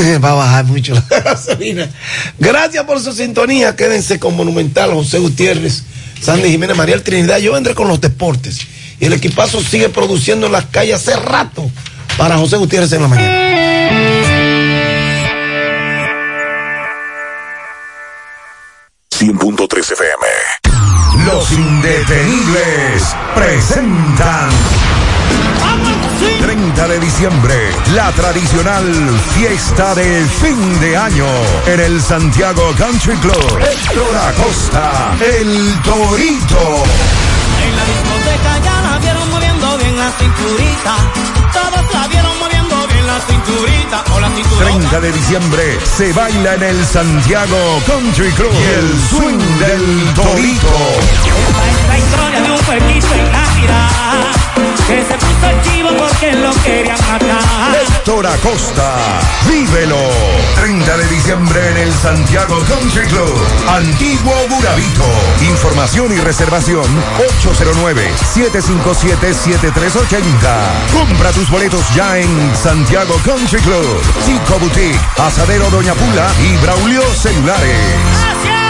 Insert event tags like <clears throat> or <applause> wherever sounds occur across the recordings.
<laughs> Va a bajar mucho la <laughs> gasolina. Gracias por su sintonía. Quédense con Monumental, José Gutiérrez, Sandy Jiménez, María Trinidad. Yo vendré con los deportes. Y el equipazo sigue produciendo en las calles hace rato para José Gutiérrez en la mañana. 100.3 FM. Los indetenibles presentan 30 de diciembre, la tradicional fiesta de fin de año en el Santiago Country Club. Héctor Acosta, el Torito. En la discoteca ya la vieron moviendo bien la cinturita. Todos la vieron moviendo bien la cinturita o la cinturita. 30 de diciembre se baila en el Santiago Country Club. Y el swing del Torito. Esta historia de un pueblito en la ciudad que se el chivo porque lo querían matar. Héctor Acosta, vívelo. 30 de diciembre en el Santiago Country Club. Antiguo Burabito. Información y reservación 809-757-7380. Compra tus boletos ya en Santiago Country Club. Chico Boutique, Asadero Doña Pula y Braulio Celulares.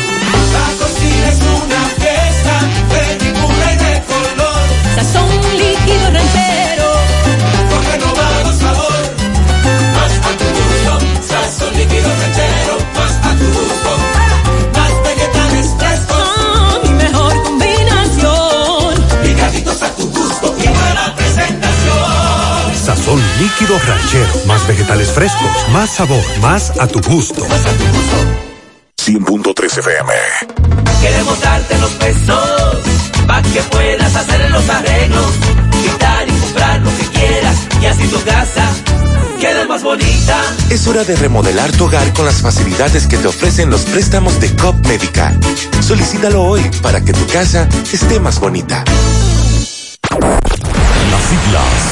Sazón líquido ranchero. Más a tu gusto. Más vegetales frescos. Ah, mi mejor combinación. Picaditos a tu gusto. Y buena presentación. Sazón líquido ranchero. Más vegetales frescos, más sabor, más a tu gusto. 100.3 FM. Queremos darte los pesos. Para que puedas hacer los arreglos. Quitar y comprar lo que quieras. Y así tu casa quede más bonita. Es hora de remodelar tu hogar con las facilidades que te ofrecen los préstamos de COP Médica. Solicítalo hoy para que tu casa esté más bonita. Las siglas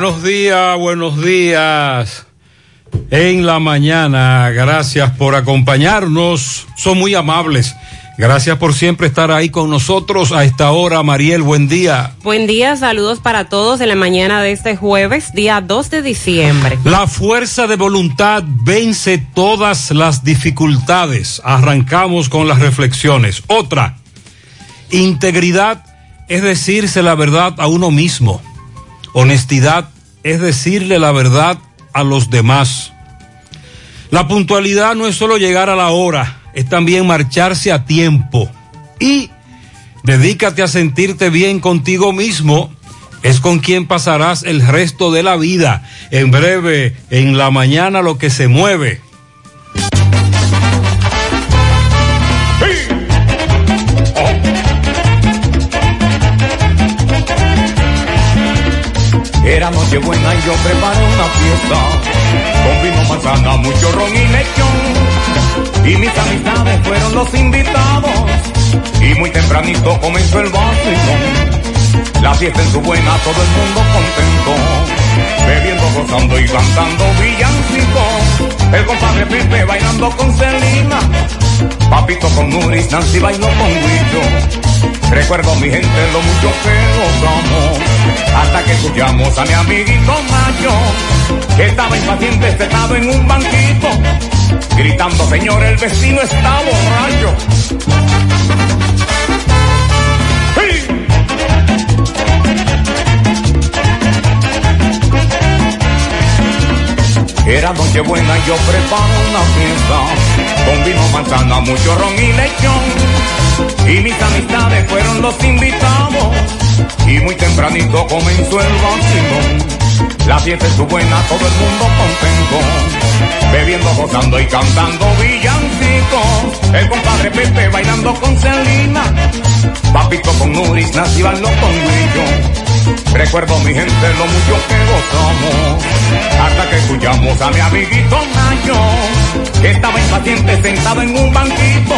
Buenos días, buenos días. En la mañana, gracias por acompañarnos. Son muy amables. Gracias por siempre estar ahí con nosotros a esta hora. Mariel, buen día. Buen día, saludos para todos en la mañana de este jueves, día 2 de diciembre. La fuerza de voluntad vence todas las dificultades. Arrancamos con las reflexiones. Otra, integridad es decirse la verdad a uno mismo. Honestidad es decirle la verdad a los demás. La puntualidad no es solo llegar a la hora, es también marcharse a tiempo. Y dedícate a sentirte bien contigo mismo. Es con quien pasarás el resto de la vida. En breve, en la mañana, lo que se mueve. Era noche buena y yo preparé una fiesta. Con vino, manzana, mucho ron y lechón. Y mis amistades fueron los invitados. Y muy tempranito comenzó el vacilón. La fiesta en su buena, todo el mundo contento. Bebiendo, gozando y cantando villancicos. El compadre Pepe bailando con Celina. Papito con Nuris, Nancy bailó con Guillo. Recuerdo mi gente lo mucho que gozamos. Hasta que escuchamos a mi amiguito Mayo. Que estaba impaciente sentado en un banquito. Gritando, señor, el vecino está borracho. ¡Sí! Era noche buena y yo preparo una fiesta con vino, manzana, mucho ron y lechón. Y mis amistades fueron los invitados y muy tempranito comenzó el vacilón. La fiesta estuvo buena, todo el mundo contento, bebiendo, gozando y cantando villancicos. El compadre Pepe bailando con Celina, Papito con Nuris, Nancy bailó con Guillo. Recuerdo mi gente lo mucho que gozamos, hasta que escuchamos a mi amiguito Nayo, que estaba impaciente sentado en un banquito,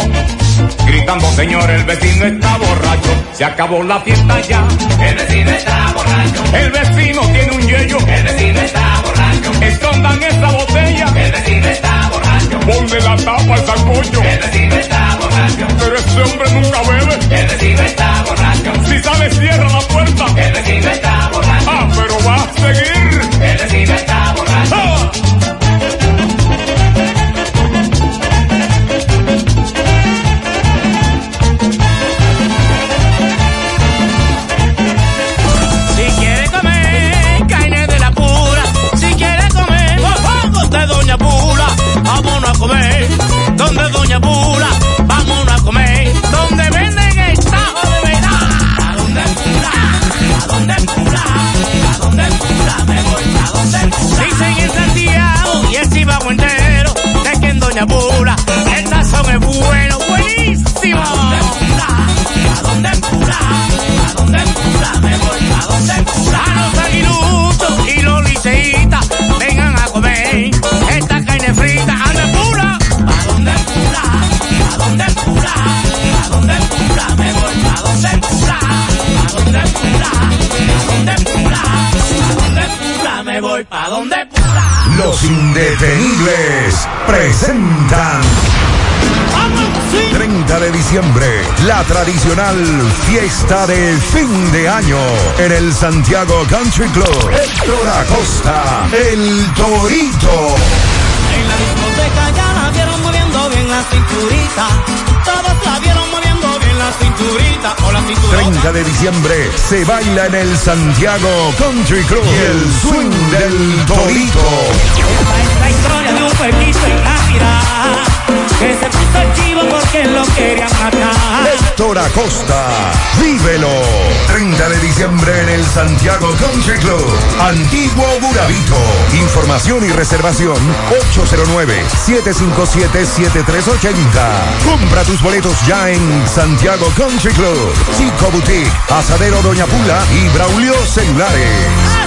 gritando señor el vecino está borracho, se acabó la fiesta ya, el vecino está borracho, el vecino tiene un yello, el vecino está borracho, escondan esa botella, el vecino está borracho, ponle la tapa al sancocho, el vecino está fiesta de fin de año en el Santiago Country Club. Héctor Acosta, el Torito. En la discoteca ya la vieron moviendo bien la cinturita. Todos la vieron moviendo bien la cinturita. O la cinturita. 30 de diciembre se baila en el Santiago Country Club. Y el swing del Torito. La historia de un pueblito en Navidad. Que se chivo porque lo querían matar. Héctor Acosta, vívelo. 30 de diciembre en el Santiago Country Club. Antiguo Burabito. Información y reservación 809-757-7380. Compra tus boletos ya en Santiago Country Club. Chico Boutique, Asadero Doña Pula y Braulio Celulares.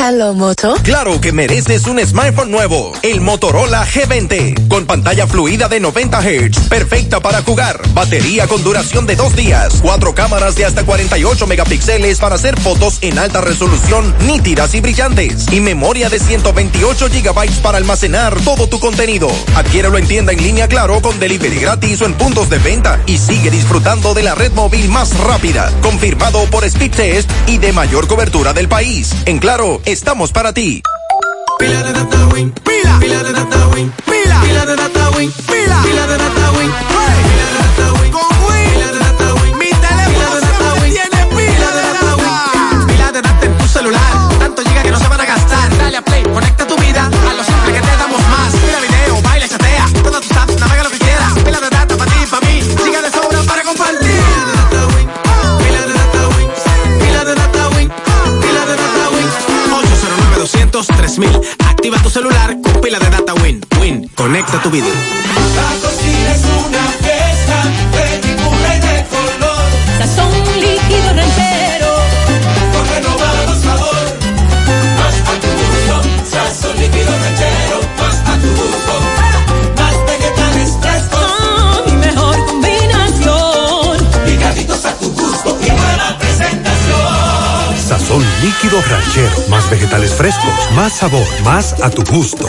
Hello, Moto. Claro que mereces un smartphone nuevo, el Motorola G20, con pantalla fluida de 90 Hz, perfecta para jugar, batería con duración de dos días, cuatro cámaras de hasta 48 megapíxeles para hacer fotos en alta resolución, nítidas y brillantes, y memoria de 128 gigabytes para almacenar todo tu contenido. Adquiéralo en tienda en línea Claro con delivery gratis o en puntos de venta y sigue disfrutando de la red móvil más rápida, confirmado por Speedtest y de mayor cobertura del país. En Claro, estamos para ti. Pila de data win, pila, de data win, Conecta tu vida. La cocina es una fiesta de figura y de color. Sazón líquido ranchero. Con renovado sabor. Más a tu gusto. Sazón líquido ranchero. Más a tu gusto. Más vegetales frescos. mi mejor combinación. Picaditos a tu gusto. Y buena presentación. Sazón líquido ranchero. Más vegetales frescos. Más sabor. Más a tu gusto.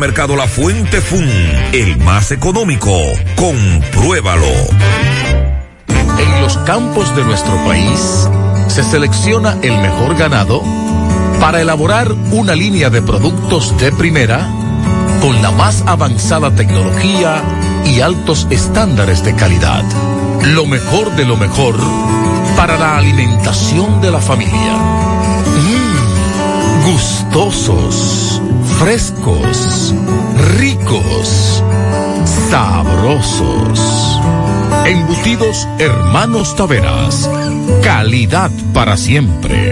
Supermercado La Fuente Fun, el más económico. Compruébalo. En los campos de nuestro país se selecciona el mejor ganado para elaborar una línea de productos de primera con la más avanzada tecnología y altos estándares de calidad. Lo mejor de lo mejor para la alimentación de la familia. Mmm, gustosos, frescos, ricos, sabrosos. Embutidos Hermanos Taveras. Calidad para siempre.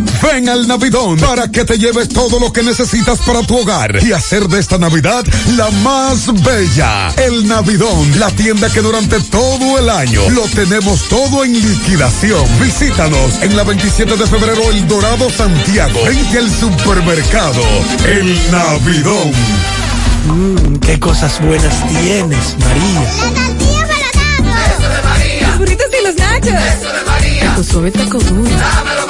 Ven al Navidón para que te lleves todo lo que necesitas para tu hogar y hacer de esta Navidad la más bella. El Navidón, la tienda que durante todo el año lo tenemos todo en liquidación. Visítanos en la 27 de febrero, El Dorado, Santiago, frente al supermercado. El Navidón. Mmm, qué cosas buenas tienes, María. La tortilla para Eso de María. Los burritos y los nachos. Eso de María. Tu suave taco duro. Dámelo,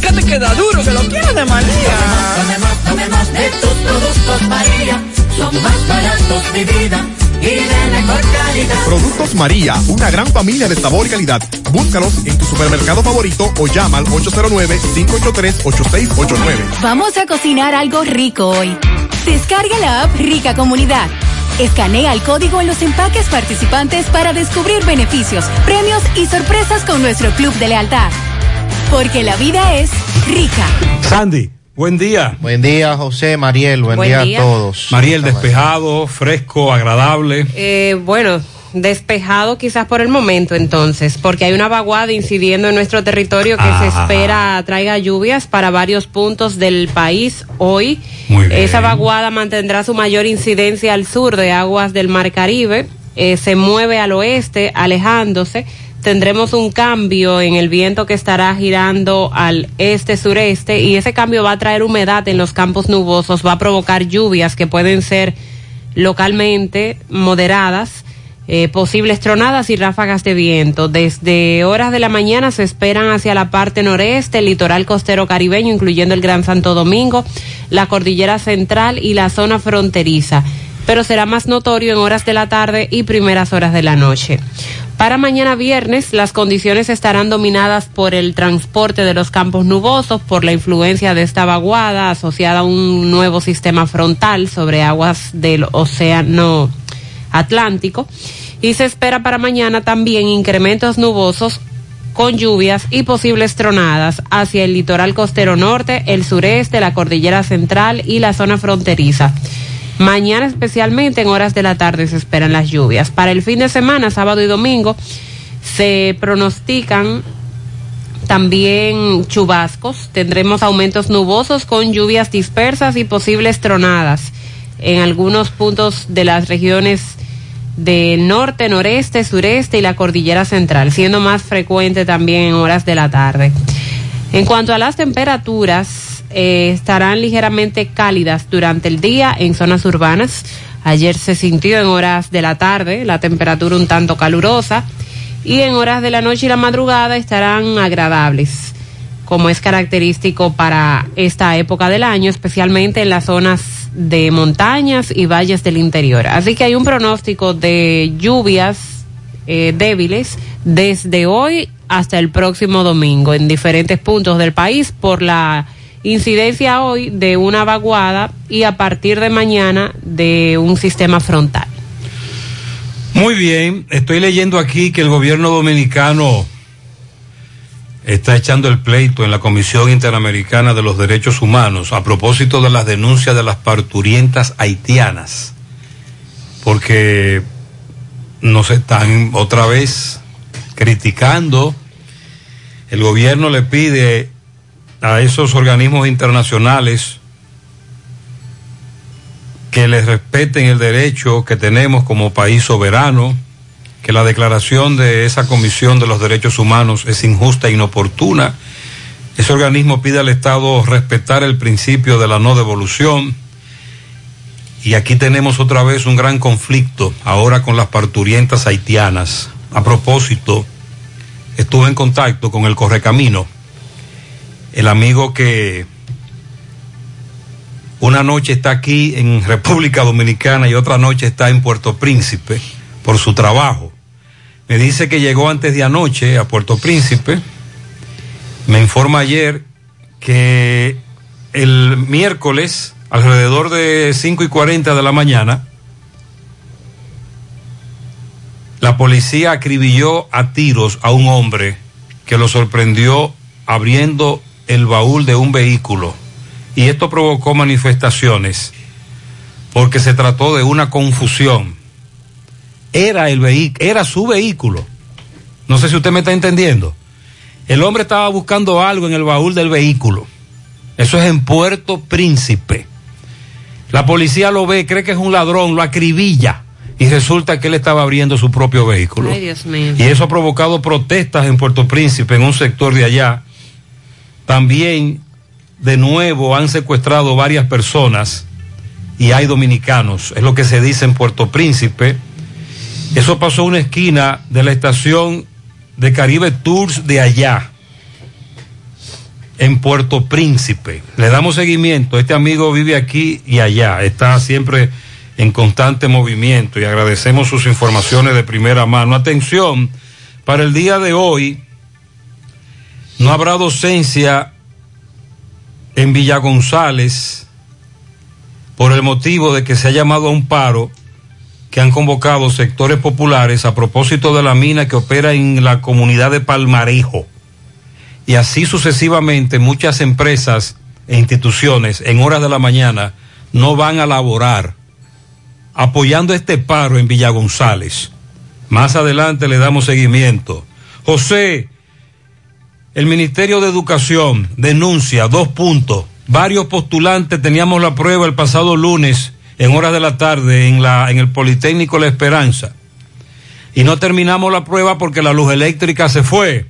fíjate que da duro, que lo quiero de María. Tome más, tome más de tus productos María. Son más baratos de vida. Y de mejor calidad. Productos María, una gran familia de sabor y calidad. Búscalos en tu supermercado favorito o llama al 809-583-8689. Vamos a cocinar algo rico hoy. Descarga la app Rica Comunidad. Escanea el código en los empaques participantes para descubrir beneficios, premios y sorpresas con nuestro club de lealtad. Porque la vida es rica. Sandy, buen día. Buen día, José, Mariel, buen, Buen día, día. a todos. Mariel, despejado, fresco, agradable. Eh, bueno, despejado quizás por el momento entonces, porque hay una vaguada incidiendo en nuestro territorio que se Ajá. espera traiga lluvias para varios puntos del país hoy. Muy bien. Esa vaguada mantendrá su mayor incidencia al sur de aguas del Mar Caribe, eh, se mueve al oeste, alejándose. Tendremos un cambio en el viento que estará girando al este-sureste y ese cambio va a traer humedad en los campos nubosos, va a provocar lluvias que pueden ser localmente moderadas, eh, posibles tronadas y ráfagas de viento. Desde horas de la mañana se esperan hacia la parte noreste, el litoral costero caribeño, incluyendo el Gran Santo Domingo, la cordillera central y la zona fronteriza, pero será más notorio en horas de la tarde y primeras horas de la noche. Para mañana viernes, las condiciones estarán dominadas por el transporte de los campos nubosos, por la influencia de esta vaguada asociada a un nuevo sistema frontal sobre aguas del océano Atlántico. Y se espera para mañana también incrementos nubosos con lluvias y posibles tronadas hacia el litoral costero norte, el sureste, la cordillera central y la zona fronteriza. Mañana especialmente en horas de la tarde se esperan las lluvias. Para el fin de semana, sábado y domingo, se pronostican también chubascos. Tendremos aumentos nubosos con lluvias dispersas y posibles tronadas en algunos puntos de las regiones del norte, noreste, sureste y la cordillera central, siendo más frecuente también en horas de la tarde. En cuanto a las temperaturas, eh, estarán ligeramente cálidas durante el día en zonas urbanas. Ayer se sintió en horas de la tarde la temperatura un tanto calurosa y en horas de la noche y la madrugada estarán agradables, como es característico para esta época del año, especialmente en las zonas de montañas y valles del interior. Así que hay un pronóstico de lluvias eh, débiles desde hoy hasta el próximo domingo en diferentes puntos del país por la Incidencia hoy de una vaguada y a partir de mañana de un sistema frontal. Muy bien, estoy leyendo aquí que el gobierno dominicano está echando el pleito en la Comisión Interamericana de los Derechos Humanos a propósito de las denuncias de las parturientas haitianas, porque nos están otra vez criticando. El gobierno le pide a esos organismos internacionales que les respeten el derecho que tenemos como país soberano, que la declaración de esa Comisión de los Derechos Humanos es injusta e inoportuna. Ese organismo pide al Estado respetar el principio de la no devolución. Y aquí tenemos otra vez un gran conflicto ahora con las parturientas haitianas. A propósito, estuve en contacto con el Correcamino, el amigo que una noche está aquí en República Dominicana y otra noche está en Puerto Príncipe por su trabajo. Me dice que llegó antes de anoche a Puerto Príncipe. Me informa ayer que el miércoles, alrededor de 5 y 40 de la mañana, la policía acribilló a tiros a un hombre que lo sorprendió abriendo el baúl de un vehículo. Y esto provocó manifestaciones porque se trató de una confusión. Era el vehículo, era su vehículo. No sé si usted me está entendiendo. El hombre estaba buscando algo en el baúl del vehículo. Eso es en Puerto Príncipe. La policía lo ve, cree que es un ladrón, lo acribilla y resulta que él estaba abriendo su propio vehículo. Ay, Dios mío. Y eso ha provocado protestas en Puerto Príncipe, en un sector de allá. También, de nuevo, han secuestrado varias personas y hay dominicanos. Es lo que se dice en Puerto Príncipe. Eso pasó a una esquina de la estación de Caribe Tours de allá, en Puerto Príncipe. Le damos seguimiento. Este amigo vive aquí y allá. Está siempre en constante movimiento y agradecemos sus informaciones de primera mano. Atención, para el día de hoy no habrá docencia en Villa González por el motivo de que se ha llamado a un paro que han convocado sectores populares a propósito de la mina que opera en la comunidad de Palmarejo. Y así sucesivamente muchas empresas e instituciones en horas de la mañana no van a laborar apoyando este paro en Villa González. Más adelante le damos seguimiento. José, el Ministerio de Educación denuncia dos puntos. Varios postulantes teníamos la prueba el pasado lunes en horas de la tarde en, la, en el Politécnico La Esperanza. Y no terminamos la prueba porque la luz eléctrica se fue.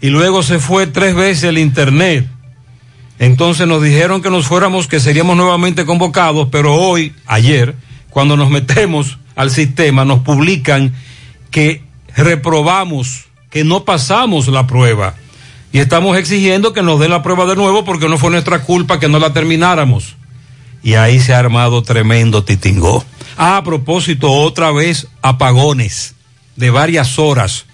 Y luego se fue tres veces el Internet. Entonces nos dijeron que nos fuéramos, que seríamos nuevamente convocados, pero hoy, ayer, cuando nos metemos al sistema, nos publican que reprobamos, que no pasamos la prueba. Y estamos exigiendo que nos den la prueba de nuevo porque no fue nuestra culpa que no la termináramos. Y ahí se ha armado tremendo titingó. Ah, a propósito, otra vez apagones de varias horas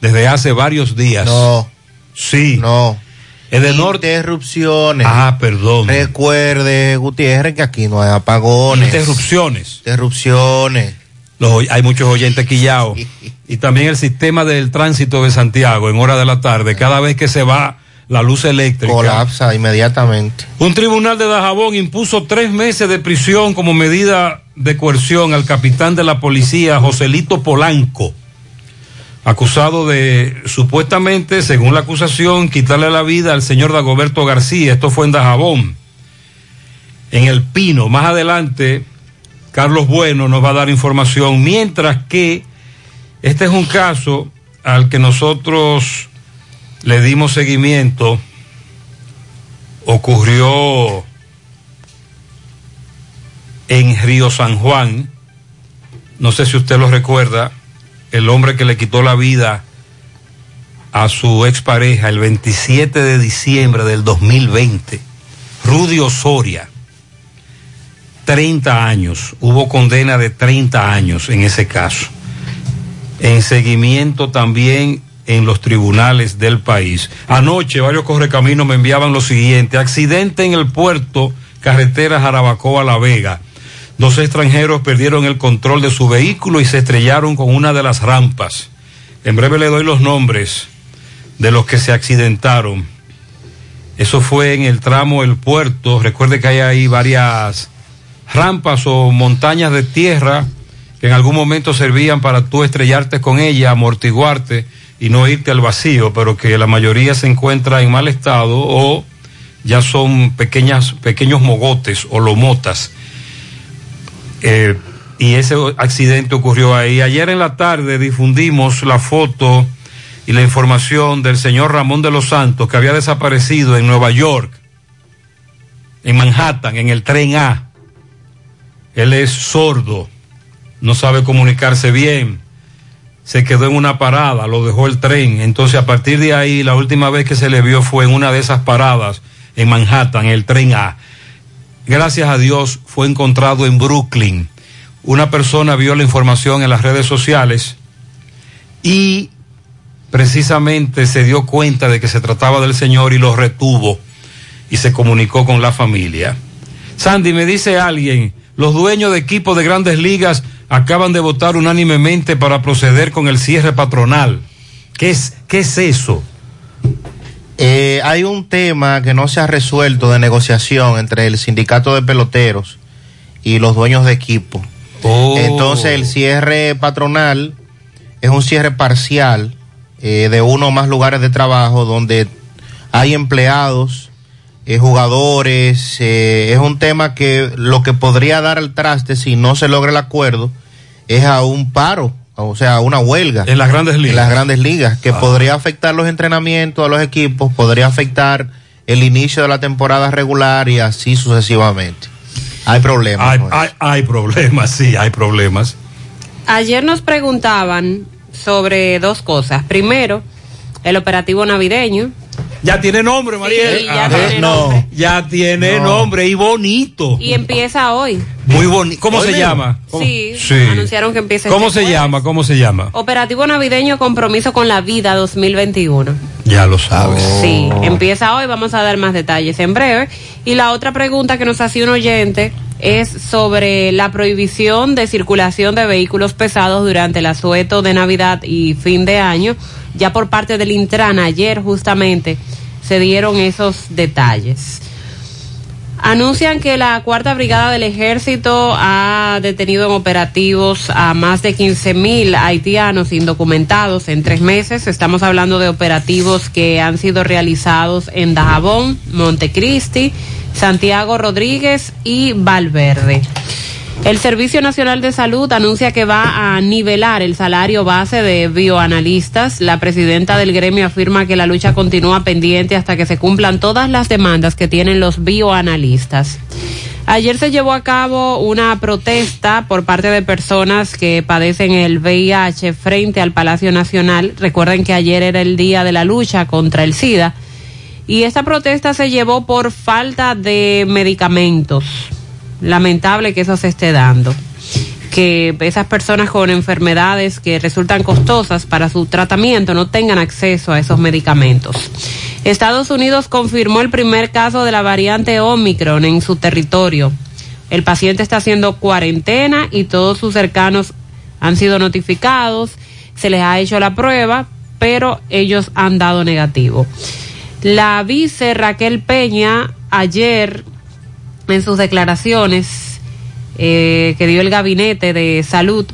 desde hace varios días. No. Sí. No. Edenor... Interrupciones. Ah, perdón. Recuerde, Gutiérrez, que aquí no hay apagones. Interrupciones. Interrupciones. Los, hay muchos oyentes quillados. <laughs> Y también el sistema del tránsito de Santiago en hora de la tarde. Cada vez que se va la luz eléctrica. Colapsa inmediatamente. Un tribunal de Dajabón impuso tres meses de prisión como medida de coerción al capitán de la policía, Joselito Polanco, acusado de supuestamente, según la acusación, quitarle la vida al señor Dagoberto García. Esto fue en Dajabón, en El Pino. Más adelante, Carlos Bueno nos va a dar información, mientras que este es un caso al que nosotros le dimos seguimiento, ocurrió en Río San Juan, no sé si usted lo recuerda, el hombre que le quitó la vida a su expareja el 27 de diciembre del 2020, Rudy Osoria, 30 años, hubo condena de 30 años en ese caso. En seguimiento también en los tribunales del país. Anoche varios correcaminos me enviaban lo siguiente, accidente en el puerto, carretera Jarabacoa La Vega. Dos extranjeros perdieron el control de su vehículo y se estrellaron con una de las rampas. En breve le doy los nombres de los que se accidentaron. Eso fue en el tramo El Puerto. Recuerde que hay ahí varias rampas o montañas de tierra que en algún momento servían para tú estrellarte con ella, amortiguarte y no irte al vacío, pero que la mayoría se encuentra en mal estado o ya son pequeñas, pequeños mogotes o lomotas. Eh, y ese accidente ocurrió ahí. Ayer en la tarde difundimos la foto y la información del señor Ramón de los Santos que había desaparecido en Nueva York, en Manhattan, en el tren A. Él es sordo, no sabe comunicarse bien, se quedó en una parada, lo dejó el tren. Entonces a partir de ahí la última vez que se le vio fue en una de esas paradas en Manhattan, el tren A. Gracias a Dios fue encontrado en Brooklyn. Una persona vio la información en las redes sociales y precisamente se dio cuenta de que se trataba del señor y lo retuvo y se comunicó con la familia. Sandy, me dice alguien, los dueños de equipos de grandes ligas acaban de votar unánimemente para proceder con el cierre patronal. ¿Qué es, qué es eso? Eh, hay un tema que no se ha resuelto de negociación entre el sindicato de peloteros y los dueños de equipo. Oh. Entonces el cierre patronal es un cierre parcial eh, de uno o más lugares de trabajo donde hay empleados, eh, jugadores. eh, es un tema que lo que podría dar al traste si no se logra el acuerdo es a un paro, o sea, a una huelga. En las grandes ligas. En las grandes ligas, que Ah. podría afectar los entrenamientos de los equipos, podría afectar el inicio de la temporada regular y así sucesivamente. Hay problemas. Hay, hay, hay problemas, sí, hay problemas. Ayer nos preguntaban sobre dos cosas. Primero, el operativo navideño. Ya tiene nombre. Sí, ya tiene no, nombre. ya tiene No. nombre y bonito. Y empieza hoy. Muy bonito. ¿Cómo Hoy se mismo. llama? ¿Cómo? Sí, Sí. anunciaron que empieza ¿Cómo este se jueves. llama? ¿Cómo se llama? Operativo navideño Compromiso con la Vida 2021. Ya lo sabes. Sí, empieza hoy, vamos a dar más detalles en breve. Y la otra pregunta que nos hacía un oyente es sobre la prohibición de circulación de vehículos pesados durante el asueto de Navidad y fin de año. Ya por parte del Intran, ayer justamente se dieron esos detalles. Anuncian que la cuarta brigada del ejército ha detenido en operativos a más de 15 mil haitianos indocumentados en tres meses. Estamos hablando de operativos que han sido realizados en Dajabón, Montecristi, Santiago Rodríguez y Valverde. El Servicio Nacional de Salud anuncia que va a nivelar el salario base de bioanalistas. La presidenta del gremio afirma que la lucha continúa pendiente hasta que se cumplan todas las demandas que tienen los bioanalistas. Ayer se llevó a cabo una protesta por parte de personas que padecen el VIH frente al Palacio Nacional. Recuerden que ayer era el día de la lucha contra el SIDA. Y esta protesta se llevó por falta de medicamentos. Lamentable que eso se esté dando. Que esas personas con enfermedades que resultan costosas para su tratamiento no tengan acceso a esos medicamentos. Estados Unidos confirmó el primer caso de la variante Omicron en su territorio. El paciente está haciendo cuarentena y todos sus cercanos han sido notificados. Se les ha hecho la prueba, pero ellos han dado negativo. La vice Raquel Peña ayer en sus declaraciones eh, que dio el gabinete de salud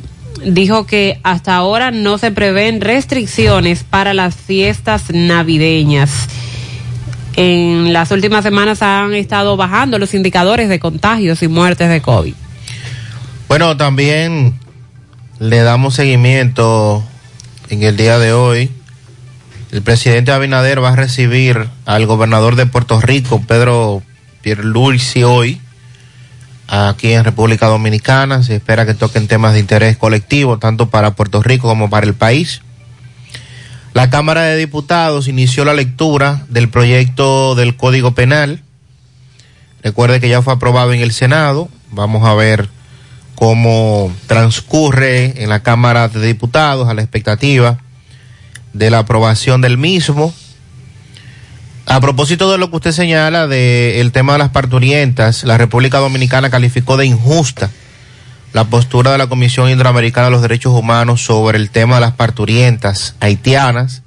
dijo que hasta ahora no se prevén restricciones para las fiestas navideñas. En las últimas semanas han estado bajando los indicadores de contagios y muertes de COVID. Bueno, también le damos seguimiento en el día de hoy. El presidente Abinader va a recibir al gobernador de Puerto Rico, Pedro Pierluisi, hoy, aquí en República Dominicana. Se espera que toquen temas de interés colectivo, tanto para Puerto Rico como para el país. La Cámara de Diputados inició la lectura del proyecto del Código Penal. Recuerde que ya fue aprobado en el Senado. Vamos a ver cómo transcurre en la Cámara de Diputados a la expectativa de la aprobación del mismo. A propósito de lo que usted señala del tema de las parturientas, la República Dominicana calificó de injusta la postura de la Comisión Interamericana de los Derechos Humanos sobre el tema de las parturientas haitianas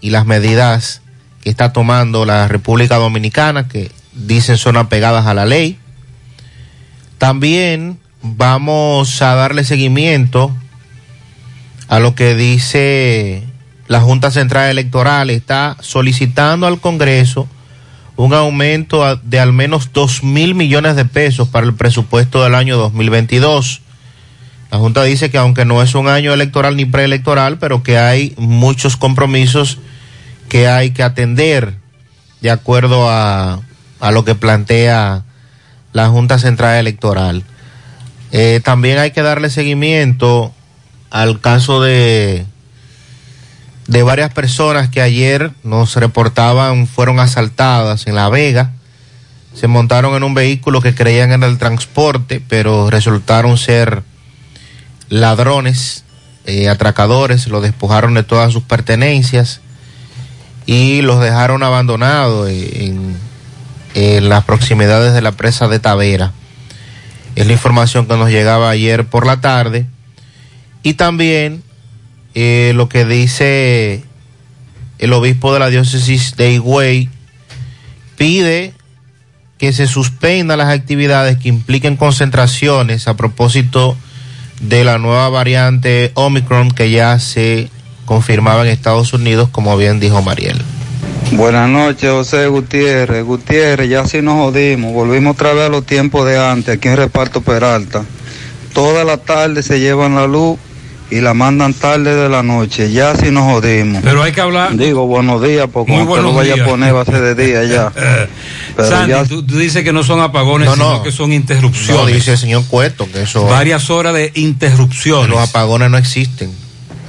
y las medidas que está tomando la República Dominicana, que dicen son apegadas a la ley. También vamos a darle seguimiento a lo que dice la Junta Central Electoral. Está solicitando al Congreso un aumento de al menos dos mil millones de pesos para el presupuesto del año 2022. La Junta dice que aunque no es un año electoral ni preelectoral, pero que hay muchos compromisos que hay que atender de acuerdo a, a lo que plantea la Junta Central Electoral. Eh, también hay que darle seguimiento al caso de, de varias personas que ayer nos reportaban fueron asaltadas en La Vega. Se montaron en un vehículo que creían en el transporte, pero resultaron ser ladrones, eh, atracadores, lo despojaron de todas sus pertenencias y los dejaron abandonados en, en las proximidades de la presa de Tavera. Es la información que nos llegaba ayer por la tarde. Y también eh, lo que dice el obispo de la diócesis de Higüey pide que se suspendan las actividades que impliquen concentraciones a propósito de la nueva variante Omicron que ya se confirmaba en Estados Unidos, como bien dijo Mariel. Buenas noches, José Gutiérrez. Gutiérrez, ya sí nos jodimos. Volvimos otra vez a los tiempos de antes, aquí en Reparto Peralta. Toda la tarde se llevan la luz y la mandan tarde de la noche. Ya sí nos jodimos. Pero hay que hablar. Digo, buenos días, porque Muy cuando te lo vaya días. a poner va a ser de día ya. <laughs> Pero Sandy, ya tú, tú dices que no son apagones, No, sino no. que son interrupciones. No, dice el señor Cueto que eso. Varias horas de interrupciones. Los apagones no existen.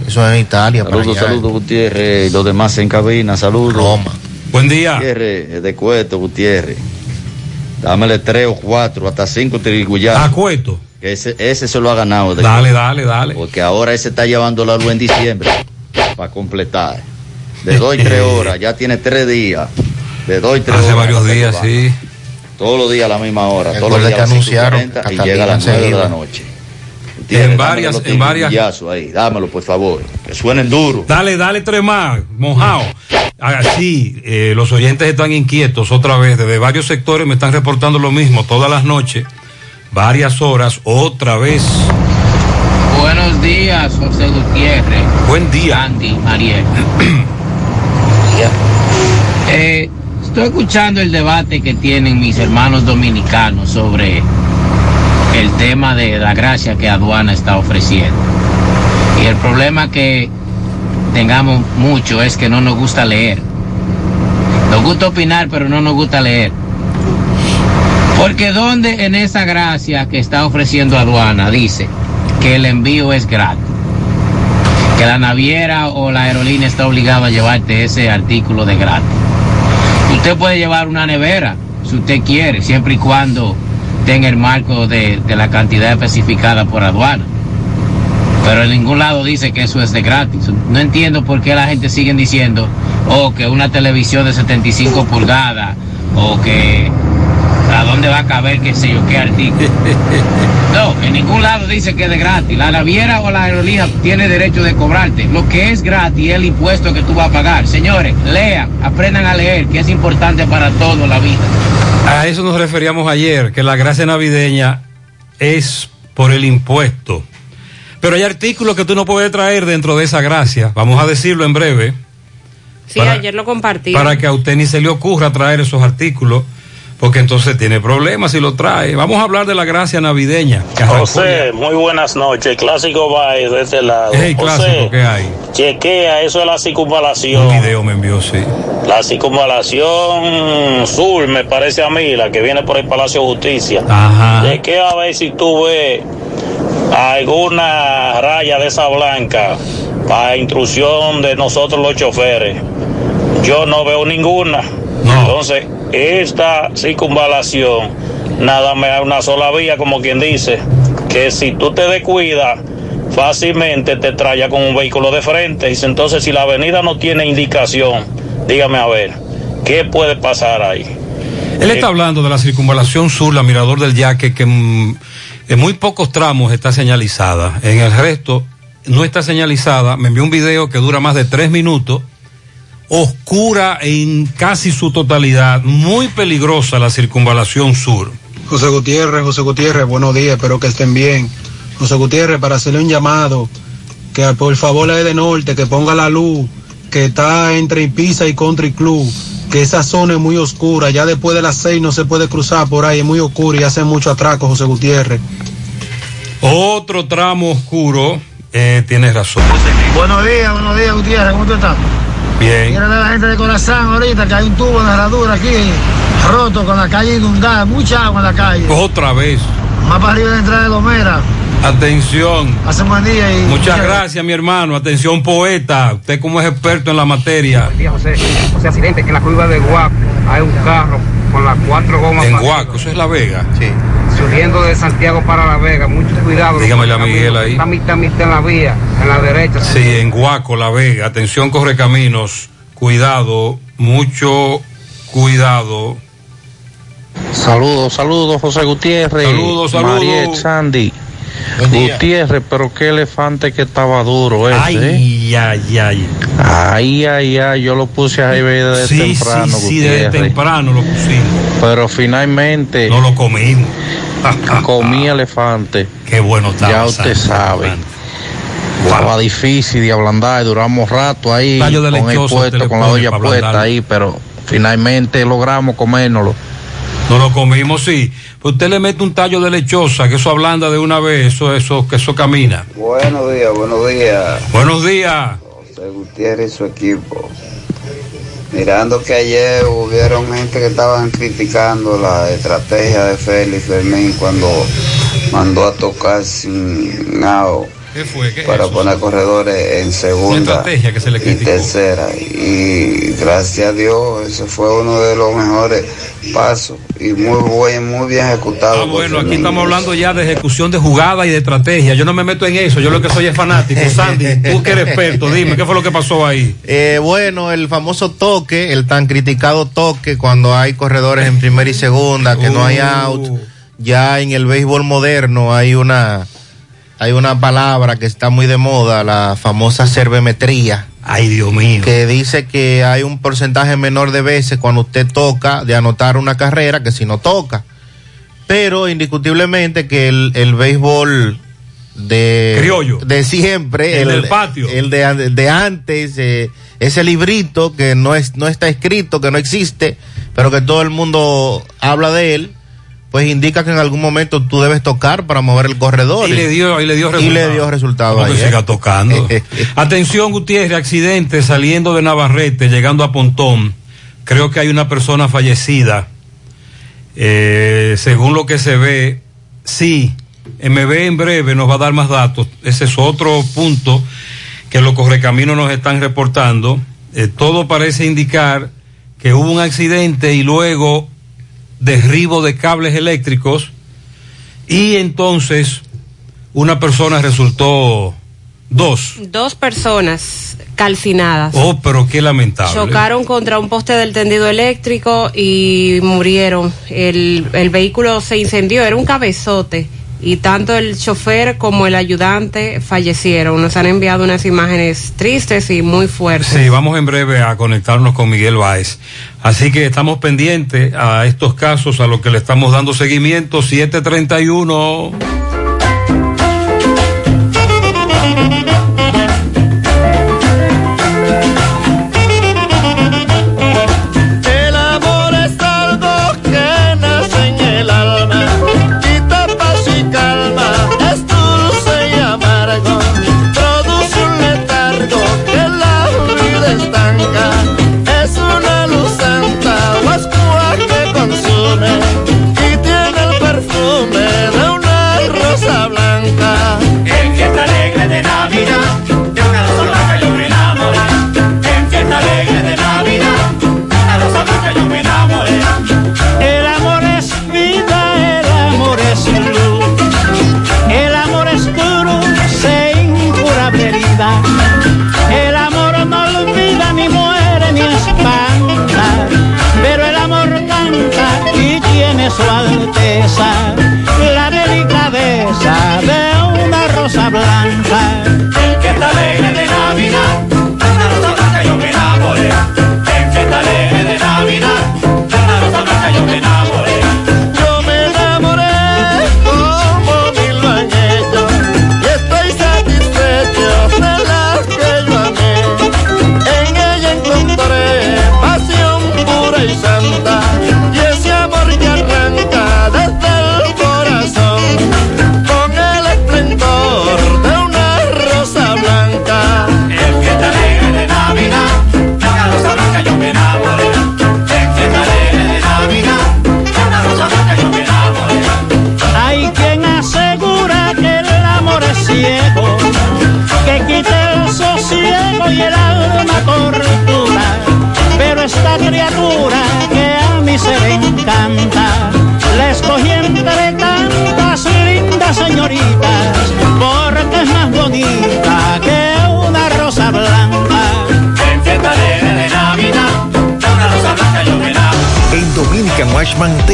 Eso es en Italia. Saludos, saludos, Gutiérrez. y Los demás en cabina, saludos. Roma. Buen día. Gutiérrez, de Cueto, Gutiérrez. Dámele tres o cuatro, hasta cinco tiriguyas. A Cueto. Ese, ese se lo ha ganado. de Dale, dale, dale. Porque ahora ese está llevando la luz en diciembre para completar. De dos y tres <laughs> horas, ya tiene tres días. De dos y tres Hace horas. varios ya días, sí. Todos los días a la misma hora. Todos los días que a las 5:40 anunciaron y llega a las nueve de la noche. En varias- en varias- ahí. Dámelo, por favor. Que suenen duro. Dale, dale tres más, mojado. Así, eh, los oyentes están inquietos otra vez. Desde varios sectores me están reportando lo mismo todas las noches, varias horas, otra vez. Buenos días, José Gutiérrez. Buen día. Andy, Mariel. <clears throat> Eh, estoy escuchando el debate que tienen mis hermanos dominicanos sobre el tema de la gracia que aduana está ofreciendo. Y el problema que tengamos mucho es que no nos gusta leer. Nos gusta opinar, pero no nos gusta leer. Porque donde en esa gracia que está ofreciendo aduana dice que el envío es gratis, que la naviera o la aerolínea está obligada a llevarte ese artículo de gratis. Usted puede llevar una nevera si usted quiere, siempre y cuando tenga el marco de, la cantidad especificada por aduana. Pero en ningún lado dice que eso es de gratis. No entiendo por qué la gente sigue diciendo, o que una televisión de 75 pulgadas, o que a dónde va a caber qué sé yo qué artículo. <laughs> No, en ningún lado dice que es de gratis. La naviera o la aerolínea tiene derecho de cobrarte. Lo que es gratis es el impuesto que tú vas a pagar. Señores, lean, aprendan a leer, que es importante para todo la vida. A eso nos referíamos ayer, que la gracia navideña es por el impuesto. Pero hay artículos que tú no puedes traer dentro de esa gracia. Vamos a decirlo en breve. Sí, Para- ayer lo compartí. Para que a usted ni se le ocurra traer esos artículos, porque entonces tiene problemas si lo trae. Vamos a hablar de la gracia navideña. que José, muy buenas noches. Clásico Baez de este lado. ya. Hey, clásico, José, ¿qué hay? chequea, eso es la circunvalación. Un video me envió, sí. La circunvalación sur, me parece a mí, la que viene por el Palacio de Justicia. Ajá. Chequea a ver si tú ves alguna raya de esa blanca para instrucción de nosotros los choferes. Yo no veo ninguna. Entonces, esta circunvalación nada más hay una sola vía, como quien dice, que si tú te descuidas, fácilmente te traya con un vehículo de frente. Dice, entonces si la avenida no tiene indicación, dígame a ver, ¿qué puede pasar ahí? Él está hablando de la circunvalación sur, la Mirador del Yaque, que en muy pocos tramos está señalizada. En el resto no está señalizada. Me envió un video que dura más de tres minutos, oscura en casi su totalidad, muy peligrosa la circunvalación sur. José Gutiérrez, José Gutiérrez, buenos días, espero que estén bien. José Gutiérrez, para hacerle un llamado, que por favor la de norte, que ponga la luz, que está entre Pisa y Country Club, que esa zona es muy oscura, ya después de las seis no se puede cruzar por ahí, es muy oscura y hace mucho atraco, José Gutiérrez. Otro tramo oscuro, eh, tienes razón. Buenos días, buenos días, Gutiérrez, ¿cómo tú estás? Bien. Quiero de la gente de corazón ahorita que hay un tubo de herradura aquí roto con la calle inundada, mucha agua en la calle. Otra vez. Más para arriba de la entrada de Lomera. Atención. Hace un buen día y. Muchas gracias, mi hermano. Atención, poeta. Usted como es experto en la materia. Buen día, José. José, accidente en la curva de Guaco. Hay un carro con las cuatro gomas. En Guaco, eso es La Vega. Sí. Subiendo de Santiago para La Vega. Mucho cuidado. Dígamele a Miguel ahí. Está mitad, mitad en la vía, en la derecha. Sí, en Guaco, La Vega. Atención, corre caminos. Cuidado, mucho cuidado. Saludos, saludos, José Gutiérrez. Saludos, saludos. Mariel Sandy. Gutiérrez, pero qué elefante que estaba duro ese. Ay, ¿eh? ay, ay. Ay, ay, ay, yo lo puse ahí desde Sí, temprano, sí, sí, desde temprano lo pusimos. Pero finalmente. No lo comimos. <laughs> comí <laughs> elefante. Qué bueno estaba. Ya usted sabe. Estaba difícil de ablandar, duramos rato ahí con el lechoso puesto, con la olla puesta ablandar. ahí, pero finalmente logramos comérnoslo. No lo comimos, sí. Pues usted le mete un tallo de lechosa, que eso ablanda de una vez, eso, eso, que eso camina. Buenos días, buenos días. Buenos días. José Gutiérrez y su equipo. Mirando que ayer hubieron gente que estaban criticando la estrategia de Félix Fermín cuando mandó a tocar sin nao ¿Qué fue? ¿Qué es para eso? poner corredores en segunda estrategia que se le y tercera. Y gracias a Dios, ese fue uno de los mejores pasos y muy buen, muy bien ejecutado. Ah, bueno, aquí estamos hablando ya de ejecución de jugada y de estrategia. Yo no me meto en eso, yo lo que soy es fanático. <laughs> Sandy, tú que eres experto, dime, ¿qué fue lo que pasó ahí? Eh, bueno, el famoso toque, el tan criticado toque cuando hay corredores en primera y segunda, que no hay out. Ya en el béisbol moderno hay una hay una palabra que está muy de moda, la famosa cervemetría. Ay, Dios mío. Que dice que hay un porcentaje menor de veces cuando usted toca de anotar una carrera que si no toca. Pero indiscutiblemente que el, el béisbol de, Criollo. de siempre, El del patio. el de, de antes, eh, ese librito que no, es, no está escrito, que no existe, pero que todo el mundo habla de él, pues indica que en algún momento tú debes tocar para mover el corredor. Y le dio, y le dio Y resultado. le dio resultado que siga tocando. <laughs> Atención, Gutiérrez, accidente saliendo de Navarrete, llegando a Pontón. Creo que hay una persona fallecida. Eh, según lo que se ve, sí, MB en breve nos va a dar más datos. Ese es otro punto que los correcaminos nos están reportando. Eh, todo parece indicar que hubo un accidente y luego derribo de cables eléctricos y entonces una persona resultó dos. Dos personas calcinadas. Oh, pero qué lamentable. Chocaron contra un poste del tendido eléctrico y murieron. El, el vehículo se incendió, era un cabezote. Y tanto el chofer como el ayudante fallecieron. Nos han enviado unas imágenes tristes y muy fuertes. Sí, vamos en breve a conectarnos con Miguel Báez. Así que estamos pendientes a estos casos, a lo que le estamos dando seguimiento. 731.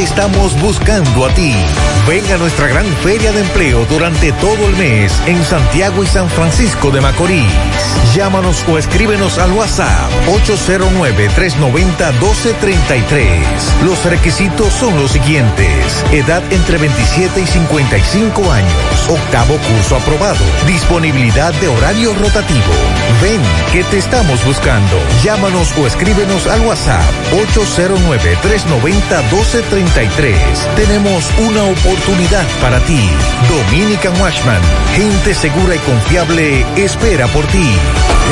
Estamos buscando a ti. Ven a nuestra gran feria de empleo durante todo el mes en Santiago y San Francisco de Macorís. Llámanos o escríbenos al WhatsApp 809-390-1233. Los requisitos son los siguientes. Edad entre 27 y 55 años. Octavo curso aprobado. Disponibilidad de horario rotativo. Ven, que te estamos buscando. Llámanos o escríbenos al WhatsApp 809-390-1233. Tenemos una oportunidad para ti. Dominican Washman. Gente segura y confiable espera por ti.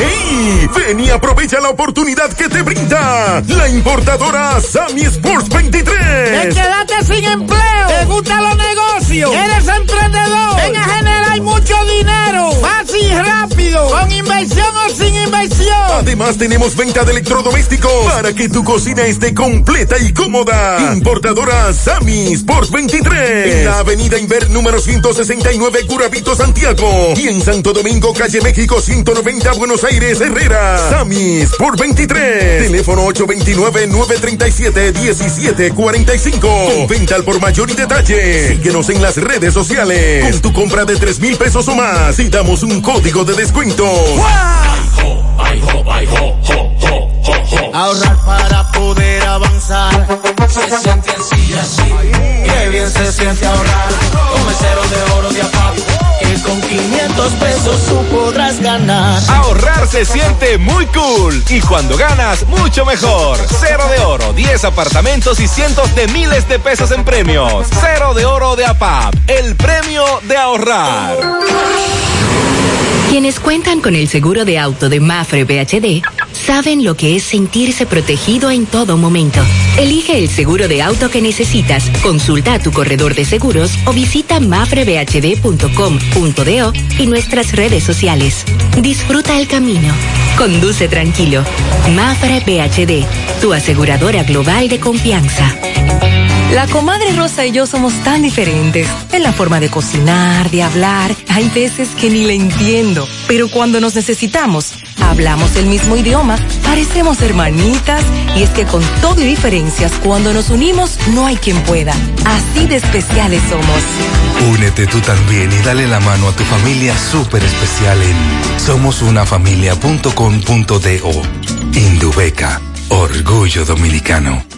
¡Hey! Ven y aprovecha la oportunidad que te brinda la importadora Sammy Sports 23. ¿Te quedaste sin empleo? ¿Te gustan los negocios? ¿Eres emprendedor? Ven a generar mucho dinero. Fácil y rápido. Con inversión o sin inversión. Además tenemos venta de electrodomésticos para que tu cocina esté completa y cómoda. Importadora Sammy Sports 23. En la avenida Inver número 169 Curabito Santiago. Y en Santo Domingo, calle México 190 Buenos Aires Herrera. Sammy Sport 23. Teléfono 829-937-1745. Con venta al por mayor y detalle. Síguenos en las redes sociales. Con tu compra de 3 mil pesos o más y damos un código de descuento. Ahorrar para poder avanzar. Se siente así, así. Qué bien se siente ahorrar. El cero de oro de APAP. Que con 500 pesos tú podrás ganar. Ahorrar se siente muy cool y cuando ganas, mucho mejor. Cero de oro, 10 apartamentos y cientos de miles de pesos en premios. Cero de oro de APAP, el premio de ahorrar. Quienes cuentan con el seguro de auto de Mafre BHD saben lo que es sentirse protegido en todo momento. Elige el seguro de auto que necesitas, consulta a tu corredor de seguros o visita mafrebhd.com.do y nuestras redes sociales. Disfruta el camino. Conduce tranquilo. Mafre BHD, tu aseguradora global de confianza. La comadre Rosa y yo somos tan diferentes en la forma de cocinar, de hablar. Hay veces que ni le entiendo, pero cuando nos necesitamos, hablamos el mismo idioma, parecemos hermanitas y es que con todo y diferencias, cuando nos unimos, no hay quien pueda. Así de especiales somos. Únete tú también y dale la mano a tu familia súper especial en somosunafamilia.com.do. Indubeca, orgullo dominicano.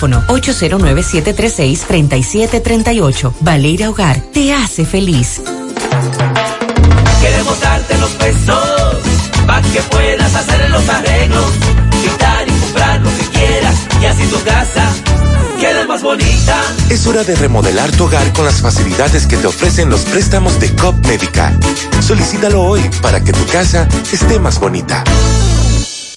809-736-3738. Valeria Hogar te hace feliz. Queremos darte los pesos para que puedas hacer los arreglos, quitar y comprar lo que quieras y así tu casa quede más bonita. Es hora de remodelar tu hogar con las facilidades que te ofrecen los préstamos de COP Médica. Solicítalo hoy para que tu casa esté más bonita.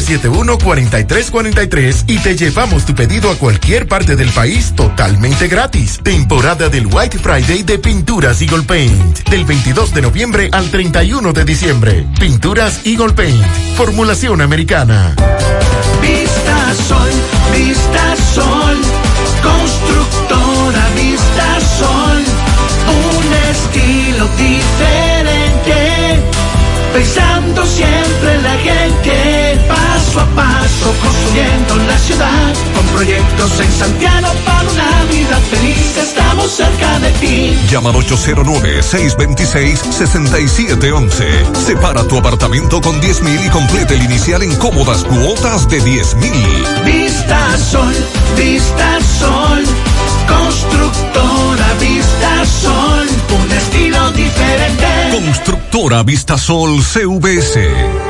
809-971-4343 y te llevamos tu pedido a cualquier parte del país totalmente gratis. Temporada del White Friday de Pinturas Eagle Paint, del 22 de noviembre al 31 de diciembre. Pinturas Eagle Paint, formulación americana. Vista Sol, Vista Sol, constructora Vista Sol, un estilo diferente, pensando siempre en la gente, paso a paso construyendo la ciudad, con proyectos en Santiago para una vida feliz, estamos cerca de ti. Llama al 809-626-6711. Separa tu apartamento con 10 mil y complete el inicial en cómodas cuotas de 10 mil. Vista Sol, Vista Sol. Constructora Vista Sol. Un estilo diferente. Constructora Vistasol CVS.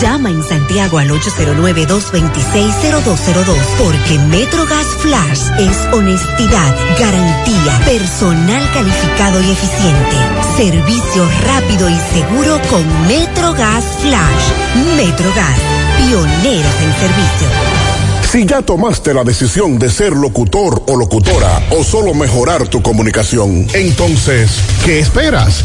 Llama en Santiago al 809-226-0202 porque Metrogas Flash es honestidad, garantía, personal calificado y eficiente, servicio rápido y seguro con Metrogas Flash. Metrogas, pioneros en servicio. Si ya tomaste la decisión de ser locutor o locutora o solo mejorar tu comunicación, entonces, ¿qué esperas?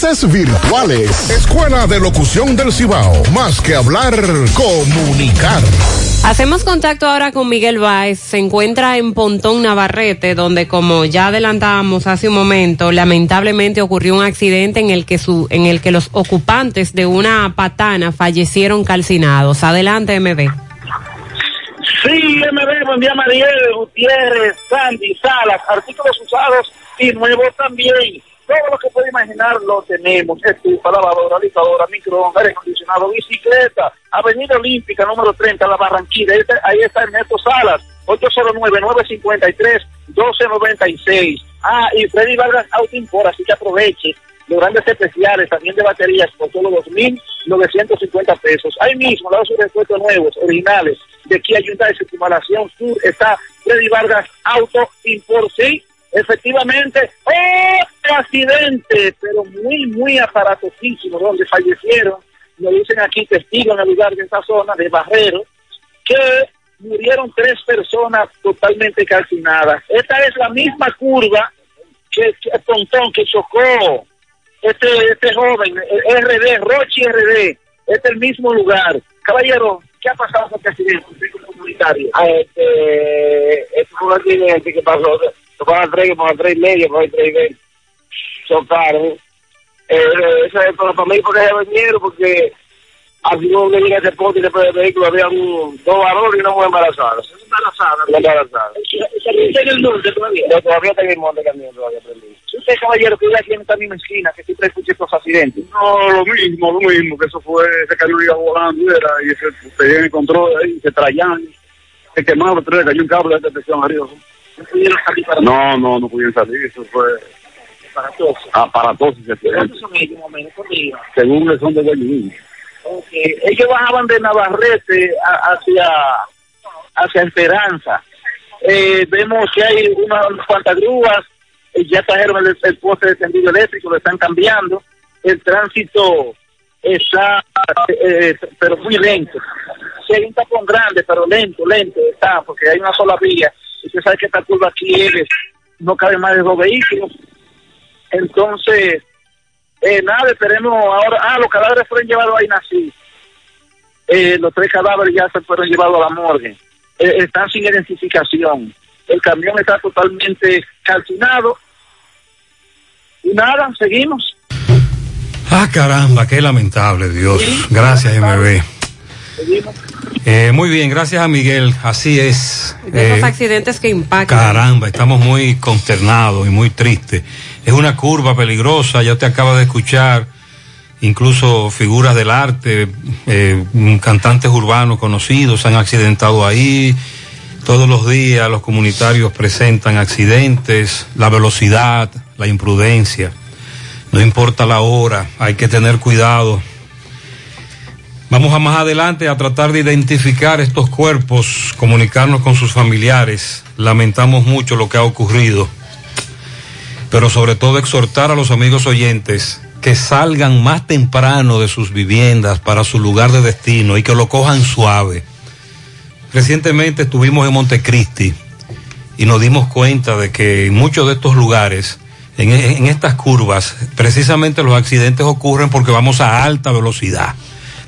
virtuales. Escuela de Locución del Cibao. Más que hablar, comunicar. Hacemos contacto ahora con Miguel Báez. Se encuentra en Pontón Navarrete, donde como ya adelantábamos hace un momento, lamentablemente ocurrió un accidente en el que su, en el que los ocupantes de una patana fallecieron calcinados. Adelante, MB. Sí, MB, buen día Mariel, Gutiérrez, Sandy, Salas, artículos usados y nuevos también. Todo lo que puede imaginar lo tenemos. Estufa, lavadora, licuadora, microondas, aire acondicionado, bicicleta, Avenida Olímpica, número 30, La Barranquilla. Ahí está, ahí está Ernesto Salas, 809-953-1296. Ah, y Freddy Vargas Auto Import, así que aproveche los grandes especiales también de baterías por solo 2.950 pesos. Ahí mismo, dado sus repuestos nuevos, originales, de Kia Hyundai Circunvalación Sur, está Freddy Vargas Auto Import. Sí, efectivamente, otro accidente, pero muy, muy aparatosísimo, donde fallecieron, lo dicen aquí testigos en el lugar de esa zona, de Barrero, que murieron tres personas totalmente calcinadas. Esta es la misma curva que, que Pontón, que chocó este, este joven, el RD, Rochi RD, es el mismo lugar. Caballero, ¿qué ha pasado con este accidente comunitario? Ah, este, este un accidente que pasó, se fue a las tres, por las tres y media, las tres y veinte. Chocaron. Eh, eso es para mí porque se vinieron, porque así no me llega ese pote y después del vehículo había un, dos varones y una mujer embarazada. Embarazada. Embarazada. ¿Está en el norte todavía? No, todavía está en el monte también, todavía prendido. Usted, caballero, que vive aquí en esta misma esquina, que siempre escucha estos accidentes. No, lo mismo, lo mismo, que eso fue, se cayó un volando, era, y se, se encontró ahí, se traían, se quemaron, tres, cayó un cable de detección arriba. ¿No pudieron salir para No, no, no pudieron salir, eso fue para todos? aparatoso ese accidente. ¿Cuántos son ellos, más o menos? ¿Cuántos iban? Según son de Guayunín. Ok. Ellos bajaban de Navarrete hacia, hacia Esperanza. Eh, vemos que hay unas, unas cuantas grúas, eh, ya trajeron el, el poste de tendido eléctrico, lo están cambiando. El tránsito está, eh, pero muy lento. Sí, hay un tapón grande, pero lento, lento está, porque hay una sola vía. Usted sabe que esta curva aquí es, no cabe más de dos vehículos. Entonces, eh, nada, esperemos ahora. Ah, los cadáveres fueron llevados a Inací. Eh, los tres cadáveres ya se fueron llevados a la morgue. Eh, están sin identificación. El camión está totalmente calcinado. Y nada, seguimos. Ah, caramba, qué lamentable, Dios. Gracias, MB. Eh, muy bien, gracias a Miguel. Así es. De esos Eh, accidentes que impactan. Caramba, estamos muy consternados y muy tristes. Es una curva peligrosa, ya te acaba de escuchar, incluso figuras del arte, eh, cantantes urbanos conocidos se han accidentado ahí. Todos los días los comunitarios presentan accidentes, la velocidad, la imprudencia. No importa la hora, hay que tener cuidado. Vamos a más adelante a tratar de identificar estos cuerpos, comunicarnos con sus familiares. Lamentamos mucho lo que ha ocurrido, pero sobre todo exhortar a los amigos oyentes que salgan más temprano de sus viviendas para su lugar de destino y que lo cojan suave. Recientemente estuvimos en Montecristi y nos dimos cuenta de que en muchos de estos lugares, en, en estas curvas, precisamente los accidentes ocurren porque vamos a alta velocidad.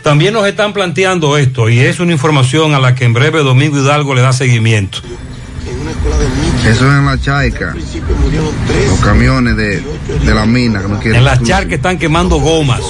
También nos están planteando esto y es una información a la que en breve Domingo Hidalgo le da seguimiento. Eso es en la chaica. Los camiones de, de la mina que no quieren. En las charcas están quemando gomas.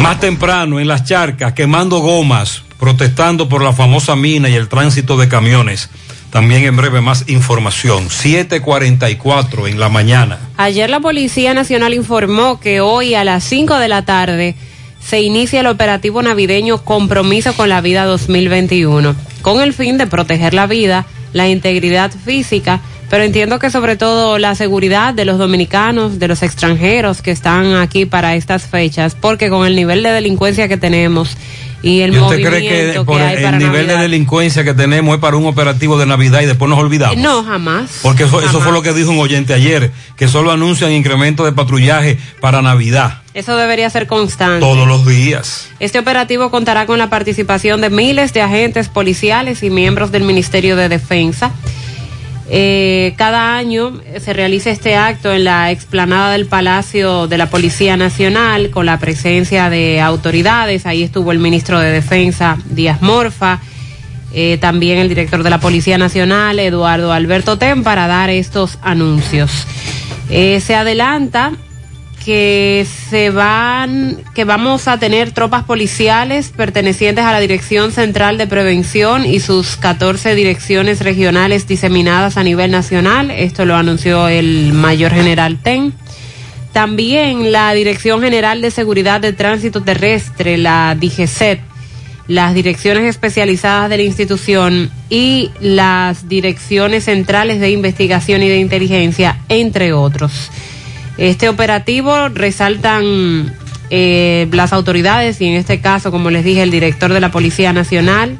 Más temprano, en las charcas, quemando gomas, protestando por la famosa mina y el tránsito de camiones. También en breve más información. 7:44 en la mañana. Ayer la Policía Nacional informó que hoy a las 5 de la tarde se inicia el operativo navideño Compromiso con la Vida 2021, con el fin de proteger la vida, la integridad física, pero entiendo que sobre todo la seguridad de los dominicanos, de los extranjeros que están aquí para estas fechas, porque con el nivel de delincuencia que tenemos y el ¿Y usted movimiento cree que que, por hay el para nivel de delincuencia que tenemos es para un operativo de Navidad y después nos olvidamos? No, jamás. Porque eso, eso fue lo que dijo un oyente ayer, que solo anuncian incremento de patrullaje para Navidad, Eso debería ser constante. todos los días. Este operativo contará con la participación de miles de agentes policiales y miembros del Ministerio de Defensa. Eh, cada año se realiza este acto en la explanada del Palacio de la Policía Nacional con la presencia de autoridades. Ahí estuvo el ministro de Defensa, Díaz Morfa, eh, también el director de la Policía Nacional, Eduardo Alberto Ten, para dar estos anuncios. Eh, se adelanta que se van, que vamos a tener tropas policiales pertenecientes a la Dirección Central de Prevención y sus 14 direcciones regionales diseminadas a nivel nacional. Esto lo anunció el mayor general Ten. También la Dirección General de Seguridad de Tránsito Terrestre, la DGCET, las direcciones especializadas de la institución y las direcciones centrales de investigación y de inteligencia, entre otros. Este operativo resaltan eh, las autoridades y en este caso, como les dije, el director de la Policía Nacional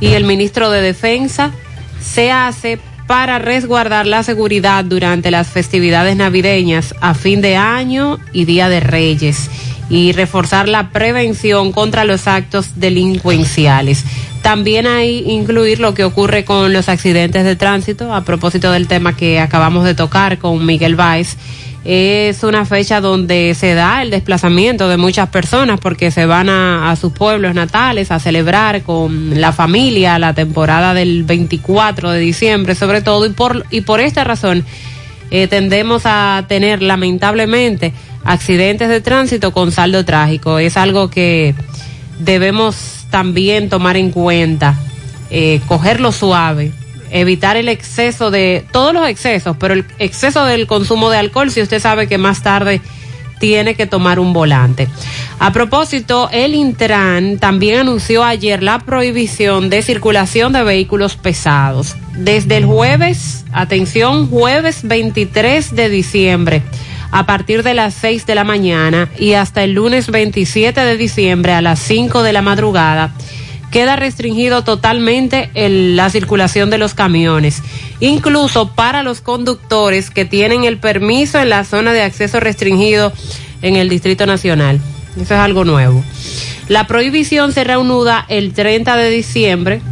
y el ministro de Defensa se hace para resguardar la seguridad durante las festividades navideñas a fin de año y Día de Reyes y reforzar la prevención contra los actos delincuenciales. También hay incluir lo que ocurre con los accidentes de tránsito, a propósito del tema que acabamos de tocar con Miguel Valls. Es una fecha donde se da el desplazamiento de muchas personas porque se van a, sus pueblos natales a celebrar con la familia la temporada del 24 de diciembre, sobre todo, y por, y por esta razón eh, tendemos a tener lamentablemente accidentes de tránsito con saldo trágico. Es algo que debemos también tomar en cuenta, eh, cogerlo suave, evitar el exceso de, todos los excesos, pero el exceso del consumo de alcohol si usted sabe que más tarde tiene que tomar un volante. A propósito, el Intran también anunció ayer la prohibición de circulación de vehículos pesados. Desde el jueves, atención, jueves 23 de diciembre, a partir de las 6 de la mañana y hasta el lunes 27 de diciembre a las 5 de la madrugada, queda restringido totalmente la circulación de los camiones, incluso para los conductores que tienen el permiso en la zona de acceso restringido en el Distrito Nacional. Eso es algo nuevo. La prohibición se reanuda el 30 de diciembre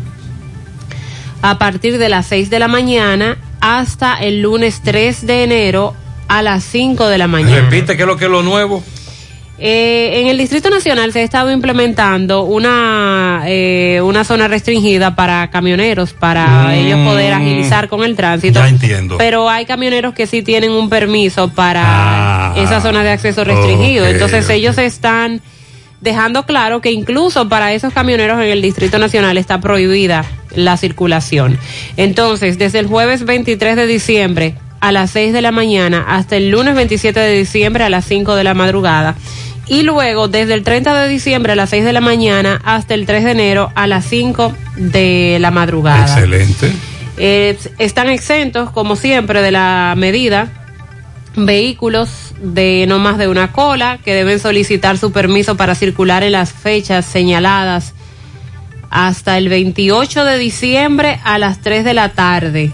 a partir de las 6 de la mañana hasta el lunes 3 de enero a las 5 de la mañana. Repite qué es lo que es lo nuevo. Eh, en el Distrito Nacional se ha estado implementando una, eh, una zona restringida para camioneros, para Mm. ellos poder agilizar con el tránsito. Ya entiendo. Pero hay camioneros que sí tienen un permiso para Ah, esa zona de acceso restringido. Entonces ellos están dejando claro que incluso para esos camioneros en el Distrito Nacional está prohibida la circulación. Entonces, desde el jueves 23 de diciembre a las 6 de la mañana hasta el lunes 27 de diciembre a las 5 de la madrugada. Y luego, desde el 30 de diciembre a las 6 de la mañana hasta el 3 de enero a las 5 de la madrugada. Excelente. Eh, están exentos, como siempre, de la medida vehículos de no más de una cola que deben solicitar su permiso para circular en las fechas señaladas hasta el 28 de diciembre a las 3 de la tarde.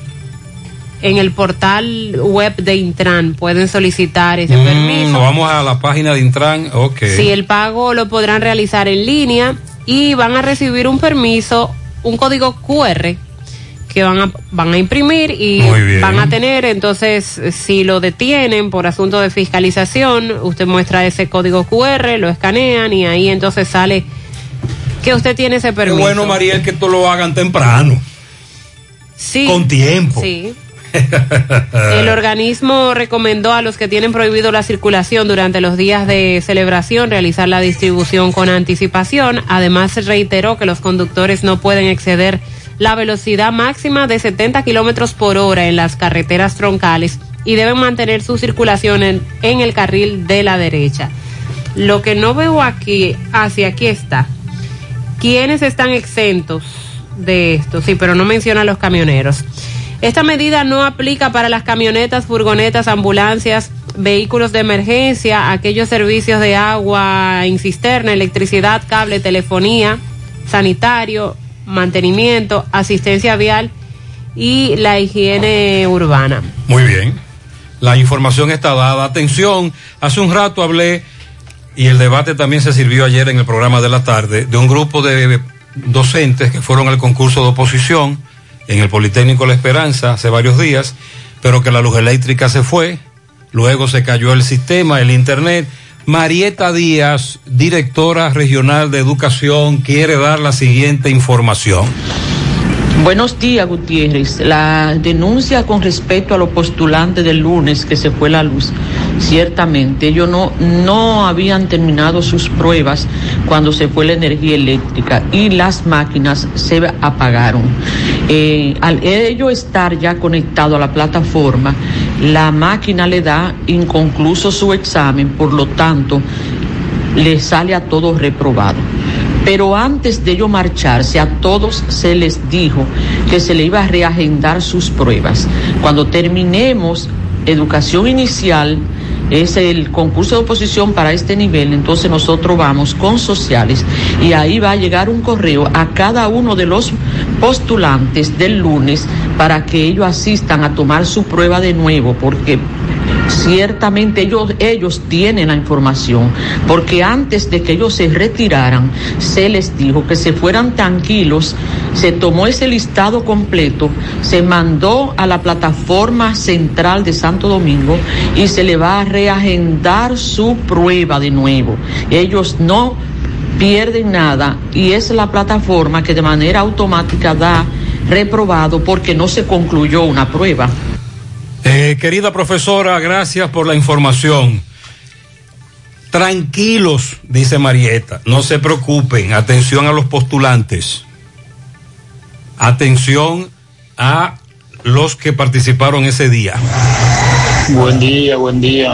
En el portal web de Intran pueden solicitar ese Mm, permiso. nos vamos a la página de Intran. Ok. Si el pago lo podrán realizar en línea y van a recibir un permiso, un código QR que van a, van a imprimir y van a tener, entonces, si lo detienen por asunto de fiscalización, usted muestra ese código QR, lo escanean y ahí entonces sale que usted tiene ese Qué permiso. bueno, Mariel, que esto lo hagan temprano. Sí. Con tiempo. Sí. El organismo recomendó a los que tienen prohibido la circulación durante los días de celebración realizar la distribución con anticipación. Además, reiteró que los conductores no pueden exceder la velocidad máxima de 70 kilómetros por hora en las carreteras troncales y deben mantener su circulación en, en el carril de la derecha. Lo que no veo aquí, hacia aquí está. ¿Quiénes están exentos de esto? Sí, pero no menciona a los camioneros. Esta medida no aplica para las camionetas, furgonetas, ambulancias, vehículos de emergencia, aquellos servicios de agua en cisterna, electricidad, cable, telefonía, sanitario, mantenimiento, asistencia vial y la higiene urbana. Muy bien. La información está dada. Atención, hace un rato hablé y el debate también se sirvió ayer en el programa de la tarde de un grupo de docentes que fueron al concurso de oposición en el Politécnico La Esperanza hace varios días, pero que la luz eléctrica se fue, luego se cayó el sistema, el internet. Marieta Díaz, directora regional de educación, quiere dar la siguiente información. Buenos días, Gutiérrez. La denuncia con respecto a los postulantes del lunes que se fue la luz, ciertamente ellos no, no habían terminado sus pruebas cuando se fue la energía eléctrica y las máquinas se apagaron. Eh, al ellos estar ya conectado a la plataforma, la máquina le da inconcluso su examen, por lo tanto, le sale a todos reprobado. Pero antes de ello marcharse, a todos se les dijo que se le iba a reagendar sus pruebas. Cuando terminemos educación inicial, es el concurso de oposición para este nivel, entonces nosotros vamos con sociales y ahí va a llegar un correo a cada uno de los postulantes del lunes para que ellos asistan a tomar su prueba de nuevo, porque ciertamente ellos, ellos tienen la información, porque antes de que ellos se retiraran, se les dijo que se fueran tranquilos, se tomó ese listado completo, se mandó a la plataforma central de Santo Domingo y se le va a reagendar su prueba de nuevo. Ellos no pierden nada y es la plataforma que de manera automática da reprobado porque no se concluyó una prueba. Eh, querida profesora, gracias por la información. Tranquilos, dice Marieta, no se preocupen, atención a los postulantes, atención a los que participaron ese día. Buen día, buen día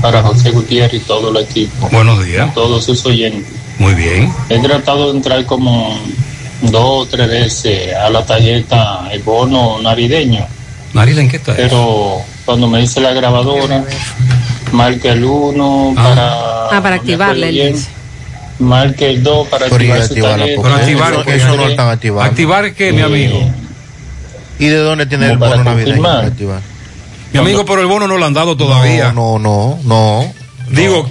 para José Gutiérrez y todo el equipo. Buenos días. Todos sus oyentes. Muy bien. He tratado de entrar como dos o tres veces a la tarjeta, el bono navideño. Marila, ¿en qué está? Pero cuando me dice la grabadora, marca el 1 para. Ah, para activarle el Marque el 2 para activar su tarjeta. Pero activar, Eso- eso no están activando. ¿Activar qué, mi amigo? ¿Y de dónde tiene el bono navideño para activar? Mi amigo, pero el bono no lo han dado todavía. No, no, no. Digo,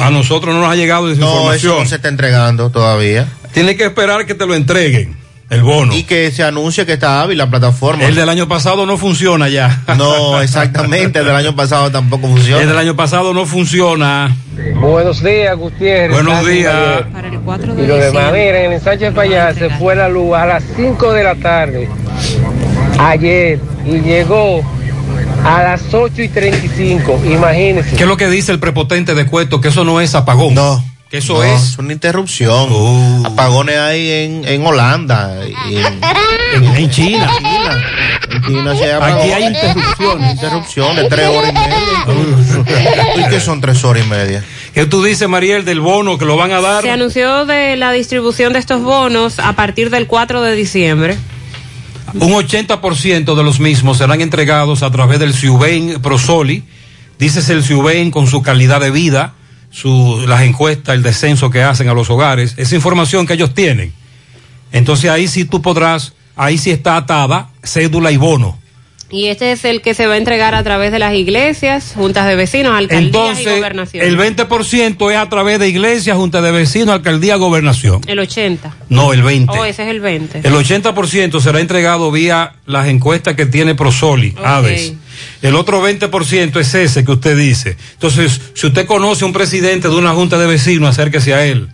a nosotros no nos ha llegado esa No, eso información. no se está entregando todavía. Tiene que esperar que te lo entreguen, el bono. Y que se anuncie que está hábil la plataforma. El del año pasado no funciona ya. No, exactamente, el del año pasado tampoco funciona. El del año pasado no funciona. Buenos días, Gutiérrez. Buenos días. Para el 4 Y lo demás, miren, en el Sánchez Payá se fue la luz a las 5 de la tarde ayer y llegó a las 8 y 35. Imagínense. ¿Qué es lo que dice el prepotente de Cueto? Que eso no es apagón. No. Que eso No, es. una interrupción. Apagones hay en, en Holanda. y en, en China. En China se apagó. Aquí hay interrupciones. Interrupciones, tres horas y media. ¿Y qué son tres horas y media? ¿Qué tú dices, Mariel, del bono que lo van a dar? Se anunció de la distribución de estos bonos a partir del 4 de diciembre. Un 80% de los mismos serán entregados a través del Ciuben Prosoli. Dices el Ciuben con su calidad de vida, su, las encuestas, el descenso que hacen a los hogares, esa información que ellos tienen. Entonces ahí sí tú podrás, ahí sí está atada cédula y bono. Y este es el que se va a entregar a través de las iglesias, juntas de vecinos, alcaldías y Entonces, gobernación. el 20% es a través de iglesias, junta de vecinos, alcaldía, gobernación. El 80. No, el 20. Oh, ese es el 20. El 80% será entregado vía las encuestas que tiene Prosoli, Aves. El otro 20% es ese que usted dice. Entonces, si usted conoce un presidente de una junta de vecinos, acérquese a él.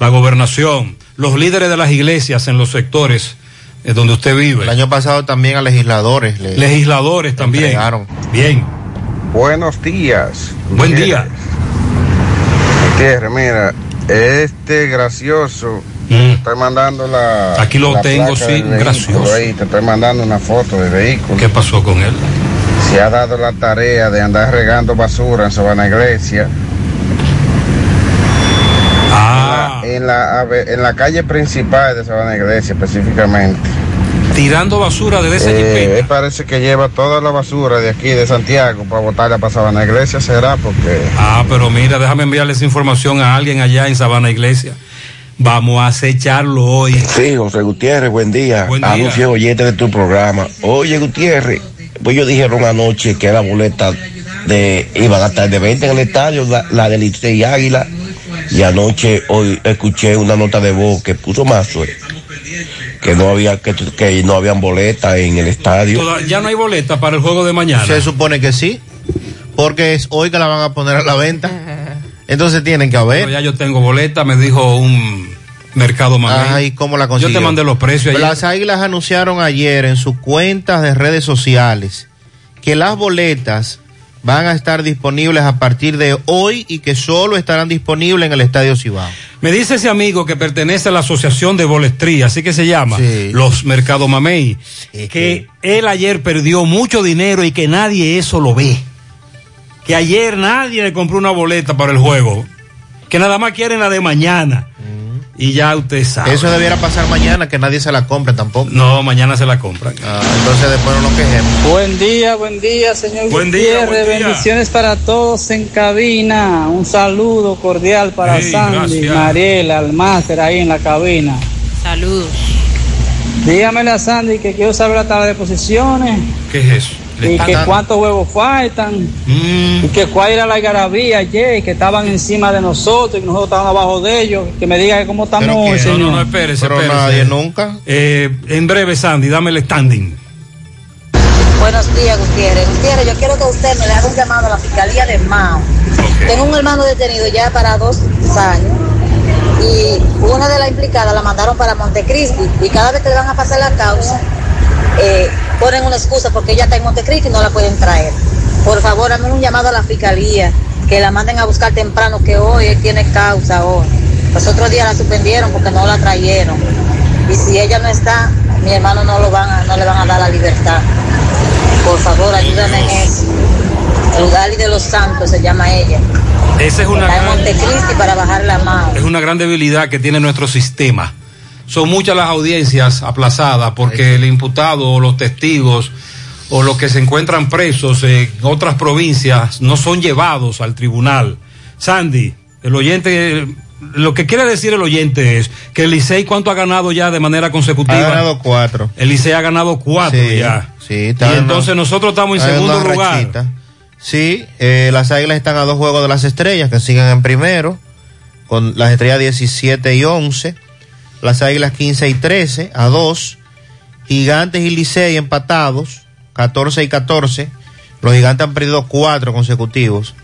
La gobernación, los líderes de las iglesias en los sectores eh, donde usted vive. El año pasado también a legisladores. le- Legisladores también. entregaron. Bien. Buenos días. Buen día. Gutiérrez, mira, este gracioso, te estoy mandando la. Mm. Aquí lo la tengo, placa sí, gracioso. ahí, te estoy mandando una foto del vehículo. ¿Qué pasó con él? Se ha dado la tarea de andar regando basura en Sabana Iglesia. Ah. En la, en la calle principal de Sabana Iglesia, específicamente. Tirando basura desde esa Eh, él parece que lleva toda la basura de aquí, de Santiago, para botarla para Sabana Iglesia, será porque. Ah, pero mira, déjame enviarle esa información a alguien allá en Sabana Iglesia. Vamos a acecharlo hoy. Sí, José Gutiérrez, buen día. Buen día. Anuncio oyente de tu programa. Oye, Gutiérrez, pues ellos dijeron anoche que la boleta de iban a estar de venta en el estadio, la, la de Licey y Águila. Y anoche hoy escuché una nota de voz que puso más que no había que, que no habían boletas en el estadio. Toda- ya no hay boleta para el juego de mañana. Se supone que sí, porque es hoy que la van a poner a la venta. Entonces tienen que haber. Pero ya yo tengo boleta, me dijo un mercado mamey. Ay, ¿cómo la Yo consiguió? te mandé los precios ayer. Las águilas anunciaron ayer en sus cuentas de redes sociales que las boletas van a estar disponibles a partir de hoy y que solo estarán disponibles en el Estadio Cibao. Me dice ese amigo que pertenece a la Asociación de Bolestría, así que se llama, los Mercado Mamey, que él ayer perdió mucho dinero y que nadie eso lo ve. Que ayer nadie le compró una boleta para el juego. Que nada más quieren la de mañana. Y ya usted sabe. Eso debiera pasar mañana, que nadie se la compre tampoco. No, mañana se la compran. Ah, entonces después no nos quejemos. Buen día, buen día, señor Buen día, Gutiérrez. buen día. Bendiciones para todos en cabina. Un saludo cordial para Sí, Sandy, gracias. Mariela, al máster ahí en la cabina. Saludos. Dígamele a Sandy que quiero saber la tabla de posiciones ¿Qué es eso? Y que cuántos huevos faltan Mm. y que cuál era la algarabía ayer, que estaban encima de nosotros y que nosotros estábamos abajo de ellos. Que me diga cómo estamos hoy, No, señor. no, no, espérese, Pero espérese. nadie nunca. Eh, en breve, Sandy, dame el standing. Buenos días, Gutiérrez. Gutiérrez, yo quiero que usted me le haga un llamado a la Fiscalía de Mao. Tengo un hermano detenido ya para dos años y una de las implicadas la mandaron para Montecristi y cada vez que le van a pasar la causa eh, ponen una excusa porque ella está en Montecristi y no la pueden traer. Por favor, hazme un llamado a la Fiscalía que la manden a buscar temprano que hoy tiene causa hoy. Los otros días la suspendieron porque no la trajeron. Y si ella no está, mi hermano no, lo van a- no le van a dar la libertad. Por favor, ayúdame en eso. Eudali de los Santos se llama ella. Esa es una Está en gran- Montecristi para bajar la mano. Es una gran debilidad que tiene nuestro sistema. Son muchas las audiencias aplazadas porque el imputado o los testigos o los que se encuentran presos en otras provincias no son llevados al tribunal. Sandy, el oyente, lo que quiere decir el oyente es que el Licey cuánto ha ganado ya de manera consecutiva. Ha ganado cuatro. El Licey ha ganado cuatro Sí, ya. Sí, y está en entonces una- nosotros estamos en segundo lugar. rachita. Sí, eh, las águilas están a dos juegos de las estrellas que siguen en primero, con las estrellas 17 y 11, las águilas 15 y 13 a dos, gigantes y Licey empatados, 14 y 14, los gigantes han perdido cuatro consecutivos.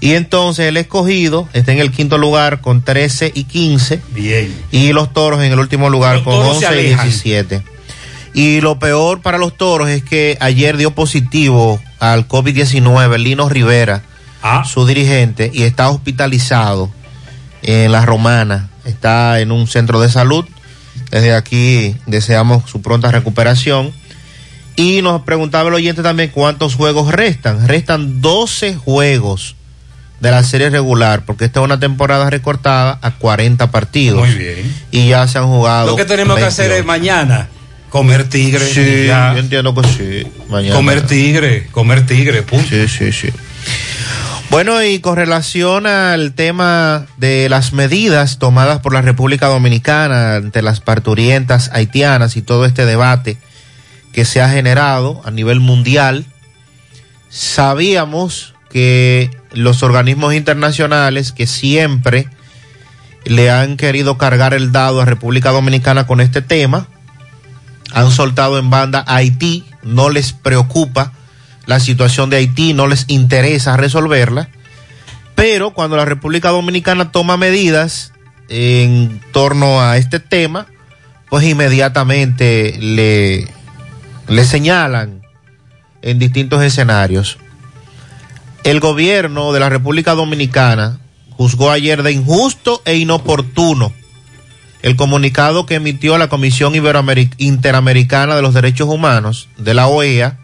Y entonces el escogido está en el quinto lugar con 13 y 15. Bien. Y los toros en el último lugar Los con toros se 11 y alejan. 17. Y lo peor para los toros es que ayer dio positivo al COVID-19 Lino Rivera, Ah. su dirigente, y está hospitalizado. en La Romana. Está en un centro de salud. Desde aquí deseamos su pronta recuperación. Y nos preguntaba el oyente también cuántos juegos restan. Restan 12 juegos de la serie regular, porque esta es una temporada recortada a 40 partidos. Muy bien. Y ya se han jugado. Lo que tenemos que hacer es mañana comer tigre. Sí, yo entiendo que sí. Mañana. Comer tigre, comer tigre, punto. Sí, sí, sí. Bueno, y con relación al tema de las medidas tomadas por la República Dominicana ante las parturientas haitianas y todo este debate que se ha generado a nivel mundial, sabíamos que los organismos internacionales que siempre le han querido cargar el dado a República Dominicana con este tema, han soltado en banda Haití, no les preocupa la situación de Haití, no les interesa resolverla, pero cuando la República Dominicana toma medidas en torno a este tema, pues inmediatamente le, le señalan en distintos escenarios. El gobierno de la República Dominicana juzgó ayer de injusto e inoportuno el comunicado que emitió la Comisión Interamericana de los Derechos Humanos de la OEA,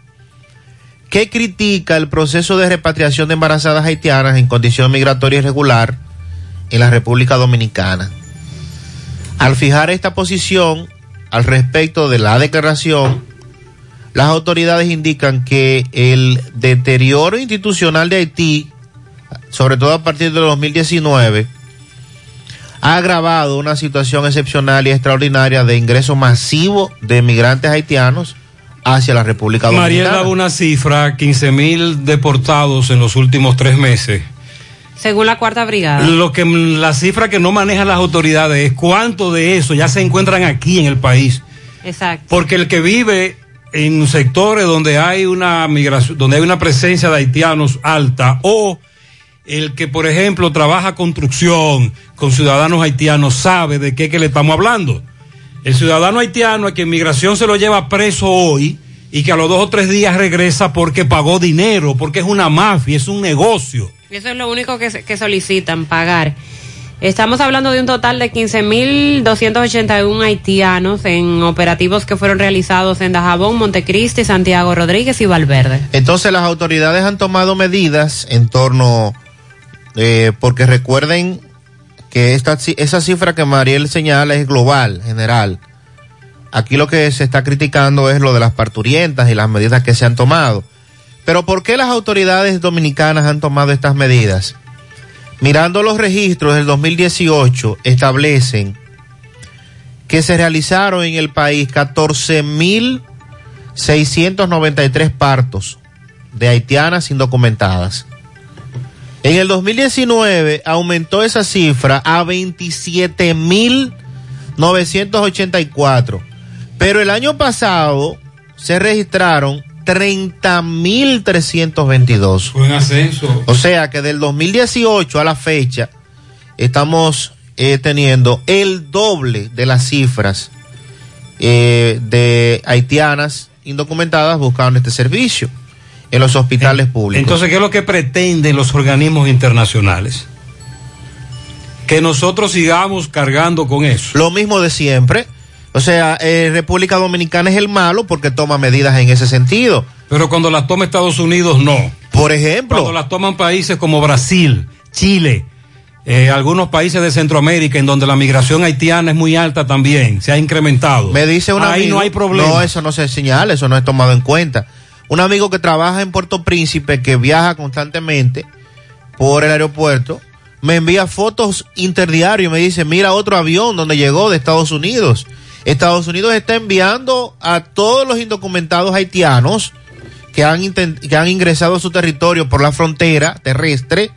que critica el proceso de repatriación de embarazadas haitianas en condición migratoria irregular en la República Dominicana. Al fijar esta posición al respecto de la declaración, las autoridades indican que el deterioro institucional de Haití, sobre todo a partir de 2019, ha agravado una situación excepcional y extraordinaria de ingreso masivo de migrantes haitianos hacia la República Mariel Dominicana. daba una cifra, 15 mil deportados en los últimos tres meses. Según la cuarta brigada. Lo que la cifra que no manejan las autoridades es cuánto de eso ya se encuentran aquí en el país. Exacto. Porque el que vive en sectores donde hay una migración, donde hay una presencia de haitianos alta, o el que, por ejemplo, trabaja construcción con ciudadanos haitianos, sabe de qué que le estamos hablando. El ciudadano haitiano a quien migración se lo lleva preso hoy y que a los dos o tres días regresa porque pagó dinero, porque es una mafia, es un negocio. Eso es lo único que, solicitan, pagar. Estamos hablando de un total de 15.281 haitianos en operativos que fueron realizados en Dajabón, Montecristi, Santiago Rodríguez y Valverde. Entonces las autoridades han tomado medidas en torno, eh, porque recuerden que esta, esa cifra que Mariel señala es global, general. Aquí lo que se está criticando es lo de las parturientas y las medidas que se han tomado. Pero ¿por qué las autoridades dominicanas han tomado estas medidas? Mirando los registros del 2018, establecen que se realizaron en el país 14.693 partos de haitianas indocumentadas. En el 2019 aumentó esa cifra a 27.984. Pero el año pasado se registraron 30.322. Fue en ascenso. O sea que del 2018 a la fecha estamos eh, teniendo el doble de las cifras eh, de haitianas indocumentadas buscando este servicio en los hospitales públicos. Entonces, ¿qué es lo que pretenden los organismos internacionales? Que nosotros sigamos cargando con eso. Lo mismo de siempre. O sea, eh, República Dominicana es el malo porque toma medidas en ese sentido. Pero cuando las toma Estados Unidos, no. Por ejemplo. Cuando las toman países como Brasil, Chile, eh, algunos países de Centroamérica, en donde la migración haitiana es muy alta también, se ha incrementado. Me dice un Ahí amigo. no hay problema. No, eso no se señala, eso no es tomado en cuenta. Un amigo que trabaja en Puerto Príncipe, que viaja constantemente por el aeropuerto, me envía fotos interdiario y me dice, mira otro avión donde llegó de Estados Unidos. Estados Unidos está enviando a todos los indocumentados haitianos que han, que han ingresado a su territorio por la frontera terrestre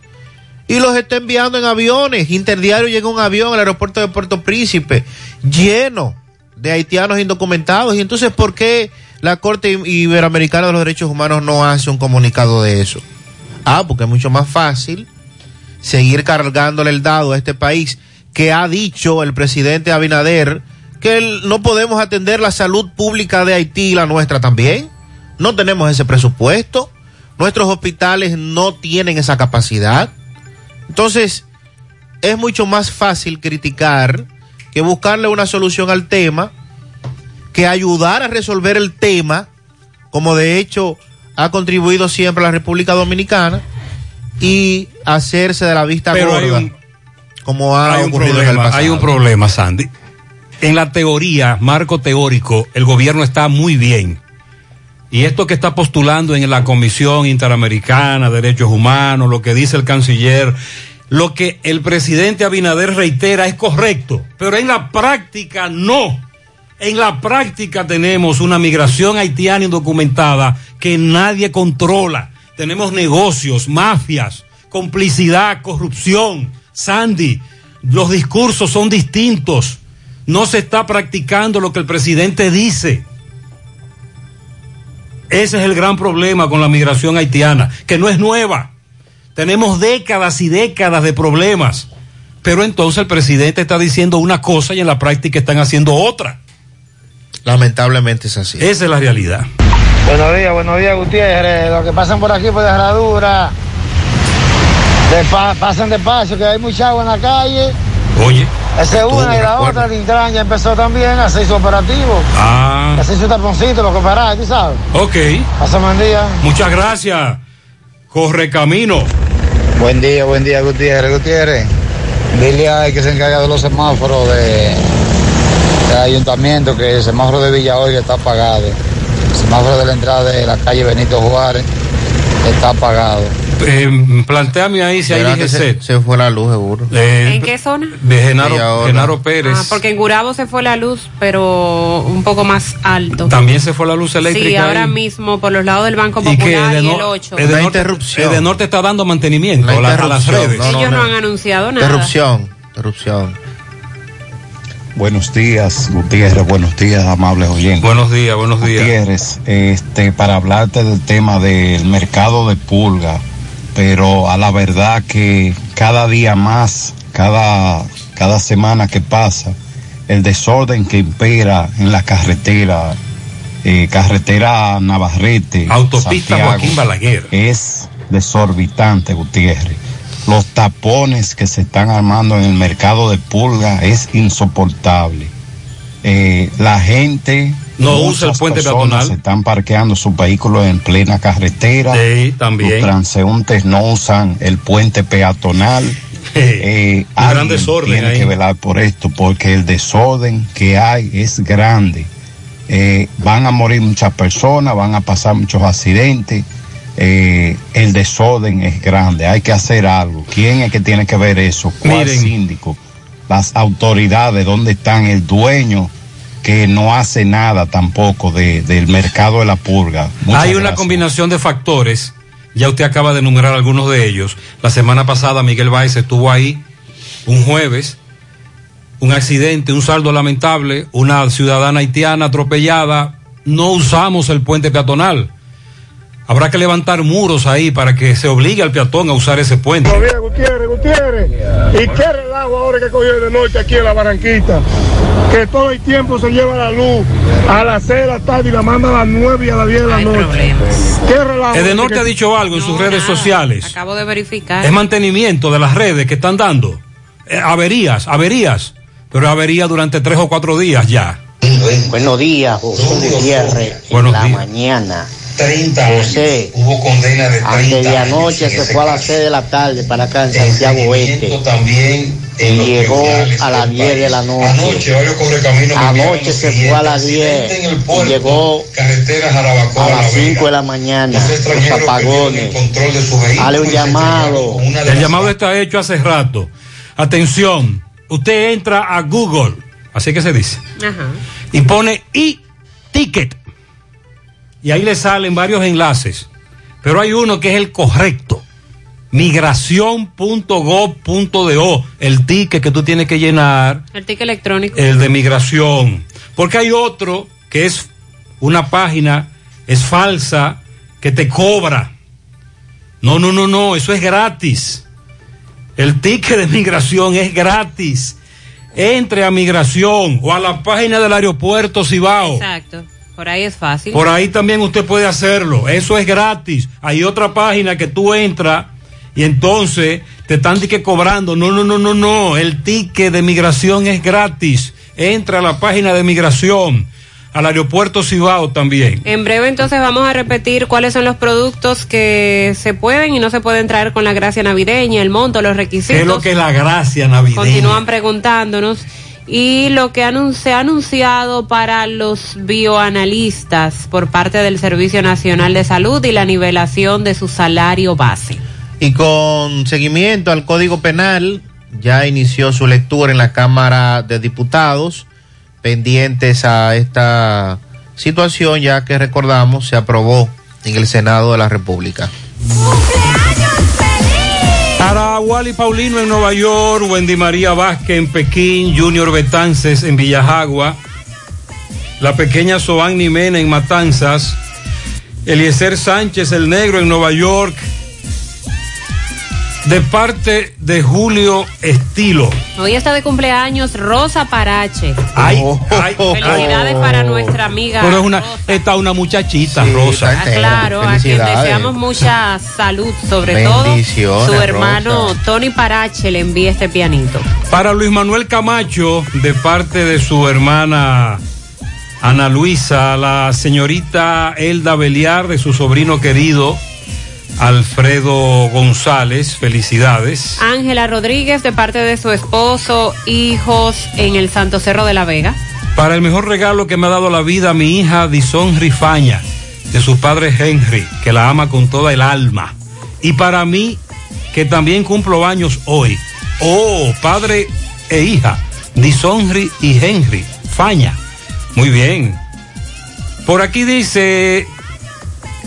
y los está enviando en aviones. Interdiario llega un avión al aeropuerto de Puerto Príncipe lleno de haitianos indocumentados. Y entonces, ¿por qué la Corte Iberoamericana de los Derechos Humanos no hace un comunicado de eso? Ah, porque es mucho más fácil seguir cargándole el dado a este país que ha dicho el presidente Abinader que no podemos atender la salud pública de Haití y la nuestra también. No tenemos ese presupuesto. Nuestros hospitales no tienen esa capacidad. Entonces, es mucho más fácil criticar que buscarle una solución al tema, que ayudar a resolver el tema, como de hecho ha contribuido siempre la República Dominicana, y hacerse de la vista Pero hay gorda, un- como ha hay un, ocurrido en el pasado. hay un problema, Sandy. En la teoría, marco teórico, el gobierno está muy bien. Y esto que está postulando en la Comisión Interamericana de Derechos Humanos, lo que dice el canciller, lo que el presidente Abinader reitera es correcto, pero en la práctica no. En la práctica tenemos una migración haitiana indocumentada que nadie controla. Tenemos negocios, mafias, complicidad, corrupción. Sandy, los discursos son distintos. No se está practicando lo que el presidente dice. Ese es el gran problema con la migración haitiana, que no es nueva. Tenemos décadas y décadas de problemas. Pero entonces el presidente está diciendo una cosa y en la práctica están haciendo otra. Lamentablemente es así. Esa es la realidad. Buenos días, buenos días, Gutiérrez. Los que pasan por aquí por Herradura, despa- pasan despacio, que hay mucha agua en la calle. Oye. Esa es una y la recuerdo. otra, el Intran ya empezó también a hacer su operativo. Ah, A hacer su taponcito, lo que para, tú sabes. ok. Pásame buen día. Muchas gracias. Corre camino. Buen día, buen día, Gutiérrez, Gutiérrez. Dile a que se encarga de los semáforos de, del ayuntamiento que el semáforo de Villa Olga está apagado. El semáforo de la entrada de la calle Benito Juárez está apagado. Eh, planteame ahí si hay que se, fue la luz, seguro. Eh, ¿En qué zona? de Genaro. Genaro Pérez. Ah, porque en Gurabo se fue la luz, pero un poco más alto. También se fue la luz eléctrica. Sí, ahora ahí. mismo por los lados del Banco y que Popular y, de el no- 8. eh, de norte, eh, de norte está dando mantenimiento La a, la- a las interrupción, redes. no, no, Ellos no, no. han anunciado nada. Interrupción, interrupción. Buenos días, Gutiérrez. Buenos días, amables oyentes. Buenos días, buenos días. Gutiérrez, este, para hablarte del tema del mercado de pulga, pero a la verdad que cada día más, cada, cada semana que pasa, el desorden que impera en la carretera, eh, carretera Navarrete, Autopista Santiago, Joaquín Balaguer. es desorbitante, Gutiérrez. Los tapones que se están armando en el mercado de pulga es insoportable. Eh, la gente No usa el puente peatonal. Están parqueando sus vehículos en plena carretera. Sí, también. Los transeúntes no usan el puente peatonal. <laughs> Eh, Un gran desorden tiene ahí. que velar por esto porque el desorden que hay es grande. Eh, van a morir muchas personas, van a pasar muchos accidentes. Eh, el desorden es grande, hay que hacer algo. ¿Quién es que tiene que ver eso? ¿Cuál Miren. síndico? Las autoridades, ¿dónde están? El dueño que no hace nada tampoco de- del mercado de la purga. Muchas Hay una gracias. combinación de factores, ya usted acaba de enumerar algunos de ellos. La semana pasada Miguel Báez estuvo ahí, un jueves, un accidente, un saldo lamentable, una ciudadana haitiana atropellada, no usamos el puente peatonal. Habrá que levantar muros ahí para que se obligue al peatón a usar ese puente. Buenos días, Gutiérrez, Gutiérrez. ¿Y qué relajo ahora que cogió de noche aquí en la Barranquita? Que todo el tiempo se lleva la luz a las 6 de la tarde y la manda a las 9 y a las 10 de la noche. ¿Qué relajo? Edenorte ha dicho algo en sus redes sociales. Acabo de verificar. Es mantenimiento de las redes que están dando. Eh, averías, averías. Pero avería durante tres o cuatro días ya. Buenos días, José Gutiérrez. En Buenos la días. mañana. 30 José, Hubo condena de 30 antes de años anoche se fue a las caso. 6 de la tarde para acá en El Santiago Oeste. también Y en los llegó a las del 10 de la noche. Anoche, varios correcaminos Anoche se fue a las accidente 10 en el y puerto, llegó carretera Jarabacoa, a La las Vega. 5 de la mañana. Los apagones. control de su vehículo Dale un y llamado. El llamado está hecho hace rato. Atención, usted entra a Google, así que se dice, Ajá. y pone e-ticket. Y ahí le salen varios enlaces. Pero hay uno que es el correcto. Migración.gov.do, el ticket que tú tienes que llenar, El ticket electrónico. el de migración. Porque hay otro que es una página, es falsa, que te cobra. No, no, no, no, eso es gratis. El ticket de migración es gratis. Entre a migración o a la página del aeropuerto Cibao. Exacto. Por ahí es fácil. Por ahí también usted puede hacerlo. Eso es gratis. Hay otra página que tú entras y entonces te están que cobrando. No, no, no, no, no. El ticket de migración es gratis. Entra a la página de migración al aeropuerto Cibao también. En breve entonces vamos a repetir cuáles son los productos que se pueden y no se pueden traer con la gracia navideña, el monto, los requisitos. ¿Qué es lo que es la gracia navideña? Continúan preguntándonos. Y lo que se ha anunciado para los bioanalistas por parte del Servicio Nacional de Salud y la nivelación de su salario base. Y con seguimiento al Código Penal, ya inició su lectura en la Cámara de Diputados pendientes a esta situación, ya que recordamos se aprobó en el Senado de la República. Para Paulino en Nueva York, Wendy María Vázquez en Pekín, Junior Betances en Villajagua, la pequeña Soani Mena en Matanzas, Eliezer Sánchez el Negro en Nueva York, de parte de Julio Estilo. Hoy está de cumpleaños Rosa Parache. Ay, Oh. ay, Felicidades para nuestra amiga. Pero es una, está una muchachita, Rosa. Ah, claro, a quien deseamos mucha salud, sobre todo Bendiciones, su hermano Rosa. Tony Parache le envía este pianito. Para Luis Manuel Camacho, de parte de su hermana Ana Luisa, la señorita Elda Beliar, de su sobrino querido Alfredo González, felicidades. Ángela Rodríguez de parte de su esposo, hijos en el Santo Cerro de la Vega. Para el mejor regalo que me ha dado la vida, mi hija Dison Rifaña, de su padre Henry, que la ama con toda el alma. Y para mí, que también cumplo años hoy. Oh, padre e hija, Disonri y Henry Faña. Muy bien. Por aquí dice,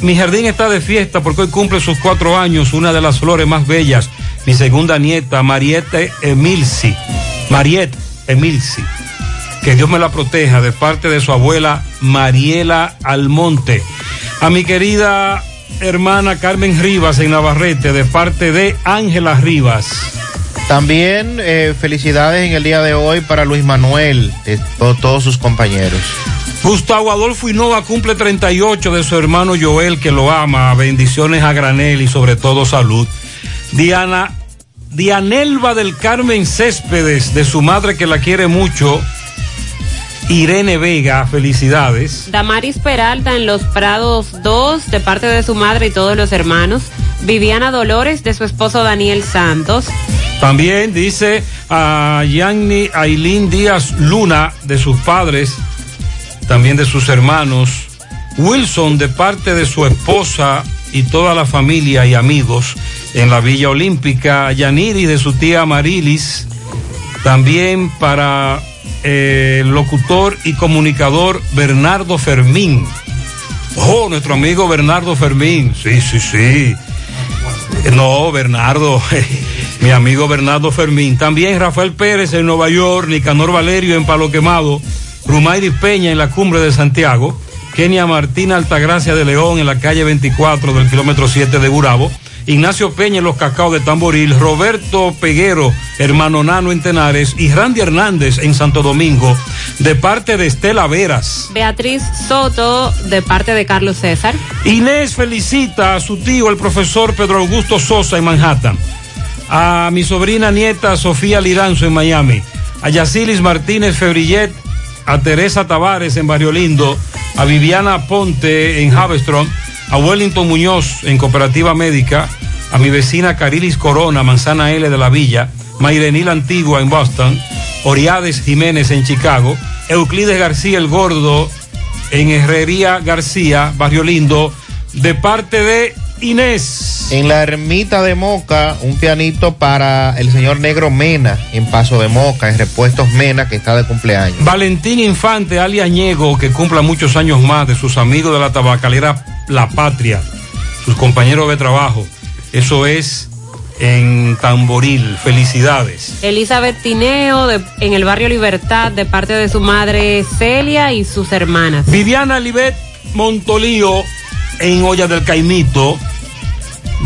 mi jardín está de fiesta porque hoy cumple sus cuatro años, una de las flores más bellas, mi segunda nieta, Mariette Emilsi. Mariette Emilsi. Que Dios me la proteja de parte de su abuela Mariela Almonte. A mi querida hermana Carmen Rivas en Navarrete de parte de Ángela Rivas. También eh, felicidades en el día de hoy para Luis Manuel, de to- todos sus compañeros. Gustavo Adolfo Hinoa cumple 38 de su hermano Joel, que lo ama. Bendiciones a granel y sobre todo salud. Diana, Dianelva del Carmen Céspedes, de su madre que la quiere mucho. Irene Vega, felicidades. Damaris Peralta en Los Prados 2 de parte de su madre y todos los hermanos. Viviana Dolores de su esposo Daniel Santos. También dice a Yanni Ailín Díaz Luna, de sus padres, también de sus hermanos. Wilson, de parte de su esposa y toda la familia y amigos en la Villa Olímpica. Yaniri, de su tía Marilis. También para eh, el locutor y comunicador Bernardo Fermín. Oh, nuestro amigo Bernardo Fermín. Sí, sí, sí. No, Bernardo, <laughs> mi amigo Bernardo Fermín. También Rafael Pérez en Nueva York, Nicanor Valerio en Palo Quemado, Rumayri Peña en la cumbre de Santiago, Kenia Martina Altagracia de León en la calle 24 del kilómetro 7 de Burabo, Ignacio Peña en los Cacao de Tamboril, Roberto Peguero, hermano Nano en Tenares y Randy Hernández en Santo Domingo, de parte de Estela Veras. Beatriz Soto de parte de Carlos César. Inés felicita a su tío, el profesor Pedro Augusto Sosa en Manhattan. A mi sobrina nieta Sofía Liranzo en Miami. A Yacilis Martínez Febrillet. A Teresa Tavares en Barrio Lindo. A Viviana Ponte en Haverstrong. A Wellington Muñoz en Cooperativa Médica. A mi vecina Carilis Corona, Manzana L de la Villa. Mayrenil Antigua en Boston. Oriades Jiménez en Chicago. Euclides García el Gordo en Herrería García, Barrio Lindo, de parte de Inés. En la ermita de Moca, un pianito para el señor Negro Mena, en Paso de Moca, en Repuestos Mena, que está de cumpleaños. Valentín Infante, alias Ñego, que cumpla muchos años más de sus amigos de la tabacalera La Patria, sus compañeros de trabajo. Eso es en Tamboril. Felicidades. Elizabeth Tineo de- en el barrio Libertad de parte de su madre Celia y sus hermanas. Viviana Libet Montolío en Olla del Caimito,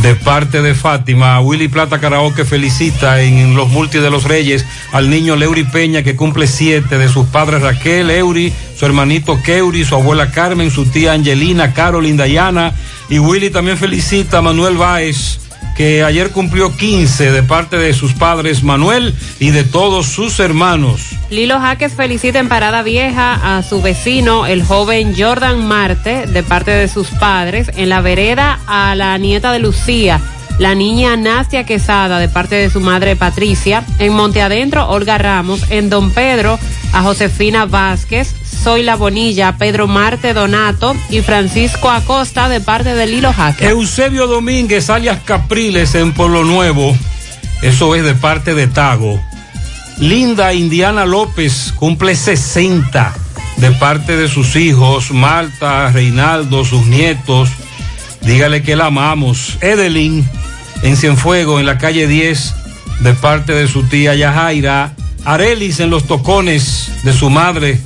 de parte de Fátima. Willy Plata Karaoke felicita en Los Multi de los Reyes al niño Leury Peña que cumple siete, de sus padres Raquel, Eury, su hermanito Keuri, su abuela Carmen, su tía Angelina, Carolyn, Dayana. Y Willy también felicita a Manuel Báez que ayer cumplió 15 de parte de sus padres Manuel y de todos sus hermanos. Lilo Jaques felicita en Parada Vieja a su vecino, el joven Jordan Marte, de parte de sus padres. En la vereda a la nieta de Lucía, la niña Nastia Quesada, de parte de su madre Patricia. En Monte Adentro, Olga Ramos. En Don Pedro, a Josefina Vázquez. Soy la Bonilla, Pedro Marte Donato y Francisco Acosta, de parte de Lilo Jaques. Eusebio Domínguez, alias Capriles, en Pueblo Nuevo. Eso es de parte de Tago. Linda Indiana López cumple 60 de parte de sus hijos, Marta, Reinaldo, sus nietos. Dígale que la amamos. Edelyn en Cienfuego, en la calle 10, de parte de su tía Yajaira. Arelis en los tocones de su madre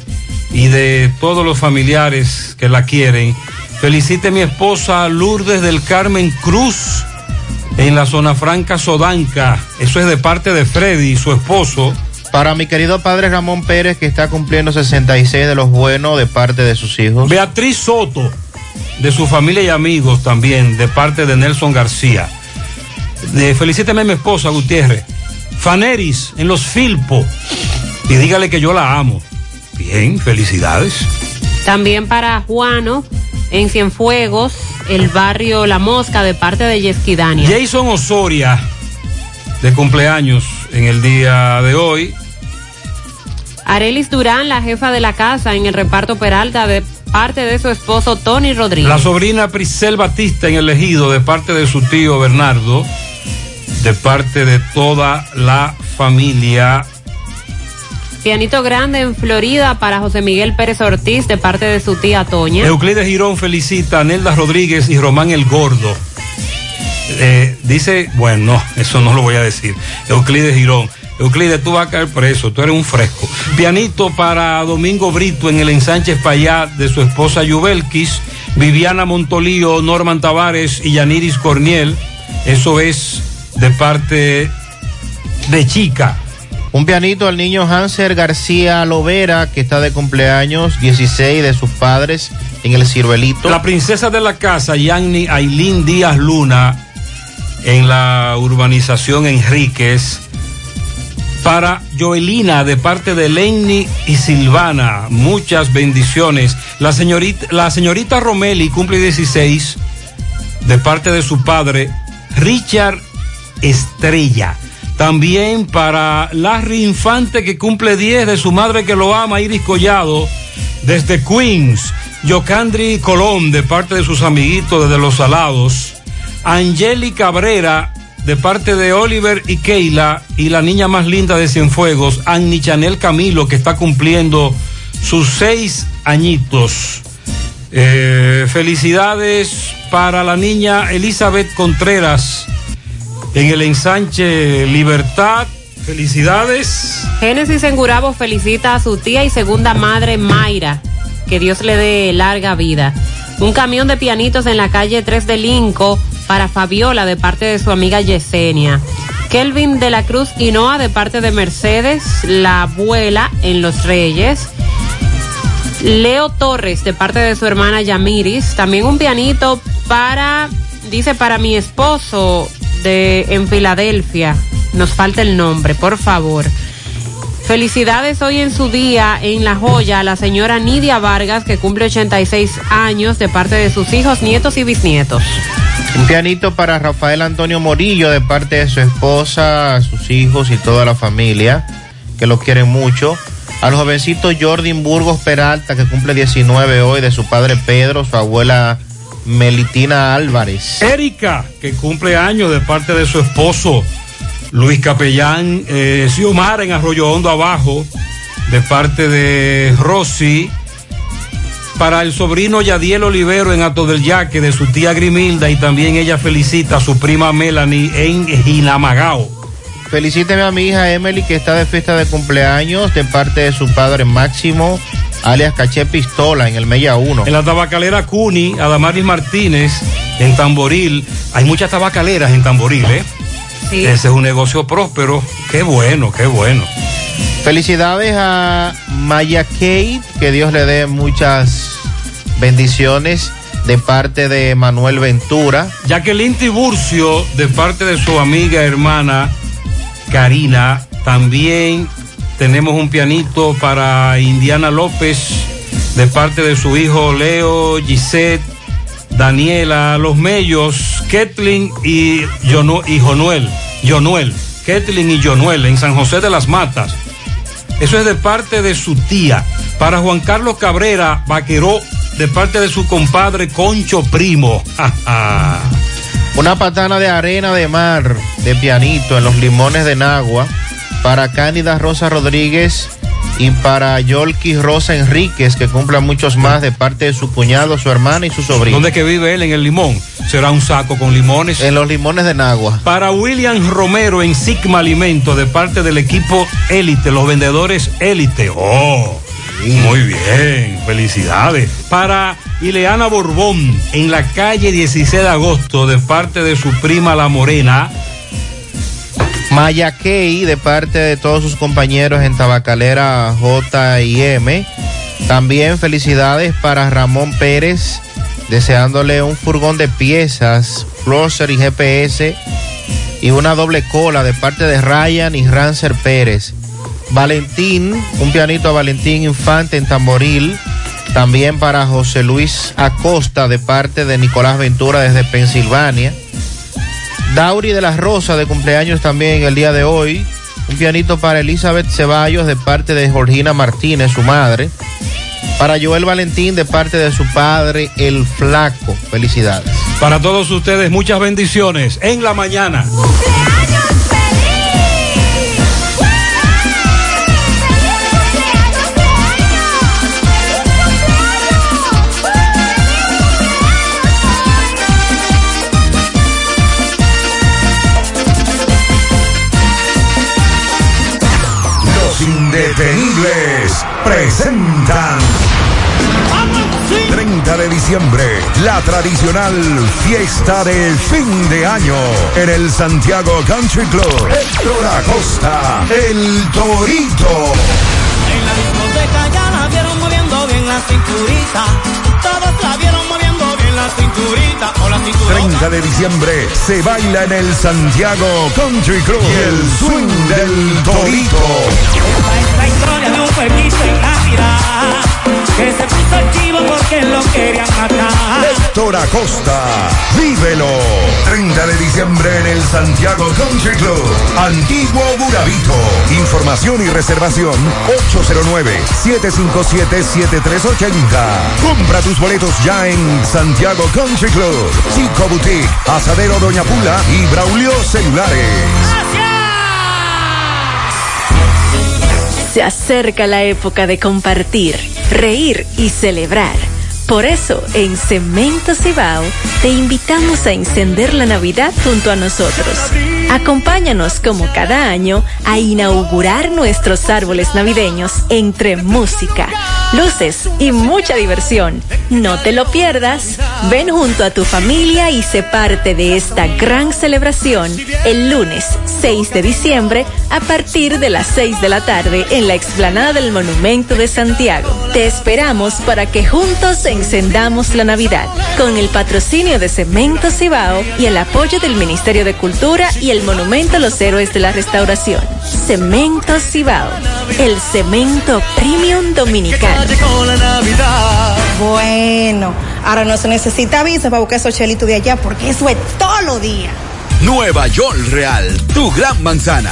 y de todos los familiares que la quieren. Felicite a mi esposa Lourdes del Carmen Cruz en la zona franca Sodanca. Eso es de parte de Freddy, su esposo. Para mi querido padre Ramón Pérez, que está cumpliendo 66 de los buenos de parte de sus hijos. Beatriz Soto, de su familia y amigos también, de parte de Nelson García. De, felicíteme a mi esposa Gutiérrez. Faneris, en los Filpo. Y dígale que yo la amo. Bien, felicidades. También para Juano, en Cienfuegos, el barrio La Mosca, de parte de Yesquidania. Jason Osoria, de cumpleaños en el día de hoy. Arelis Durán, la jefa de la casa en el reparto Peralta, de parte de su esposo Tony Rodríguez. La sobrina Priscel Batista en el ejido, de parte de su tío Bernardo, de parte de toda la familia. Pianito grande en Florida para José Miguel Pérez Ortiz, de parte de su tía Toña. Euclides Girón felicita a Nelda Rodríguez y Román el Gordo. Eh, dice, bueno, no, eso no lo voy a decir. Euclides Girón. Euclides, tú vas a caer preso, tú eres un fresco. Pianito para Domingo Brito en el ensanche Payá de su esposa Yubelquis, Viviana Montolío, Norman Tavares y Yaniris Corniel. Eso es de parte de Chica. Un pianito al niño Hanser García Lovera, que está de cumpleaños, 16 de sus padres en el ciruelito. La princesa de la casa, Yanni Ailín Díaz Luna, en la urbanización Enríquez. Para Joelina, de parte de Lenny y Silvana, muchas bendiciones. La señorita, Romeli cumple 16, de parte de su padre, Richard Estrella. También para Larry Infante, que cumple 10 de su madre que lo ama, Iris Collado, desde Queens. Yocandri Colón, de parte de sus amiguitos desde Los Salados. Angeli Cabrera, de parte de Oliver y Keila. Y la niña más linda de Cienfuegos, Annie Chanel Camilo, que está cumpliendo sus seis añitos. Eh, felicidades para la niña Elizabeth Contreras en el ensanche Libertad. Felicidades. Génesis en Gurabo felicita a su tía y segunda madre Mayra. Que Dios le dé larga vida. Un camión de pianitos en la calle 3 de Linco para Fabiola de parte de su amiga Yesenia. Kelvin de la Cruz Hinoa de parte de Mercedes, la abuela en Los Reyes. Leo Torres de parte de su hermana Yamiris. También un pianito para, dice, para mi esposo de en Filadelfia. Nos falta el nombre, por favor. Felicidades hoy en su día en La Joya a la señora Nidia Vargas, que cumple 86 años de parte de sus hijos, nietos y bisnietos. Un pianito para Rafael Antonio Morillo de parte de su esposa, sus hijos y toda la familia, que lo quieren mucho. Al jovencito Jordan Burgos Peralta, que cumple 19 hoy, de su padre Pedro, su abuela Melitina Álvarez. Erika, que cumple años de parte de su esposo Luis Capellán, eh, Xiomara en Arroyo Hondo Abajo, de parte de Rosy. Para el sobrino Yadiel Olivero en Ato del Yaque, de su tía Grimilda, y también ella felicita a su prima Melanie en Jinamagao. Felicíteme a mi hija Emily, que está de fiesta de cumpleaños, de parte de su padre Máximo, alias Caché Pistola, en el Mella 1. En la tabacalera Cuni, Adamaris Martínez, en Tamboril. Hay muchas tabacaleras en Tamboril, ¿eh? Sí. Ese es un negocio próspero. Qué bueno, qué bueno. Felicidades a Maya Kate, que Dios le dé muchas bendiciones de parte de Manuel Ventura. Jacqueline Tiburcio, de parte de su amiga hermana Karina. También tenemos un pianito para Indiana López, de parte de su hijo Leo, Gisette, Daniela, Los Mellos, Ketlin y, Jonuel. Jonuel, Ketlin y Jonuel, en San José de las Matas. Eso es de parte de su tía. Para Juan Carlos Cabrera, Vaqueró, de parte de su compadre Concho Primo. Una patana de arena de mar de pianito en los limones de Nagua para Cándida Rosa Rodríguez y para Yolki Rosa Enríquez, que cumpla muchos más de parte de su cuñado, su hermana y su sobrino. ¿Dónde es que vive él? En el limón. Será un saco con limones. En los limones de Nagua. Para William Romero en Sigma Alimento, de parte del equipo Élite, los vendedores Élite. Oh, muy bien, felicidades. Para Ileana Borbón en la calle 16 de agosto, de parte de su prima La Morena. Maya Key, de parte de todos sus compañeros en Tabacalera J y M. También felicidades para Ramón Pérez, deseándole un furgón de piezas, Flosser y GPS y una doble cola de parte de Ryan y Rancer Pérez. Valentín, un pianito a Valentín Infante en Tamboril. También para José Luis Acosta de parte de Nicolás Ventura desde Pensilvania. Dauri de la Rosa de cumpleaños también el día de hoy. Un pianito para Elizabeth Ceballos de parte de Georgina Martínez, su madre. Para Joel Valentín de parte de su padre, el Flaco. Felicidades. Para todos ustedes, muchas bendiciones en la mañana. Indetenibles presentan 30 de diciembre, la tradicional fiesta de fin de año en el Santiago Country Club. Héctor Acosta, el Torito. En la discoteca ya la vieron moviendo bien la cinturita. Todos la vieron moviendo bien la cinturita. O la cinturita. 30 de diciembre se baila en el Santiago Country Club y el swing del Torito. La historia de un pueblito en Navidad. Que se puso porque lo querían matar. Héctor Acosta, vívelo. 30 de diciembre en el Santiago Country Club, Antiguo Burabito. Información y reservación 809-757-7380. Compra tus boletos ya en Santiago Country Club, Chico Boutique, Asadero Doña Pula y Braulio Celulares. Se acerca la época de compartir, reír y celebrar. Por eso, en Cemento Cibao, te invitamos a encender la Navidad junto a nosotros. Acompáñanos como cada año a inaugurar nuestros árboles navideños entre música, luces y mucha diversión. No te lo pierdas. Ven junto a tu familia y sé parte de esta gran celebración el lunes 6 de diciembre a partir de las 6 de la tarde en la explanada del Monumento de Santiago. Te esperamos para que juntos encendamos la Navidad con el patrocinio de Cemento Cibao y el apoyo del Ministerio de Cultura y el Monumento a los Héroes de la Restauración. Cemento Cibao, el cemento premium dominicano. Llegó la Navidad. Bueno, ahora no se necesita visa para buscar esos chelitos de allá porque eso es todos los días. Nueva York Real, tu gran manzana.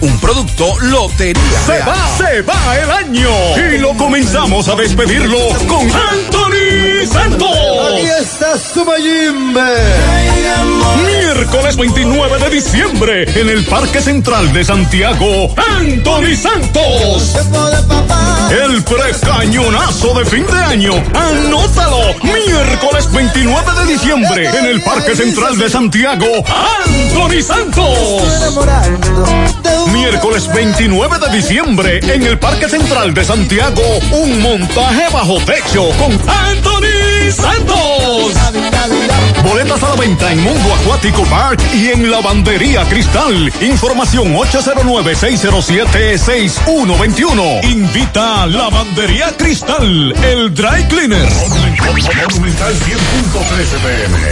Un producto Lotería Se Real. va, se va el año y lo comenzamos a despedirlo con Anthony Santos. Aquí está su Miércoles 29 de diciembre en el Parque Central de Santiago, Anthony Santos. El precañonazo de fin de año. Anótalo. Miércoles 29 de diciembre en el Parque Central de Santiago, Anthony Santos. Miércoles 29 de diciembre en el Parque Central de Santiago, un montaje bajo techo con Anthony Santos. Boletas a la venta en Mundo Acuático Park y en Lavandería Cristal. Información 809-607-6121. Invita a Lavandería Cristal, el Dry Cleaner.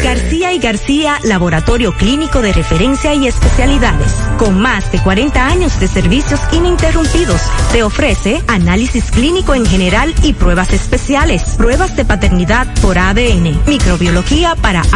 García y García, laboratorio clínico de referencia y especialidades. Con más de 40 años de servicios ininterrumpidos, te ofrece análisis clínico en general y pruebas especiales, pruebas de paternidad por ADN, microbiología para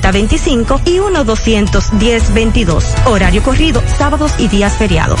809-575-9025 y 1-210-22. Horario corrido, sábados y días feriados.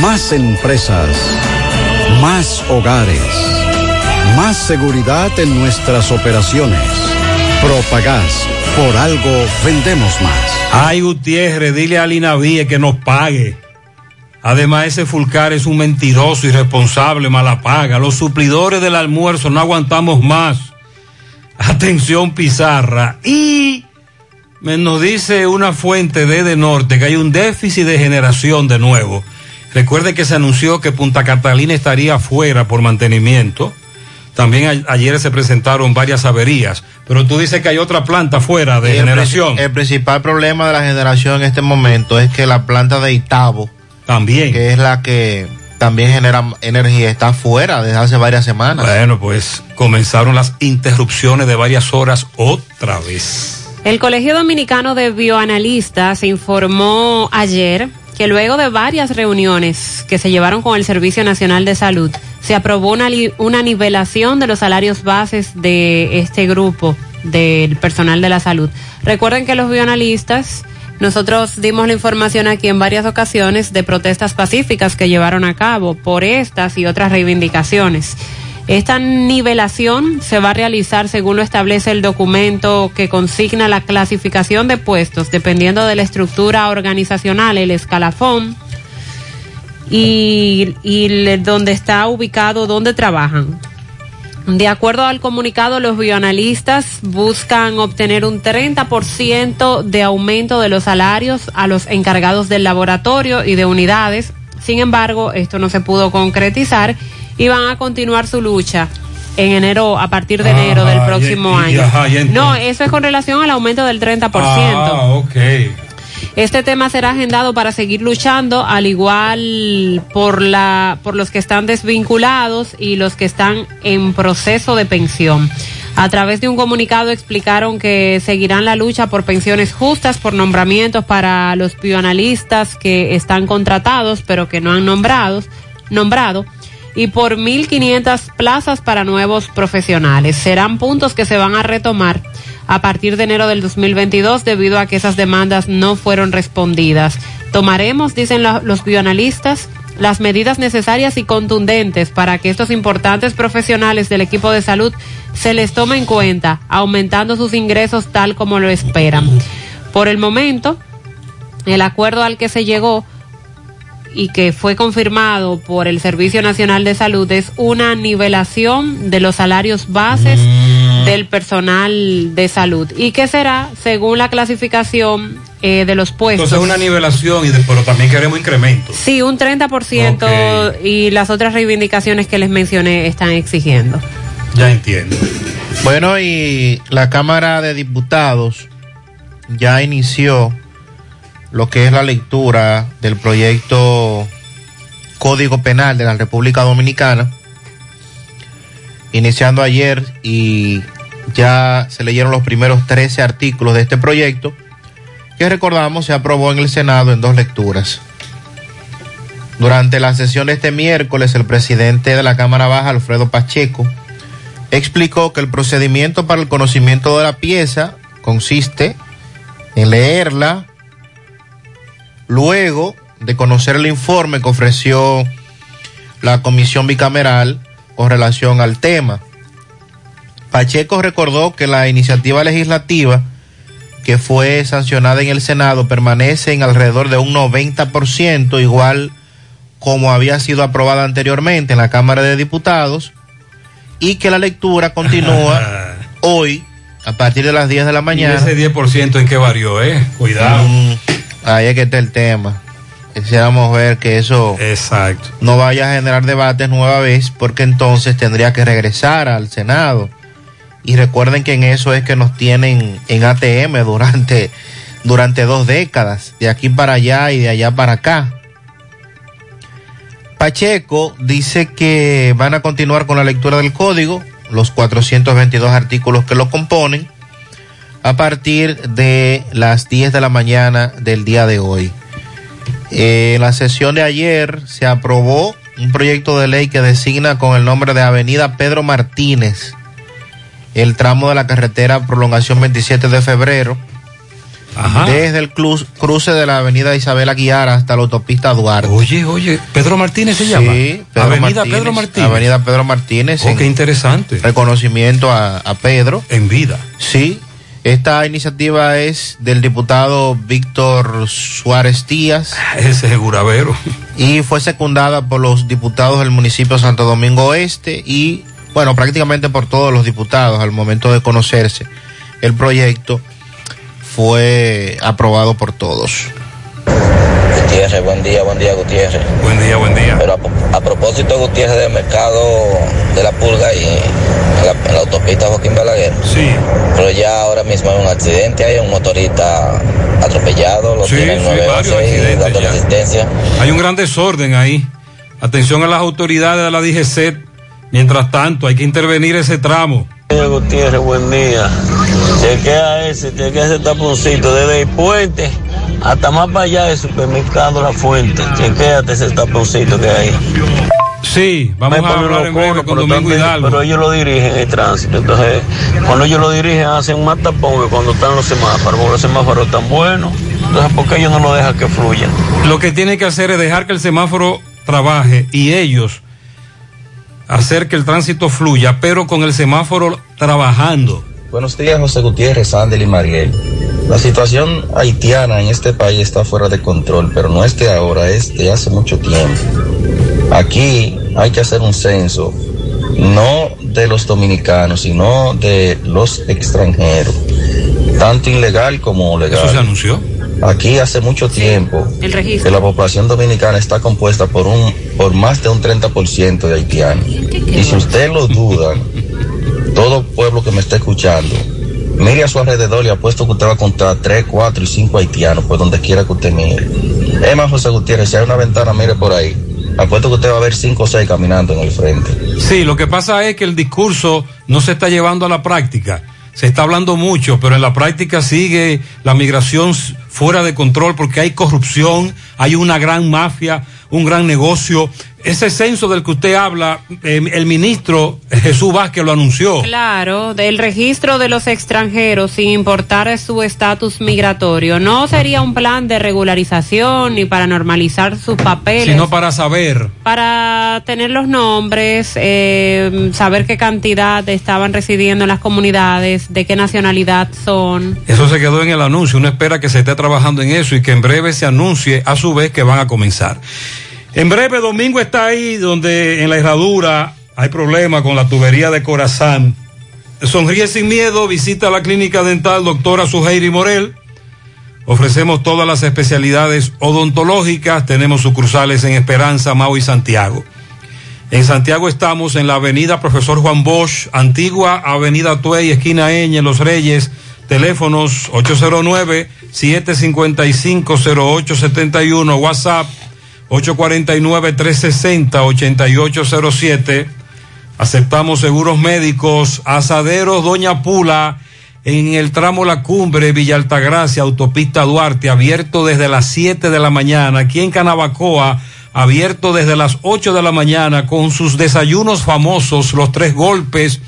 Más empresas. Más hogares. Más seguridad en nuestras operaciones. Propagás. Por algo vendemos más. Ay, Gutiérrez, dile a Linavíe que nos pague. Además, ese Fulcar es un mentiroso, irresponsable, mala paga. Los suplidores del almuerzo no aguantamos más. Atención, Pizarra. Y nos dice una fuente de De Norte que hay un déficit de generación de nuevo. Recuerde que se anunció que Punta Catalina estaría fuera por mantenimiento. También a- ayer se presentaron varias averías. Pero tú dices que hay otra planta fuera de el generación. El, principal problema de la generación en este momento es que la planta de Itabo, también, que es la que también genera energía, está fuera desde hace varias semanas. Bueno, pues comenzaron las interrupciones de varias horas otra vez. El Colegio Dominicano de Bioanalistas informó ayer que luego de varias reuniones que se llevaron con el Servicio Nacional de Salud, se aprobó una, una nivelación de los salarios bases de este grupo del personal de la salud. Recuerden que los bioanalistas, nosotros dimos la información aquí en varias ocasiones de protestas pacíficas que llevaron a cabo por estas y otras reivindicaciones. Esta nivelación se va a realizar según lo establece el documento que consigna la clasificación de puestos dependiendo de la estructura organizacional, el escalafón y, y donde está ubicado, donde trabajan. De acuerdo al comunicado, los bioanalistas buscan obtener un 30% de aumento de los salarios a los encargados del laboratorio y de unidades, Sin embargo, esto no se pudo concretizar y van a continuar su lucha en enero, a partir de enero del Ajá, próximo y- y- año. ajá, no, eso es con relación al aumento del 30%. Ah. Este tema será agendado para seguir luchando, al igual por la por los que están desvinculados y los que están en proceso de pensión. A través de un comunicado explicaron que seguirán la lucha por pensiones justas, por nombramientos para los bioanalistas que están contratados pero que no han nombrados, nombrado y por 1.500 plazas para nuevos profesionales. Serán puntos que se van a retomar a partir de enero del 2022 debido a que esas demandas no fueron respondidas. Tomaremos, dicen los bioanalistas, las medidas necesarias y contundentes para que estos importantes profesionales del equipo de salud se les tome en cuenta, aumentando sus ingresos tal como lo esperan. Por el momento, el acuerdo al que se llegó y que fue confirmado por el Servicio Nacional de Salud es una nivelación de los salarios bases del personal de salud y que será según la clasificación eh, de los puestos. Entonces una nivelación, y de- pero también queremos incremento. Sí, un 30% y las otras reivindicaciones que les mencioné están exigiendo. Ya entiendo. Bueno, y la Cámara de Diputados ya inició lo que es la lectura del proyecto Código Penal de la República Dominicana, iniciando ayer y ya se leyeron los primeros 13 artículos de este proyecto, que recordamos se aprobó en el Senado en dos lecturas. Durante la sesión de este miércoles, el presidente de la Cámara Baja, Alfredo Pacheco, explicó que el procedimiento para el conocimiento de la pieza consiste en leerla, luego de conocer el informe que ofreció la comisión bicameral con relación al tema. Pacheco recordó que la iniciativa legislativa que fue sancionada en el Senado permanece en alrededor de un 90%, igual como había sido aprobada anteriormente en la Cámara de Diputados, y que la lectura continúa <laughs> hoy a partir de las 10 de la mañana. Y ese 10% en qué varió, ¿eh? Cuidado. Mm, ahí es que está el tema. Quisiéramos ver que eso Exacto. no vaya a generar debates nueva vez, porque entonces tendría que regresar al Senado. Y recuerden que en eso es que nos tienen en ATM durante, durante dos décadas, de aquí para allá y de allá para acá. Pacheco dice que van a continuar con la lectura del código, los 422 artículos que lo componen, a partir de las 10 de la mañana del día de hoy. Eh, en la sesión de ayer se aprobó un proyecto de ley que designa con el nombre de Avenida Pedro Martínez el tramo de la carretera prolongación 27 de febrero, desde el cru- cruce de la avenida Isabel Aguiar hasta la autopista Duarte. Oye, oye, Pedro Martínez se llama. Sí, Pedro Avenida Martínez, Pedro Martínez. Avenida Pedro Martínez. Oh, qué interesante. Reconocimiento a, a Pedro. En vida. Sí. Esta iniciativa es del diputado Víctor Suárez Díaz. <laughs> Ese es Guravero. Y fue secundada por los diputados del municipio de Santo Domingo Oeste y, bueno, prácticamente por todos los diputados al momento de conocerse. El proyecto fue aprobado por todos. Gutiérrez, buen día, buen día Gutiérrez. Buen día, buen día. Pero a, a propósito Gutiérrez del mercado de la pulga y en la, en la autopista Joaquín Balaguer. Sí. Pero ya ahora mismo hay un accidente, hay un motorista atropellado, lo Sí, tienen sí, 911 varios y accidentes dando resistencia. Hay un gran desorden ahí. Atención a las autoridades de la DGC. Mientras tanto, hay que intervenir ese tramo. Señor Gutiérrez, buen día. Chequea ese, chequea ese taponcito desde el puente hasta más para allá del supermercado La Fuente. Chequéate ese taponcito que hay. Sí, vamos Me a hablar en los breve con pero Domingo también- Hidalgo. Pero ellos lo dirigen el tránsito. Entonces, cuando ellos lo dirigen, hacen más tapón que cuando están los semáforos. Porque los semáforos están buenos. Entonces, ¿por qué ellos no lo dejan que fluya? Lo que tiene que hacer es dejar que el semáforo trabaje y ellos hacer que el tránsito fluya, pero con el semáforo trabajando. Buenos días José Gutiérrez, Ándel y Mariel. La situación haitiana en este país está fuera de control, pero no es de ahora, es de hace mucho tiempo. Aquí hay que hacer un censo, no de los dominicanos, sino de los extranjeros, tanto ilegal como legal. Eso se anunció. Aquí hace mucho tiempo El que la población dominicana está compuesta por un por más de un 30% de haitianos. Y si usted lo duda, todo pueblo que me está escuchando, mire a su alrededor y apuesto que usted va a encontrar 3, 4 y 5 haitianos por donde quiera que usted mire. Es más, José Gutiérrez, si hay una ventana, mire por ahí. Apuesto que usted va a ver 5 o 6 caminando en el frente. Sí, lo que pasa es que el discurso no se está llevando a la práctica. Se está hablando mucho, pero en la práctica sigue la migración fuera de control porque hay corrupción, hay una gran mafia, un gran negocio. Ese censo del que usted habla, eh, el ministro Jesús Vázquez lo anunció. Claro, del registro de los extranjeros sin importar su estatus migratorio. No sería un plan de regularización ni para normalizar sus papeles. Sino para saber. para tener los nombres, eh, saber qué cantidad estaban residiendo en las comunidades, de qué nacionalidad son. Eso se quedó en el anuncio. Uno espera que se esté trabajando en eso y que en breve se anuncie a su vez que van a comenzar. En breve, Domingo está ahí donde en la herradura hay problema con la tubería de Corazán. Sonríe sin miedo, visita la clínica dental doctora Suheiri Morel. Ofrecemos todas las especialidades odontológicas. Tenemos sucursales en Esperanza, Mau y Santiago. En Santiago estamos en la avenida Profesor Juan Bosch, antigua avenida Tuey, esquina Eñe, Los Reyes, teléfonos 809-755-0871, WhatsApp 849-360-8807. Aceptamos seguros médicos, asaderos Doña Pula, en el tramo La Cumbre, Villa Altagracia, Autopista Duarte, abierto desde las 7 de la mañana, aquí en Canabacoa, abierto desde las 8 de la mañana, con sus desayunos famosos, los tres golpes,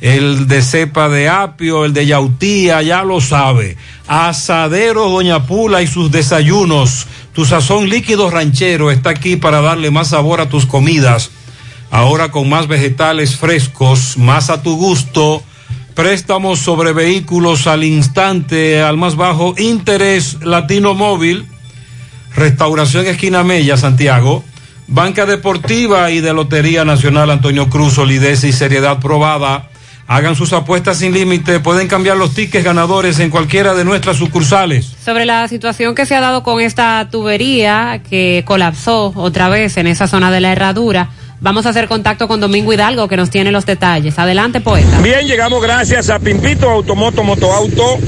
el de cepa de apio, el de yautía, ya lo sabe. Asadero Doña Pula y sus desayunos. Tu sazón líquido ranchero está aquí para darle más sabor a tus comidas. Ahora con más vegetales frescos, más a tu gusto. Préstamos sobre vehículos al instante, al más bajo interés Latino Móvil. Restauración Esquina Mella, Santiago. Banca Deportiva y de Lotería Nacional Antonio Cruz, solidez y seriedad probada. Hagan sus apuestas sin límite. Pueden cambiar los tickets ganadores en cualquiera de nuestras sucursales. Sobre la situación que se ha dado con esta tubería que colapsó otra vez en esa zona de la herradura, vamos a hacer contacto con Domingo Hidalgo que nos tiene los detalles. Adelante, poeta. Bien, llegamos gracias a Pimpito Automoto Motoauto,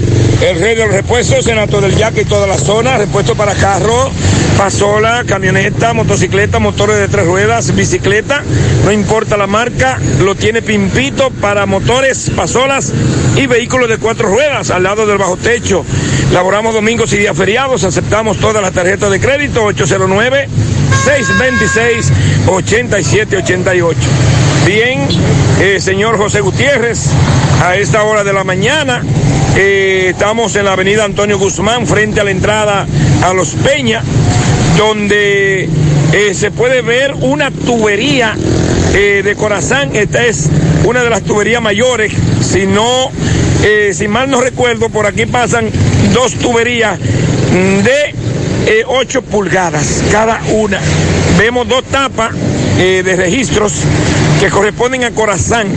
el rey de los repuestos del Yaque y toda la zona, repuestos para carro, pasola, camioneta, motocicleta, motores de tres ruedas, bicicleta, no importa la marca, lo tiene Pimpito para motores, pasolas y vehículos de cuatro ruedas al lado del bajo techo. Laboramos domingos y días feriados, aceptamos todas las tarjetas de crédito 809 626 8788. Bien, eh, señor José Gutiérrez, a esta hora de la mañana eh, estamos en la avenida Antonio Guzmán frente a la entrada a Los Peña, donde eh, se puede ver una tubería de Corazán. Esta es una de las tuberías mayores, si no, si mal no recuerdo, por aquí pasan dos tuberías de eh, 8 pulgadas cada una. Vemos dos tapas eh, de registros que corresponden a Corazán,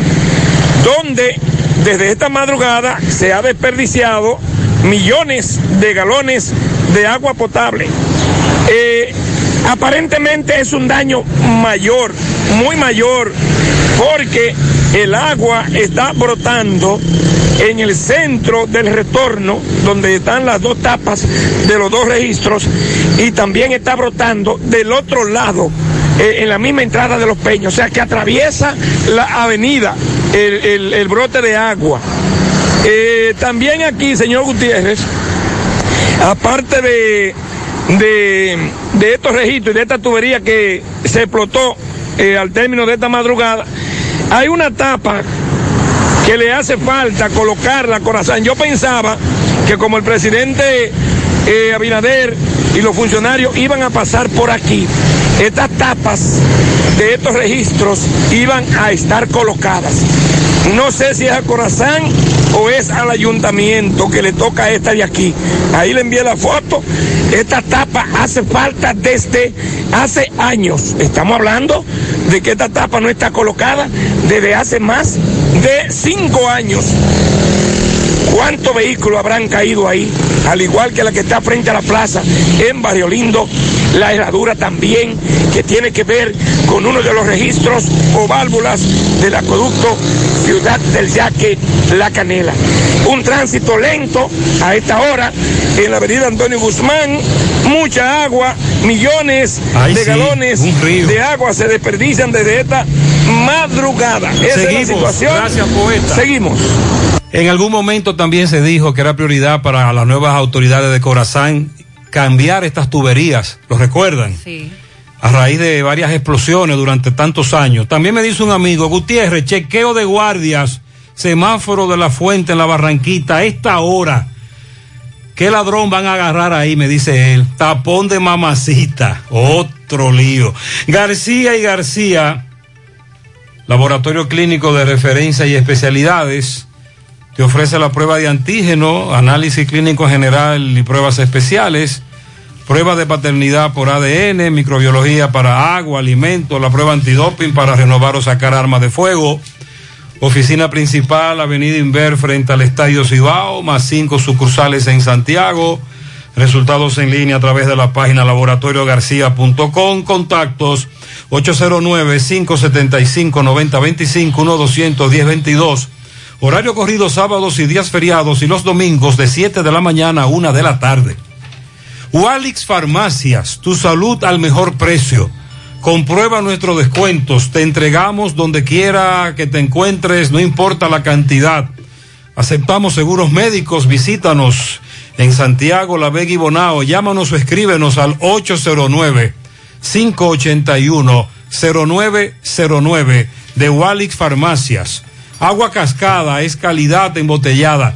donde desde esta madrugada se ha desperdiciado millones de galones de agua potable. Eh, aparentemente es un daño mayor, muy mayor, porque el agua está brotando en el centro del retorno, donde están las dos tapas de los dos registros, y también está brotando del otro lado, eh, en la misma entrada de los peños, o sea que atraviesa la avenida el, el- brote de agua. Eh, también aquí, señor Gutiérrez, aparte de, de, de estos registros y de esta tubería que se explotó eh, al término de esta madrugada, hay una tapa que le hace falta colocarla, corazón. Yo pensaba que como el presidente eh, Abinader y los funcionarios iban a pasar por aquí, estas tapas de estos registros iban a estar colocadas. No sé si es a Corazán o es al ayuntamiento que le toca esta de aquí. Ahí le envié la foto. Esta tapa hace falta desde hace años. Estamos hablando de que esta tapa no está colocada desde hace más de cinco años. ¿Cuántos vehículos habrán caído ahí? Al igual que la que está frente a la plaza en Barrio Lindo, la herradura también, que tiene que ver con uno de los registros o válvulas del acueducto Ciudad del Yaque, La Canela. Un tránsito lento a esta hora en la avenida Antonio Guzmán, mucha agua, millones Ay, de sí, galones de agua se desperdician desde esta madrugada. Esa es la Seguimos. situación. Gracias, poeta. Seguimos. En algún momento también se dijo que era prioridad para las nuevas autoridades de Corazán cambiar estas tuberías. ¿Lo recuerdan? Sí. A raíz de varias explosiones durante tantos años. También me dice un amigo, Gutiérrez, chequeo de guardias, semáforo de la fuente en la Barranquita, a esta hora. ¿Qué ladrón van a agarrar ahí? Me dice él. Tapón de mamacita. Otro lío. García y García, Laboratorio Clínico de Referencia y Especialidades, te ofrece la prueba de antígeno, análisis clínico general y pruebas especiales, prueba de paternidad por ADN, microbiología para agua, alimentos, la prueba antidoping para renovar o sacar armas de fuego. Oficina principal, Avenida Inver, frente al Estadio Cibao, más cinco sucursales en Santiago. Resultados en línea a través de la página laboratoriogarcía.com. Contactos 809-575-9025, 1-210-22. Horario corrido sábados y días feriados y los domingos de 7 de la mañana a 1 de la tarde. Walix Farmacias, tu salud al mejor precio. Comprueba nuestros descuentos. Te entregamos donde quiera que te encuentres, no importa la cantidad. Aceptamos seguros médicos. Visítanos en Santiago, La Vega y Bonao. Llámanos o escríbenos al 809-581-0909 de Walix Farmacias. Agua cascada es calidad embotellada.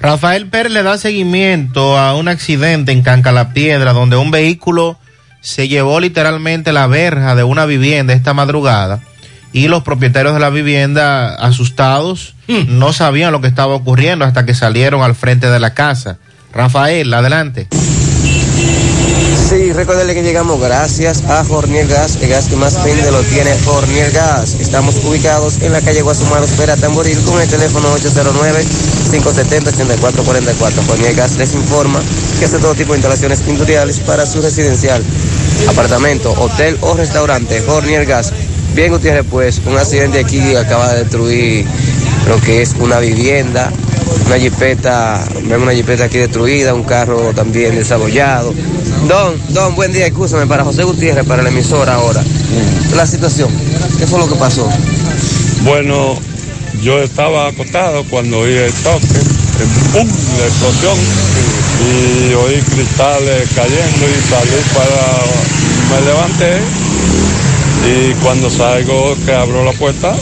Rafael Pérez le da seguimiento a un accidente en Canca la Piedra, donde un vehículo se llevó literalmente la verja de una vivienda esta madrugada y los propietarios de la vivienda asustados no sabían lo que estaba ocurriendo hasta que salieron al frente de la casa. Rafael, adelante. Sí, recuérdale que llegamos gracias a Jornier Gas, el gas que más vende lo tiene Jornier Gas. Estamos ubicados en la calle Guasumaro, espera Tamboril, con el teléfono 809-570-8444. Jornier Gas les informa que hace todo tipo de instalaciones industriales para su residencial, apartamento, hotel o restaurante. Jornier Gas. Bien, Gutiérrez, pues un accidente aquí acaba de destruir lo que es una vivienda, una jipeta, vemos una jipeta aquí destruida, un carro también desarrollado. Don, Don, buen día, escúchame, para José Gutiérrez, para la emisora ahora. La situación, ¿qué fue lo que pasó? Bueno, yo estaba acostado cuando oí el toque, el pum, la explosión, y oí cristales cayendo y salí para, me levanté y cuando salgo que abro la puerta,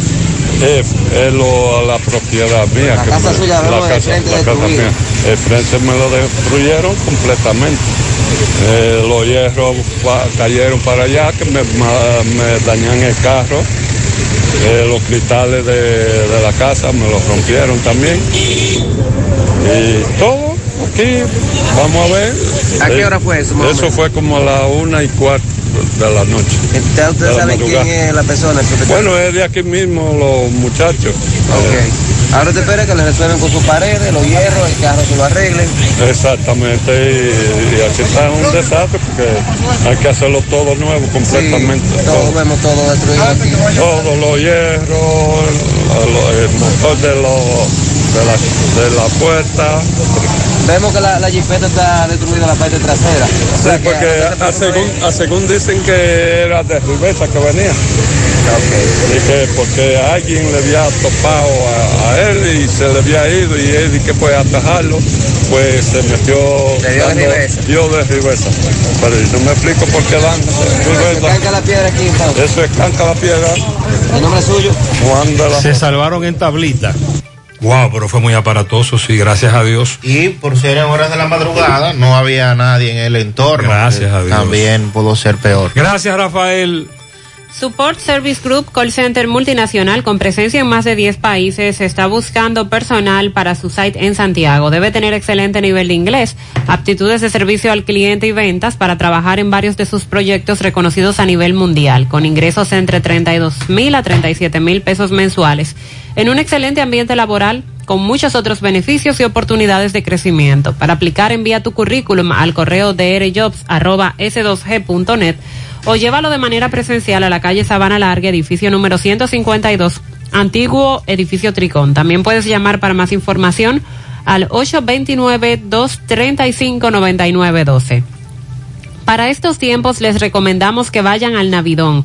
es, es lo, la propiedad mía. La que casa me- suya, la casa, frente la casa mía. El frente me lo destruyeron completamente. Eh, los hierros pa- cayeron para allá que me, me dañan el carro. Eh, los cristales de, de la casa me los rompieron también. Y todo aquí, vamos a ver. ¿A qué Eh, hora fue eso, Eso fue como a la una y cuarto de la noche. ¿Ustedes De la saben quién es la persona? Bueno, es de aquí mismo los muchachos. Ok. Ahora te espera que le resuelven con sus paredes, los hierros, el carro se lo arreglen. Exactamente, y, y así está un desastre porque hay que hacerlo todo nuevo completamente. Todo, vemos todo destruido aquí. Todos los hierros, el motor de, los de, la, de la puerta. Vemos que la, la jipeta está destruida en la parte trasera. O Sí, sea porque a- a según, a según dicen que era de Riveta que venía. Y que porque alguien le había topado a, a él y se le había ido y él y que fue a atajarlo, pues se metió Le dio de dando- rivesa. dio de rivesa. Pero yo no me explico por qué dan rivesa. Canca la piedra aquí entonces. Eso es canca la piedra. ¿El nombre es suyo? Juan de la Se salvaron en tablita. Wow, pero fue muy aparatoso, sí, gracias a Dios. Y por ser en horas de la madrugada, no había nadie en el entorno. Gracias a Dios. También pudo ser peor. Gracias, Rafael. Support Service Group Call Center multinacional con presencia en más de 10 países está buscando personal para su site en Santiago. Debe tener excelente nivel de inglés, aptitudes de servicio al cliente y ventas para trabajar en varios de sus proyectos reconocidos a nivel mundial, con ingresos entre 32 mil a 37 mil pesos mensuales, en un excelente ambiente laboral con muchos otros beneficios y oportunidades de crecimiento. Para aplicar, envía tu currículum al correo drjobs.s2g.net o llévalo de manera presencial a la calle Sabana Larga, edificio número 152, antiguo edificio Tricón. También puedes llamar para más información al 829-235-9912. Para estos tiempos les recomendamos que vayan al Navidón,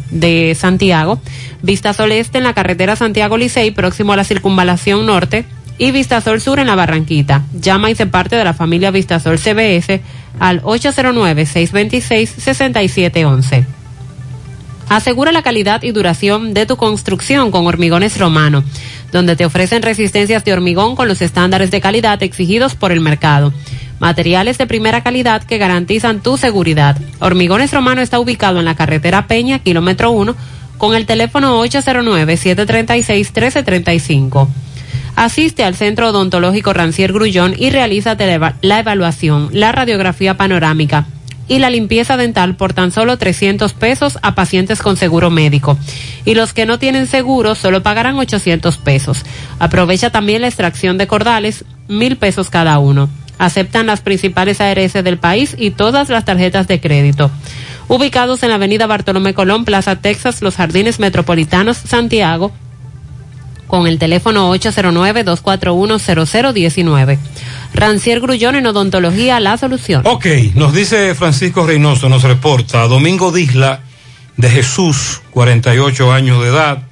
de Santiago. Vistasol Este en la carretera Santiago Licey, próximo a la circunvalación norte. Y Vistasol Sur en la Barranquita. Llama y se parte de la familia Vistasol CBS al 809-626-6711. Asegura la calidad y duración de tu construcción con Hormigones Romano, donde te ofrecen resistencias de hormigón con los estándares de calidad exigidos por el mercado. Materiales de primera calidad que garantizan tu seguridad. Hormigones Romano está ubicado en la carretera Peña, kilómetro 1, con el teléfono 809-736-1335. Asiste al Centro Odontológico Rancier Grullón y eva- la evaluación, la radiografía panorámica y la limpieza dental por tan solo 300 pesos a pacientes con seguro médico. Y los que no tienen seguro solo pagarán 800 pesos. Aprovecha también la extracción de cordales, mil pesos cada uno. Aceptan las principales ARS del país y todas las tarjetas de crédito. Ubicados en la avenida Bartolomé Colón, Plaza Texas, Los Jardines Metropolitanos, Santiago, con el teléfono 809-241-0019. Rancier Grullón en Odontología, la solución. Ok, nos dice Francisco Reynoso, nos reporta, Domingo Disla de Jesús, 48 años de edad.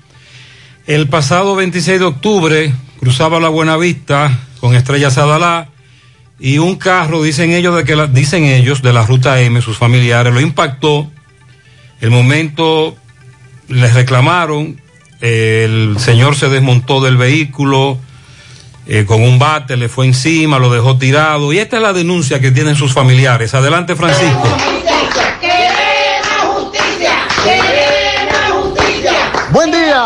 El pasado 26 de octubre cruzaba la Buenavista con Estrella Sadalá y un carro, dicen ellos, de que la- dicen ellos, de la ruta M, sus familiares, lo impactó. El momento les reclamaron, el señor se desmontó del vehículo eh, con un bate, le fue encima, lo dejó tirado. Y esta es la denuncia que tienen sus familiares. Adelante, Francisco.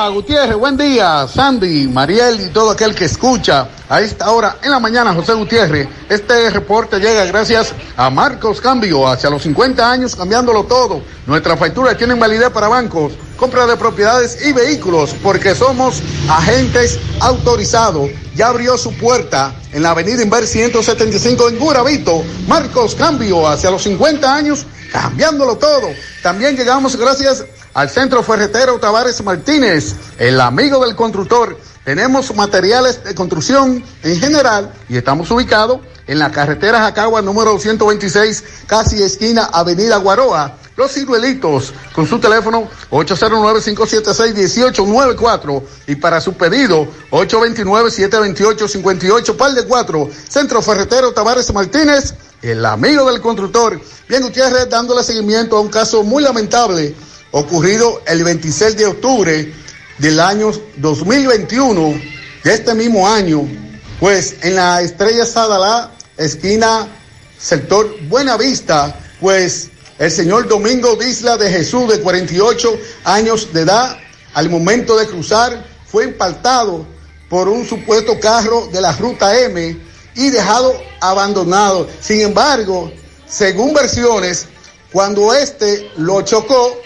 Gutiérrez, buen día, Sandy, Mariel y todo aquel que escucha a esta hora en la mañana, José Gutiérrez. Este reporte llega gracias a Marcos Cambio, hacia los 50 años cambiándolo todo. Nuestras facturas tienen validez para bancos, compra de propiedades y vehículos, porque somos agentes autorizados. Ya abrió su puerta en la avenida Inver 175 en Guravito. Marcos Cambio, hacia los 50 años, cambiándolo todo. También llegamos gracias al Centro Ferretero Tavares Martínez, el amigo del constructor. Tenemos materiales de construcción en general y estamos ubicados en la carretera Jacagua número 126, casi esquina Avenida Guaroa. Los ciruelitos con su teléfono 809-576-1894 y para su pedido 829-728-58 par de 4 Centro Ferretero Tavares Martínez, el amigo del constructor. Bien, Gutiérrez, dándole seguimiento a un caso muy lamentable ocurrido el 26 de octubre del año 2021, de este mismo año, pues en la Estrella Sadalá, esquina sector Buenavista, pues el señor Domingo Disla de Jesús, de 48 años de edad, al momento de cruzar, fue impactado por un supuesto carro de la ruta M y dejado abandonado. Sin embargo, según versiones, Cuando este lo chocó,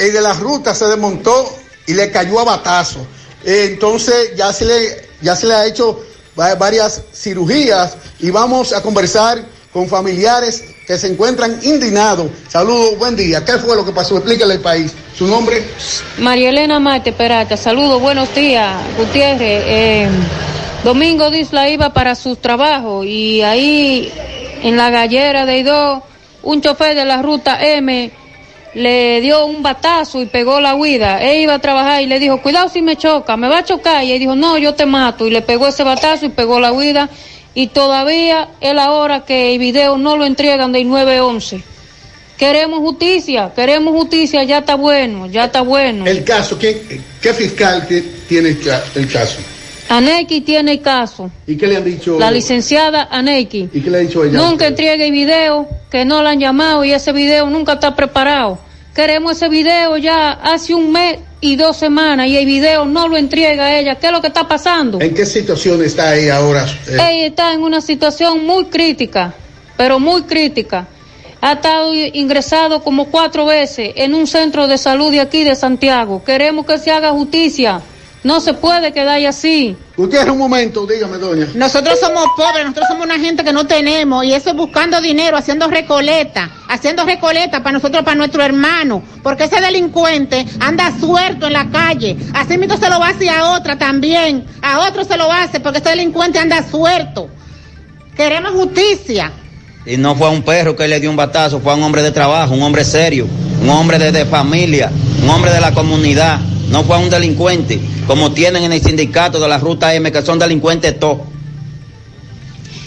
el de la ruta se desmontó y le cayó a batazo. Entonces ya se le, ya se le ha hecho va- varias cirugías y vamos a conversar con familiares que se encuentran indignados. Saludos, buen día. ¿Qué fue lo que pasó? Explícale al país. Su nombre. María Elena Mate Peralta, saludos, buenos días, Gutiérrez. Eh, Domingo Disla iba para su trabajo y ahí en la gallera de Ido, un chofer de la ruta M le dio un batazo y pegó la huida. Él iba a trabajar y le dijo, cuidado si me choca, me va a chocar. Y él dijo, no, yo te mato. Y le pegó ese batazo y pegó la huida. Y todavía él ahora que el video no lo entregan del 911. Queremos justicia, queremos justicia, ya está bueno, ya está bueno. El caso, ¿quién, ¿qué fiscal ti- tiene el caso? Aneki tiene caso. ¿Y qué le han dicho? La licenciada Aneki. ¿Y qué le ha dicho ella? Nunca entrega el video, que no la han llamado y ese video nunca está preparado. Queremos ese video ya hace un mes y dos semanas y el video no lo entrega ella. ¿Qué es lo que está pasando? ¿En qué situación está ahí ahora? eh? Ella está en una situación muy crítica, pero muy crítica. Ha estado ingresado como cuatro veces en un centro de salud de aquí de Santiago. Queremos que se haga justicia. No se puede quedar ahí así. Usted un momento, dígame, doña. Nosotros somos pobres, nosotros somos una gente que no tenemos y eso buscando dinero, haciendo recoleta, haciendo recoleta para nosotros, para nuestro hermano, porque ese delincuente anda suelto en la calle, así mismo se lo va a hacer a otra también, a otro se lo hace porque ese delincuente anda suelto. Queremos justicia. Y no fue a un perro que le dio un batazo, fue a un hombre de trabajo, un hombre serio, un hombre de, de familia, un hombre de la comunidad. No fue a un delincuente, como tienen en el sindicato de la Ruta M, que son delincuentes todos.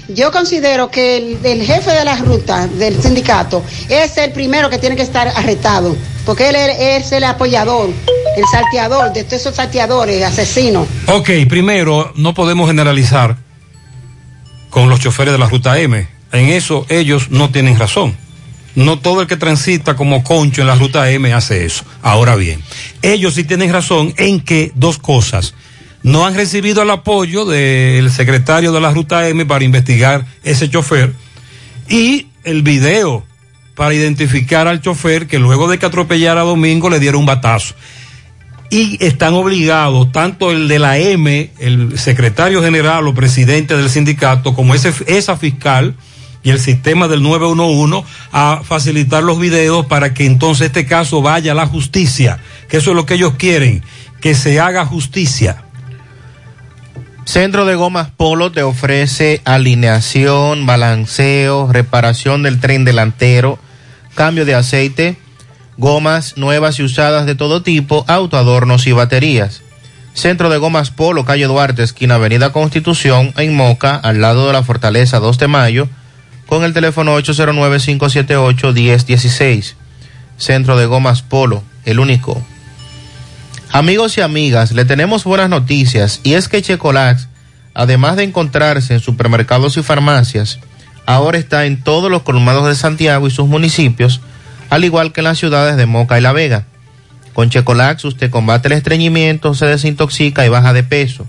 Yo considero que el, el jefe de la ruta del sindicato es el primero que tiene que estar arrestado, porque él es, es el apoyador, el salteador de todos esos salteadores, asesinos. Ok, primero, no podemos generalizar con los choferes de la ruta M. En eso ellos no tienen razón. No todo el que transita como concho en la ruta M hace eso. Ahora bien, ellos sí tienen razón en que dos cosas. No han recibido el apoyo del secretario de la ruta M para investigar ese chofer y el video para identificar al chofer que luego de que atropellara a Domingo le dieron un batazo y están obligados, tanto el de la M, el secretario general o presidente del sindicato, como ese, esa fiscal y el sistema del 911, a facilitar los videos para que entonces este caso vaya a la justicia, que eso es lo que ellos quieren, que se haga justicia. Centro de Gomas Polo te ofrece alineación, balanceo, reparación del tren delantero, cambio de aceite, gomas nuevas y usadas de todo tipo, autoadornos y baterías. Centro de Gomas Polo, calle Duarte, esquina Avenida Constitución, en Moca, al lado de la Fortaleza 2 de Mayo, con el teléfono 809-578-1016. Centro de Gomas Polo, el único. Amigos y amigas, le tenemos buenas noticias y es que Checolax, además de encontrarse en supermercados y farmacias, ahora está en todos los colmados de Santiago y sus municipios, al igual que en las ciudades de Moca y La Vega. Con Checolax usted combate el estreñimiento, se desintoxica y baja de peso,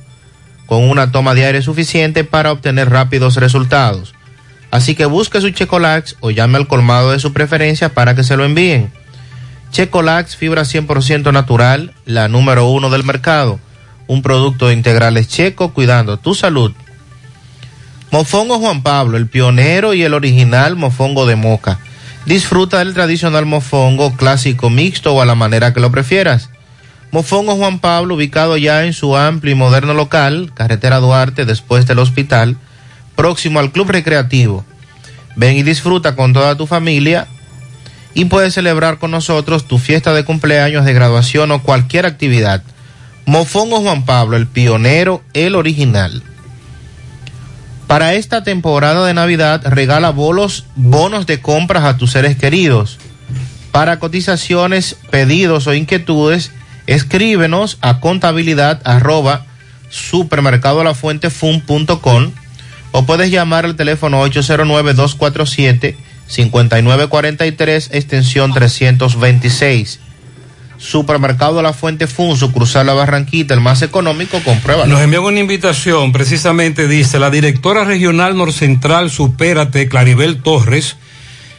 con una toma de aire suficiente para obtener rápidos resultados. Así que busque su Checolax o llame al colmado de su preferencia para que se lo envíen. Checolax, fibra 100% natural, la número uno del mercado. Un producto de integrales checo cuidando tu salud. Mofongo Juan Pablo, el pionero y el original mofongo de moca. Disfruta del tradicional mofongo clásico mixto o a la manera que lo prefieras. Mofongo Juan Pablo, ubicado ya en su amplio y moderno local, carretera Duarte, después del hospital, próximo al Club Recreativo. Ven y disfruta con toda tu familia y puedes celebrar con nosotros tu fiesta de cumpleaños, de graduación o cualquier actividad. Mofongo Juan Pablo, el pionero, el original. Para esta temporada de Navidad, regala bolos, bonos de compras a tus seres queridos. Para cotizaciones, pedidos o inquietudes, escríbenos a contabilidad o puedes llamar al teléfono 809-247-5943, extensión 326. Supermercado La Fuente Fun, sucursal La Barranquita, el más económico, compruébalo. Nos envió una invitación, precisamente dice, la directora regional norcentral Supérate, Claribel Torres,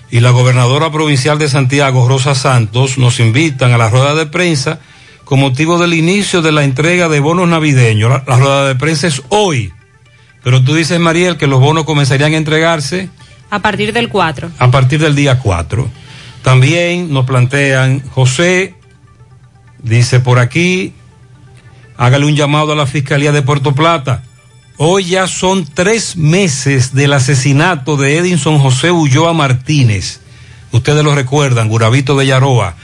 y la gobernadora provincial de Santiago, Rosa Santos, nos invitan a la rueda de prensa con motivo del inicio de la entrega de bonos navideños. La rueda de prensa es hoy, pero tú dices, Mariel, que los bonos comenzarían a entregarse A partir del 4. a partir del día 4. También nos plantean, José, dice por aquí, hágale un llamado a la Fiscalía de Puerto Plata. Hoy ya son tres meses del asesinato de Edinson José Ulloa Martínez. Ustedes lo recuerdan, Guravito de Yaroa,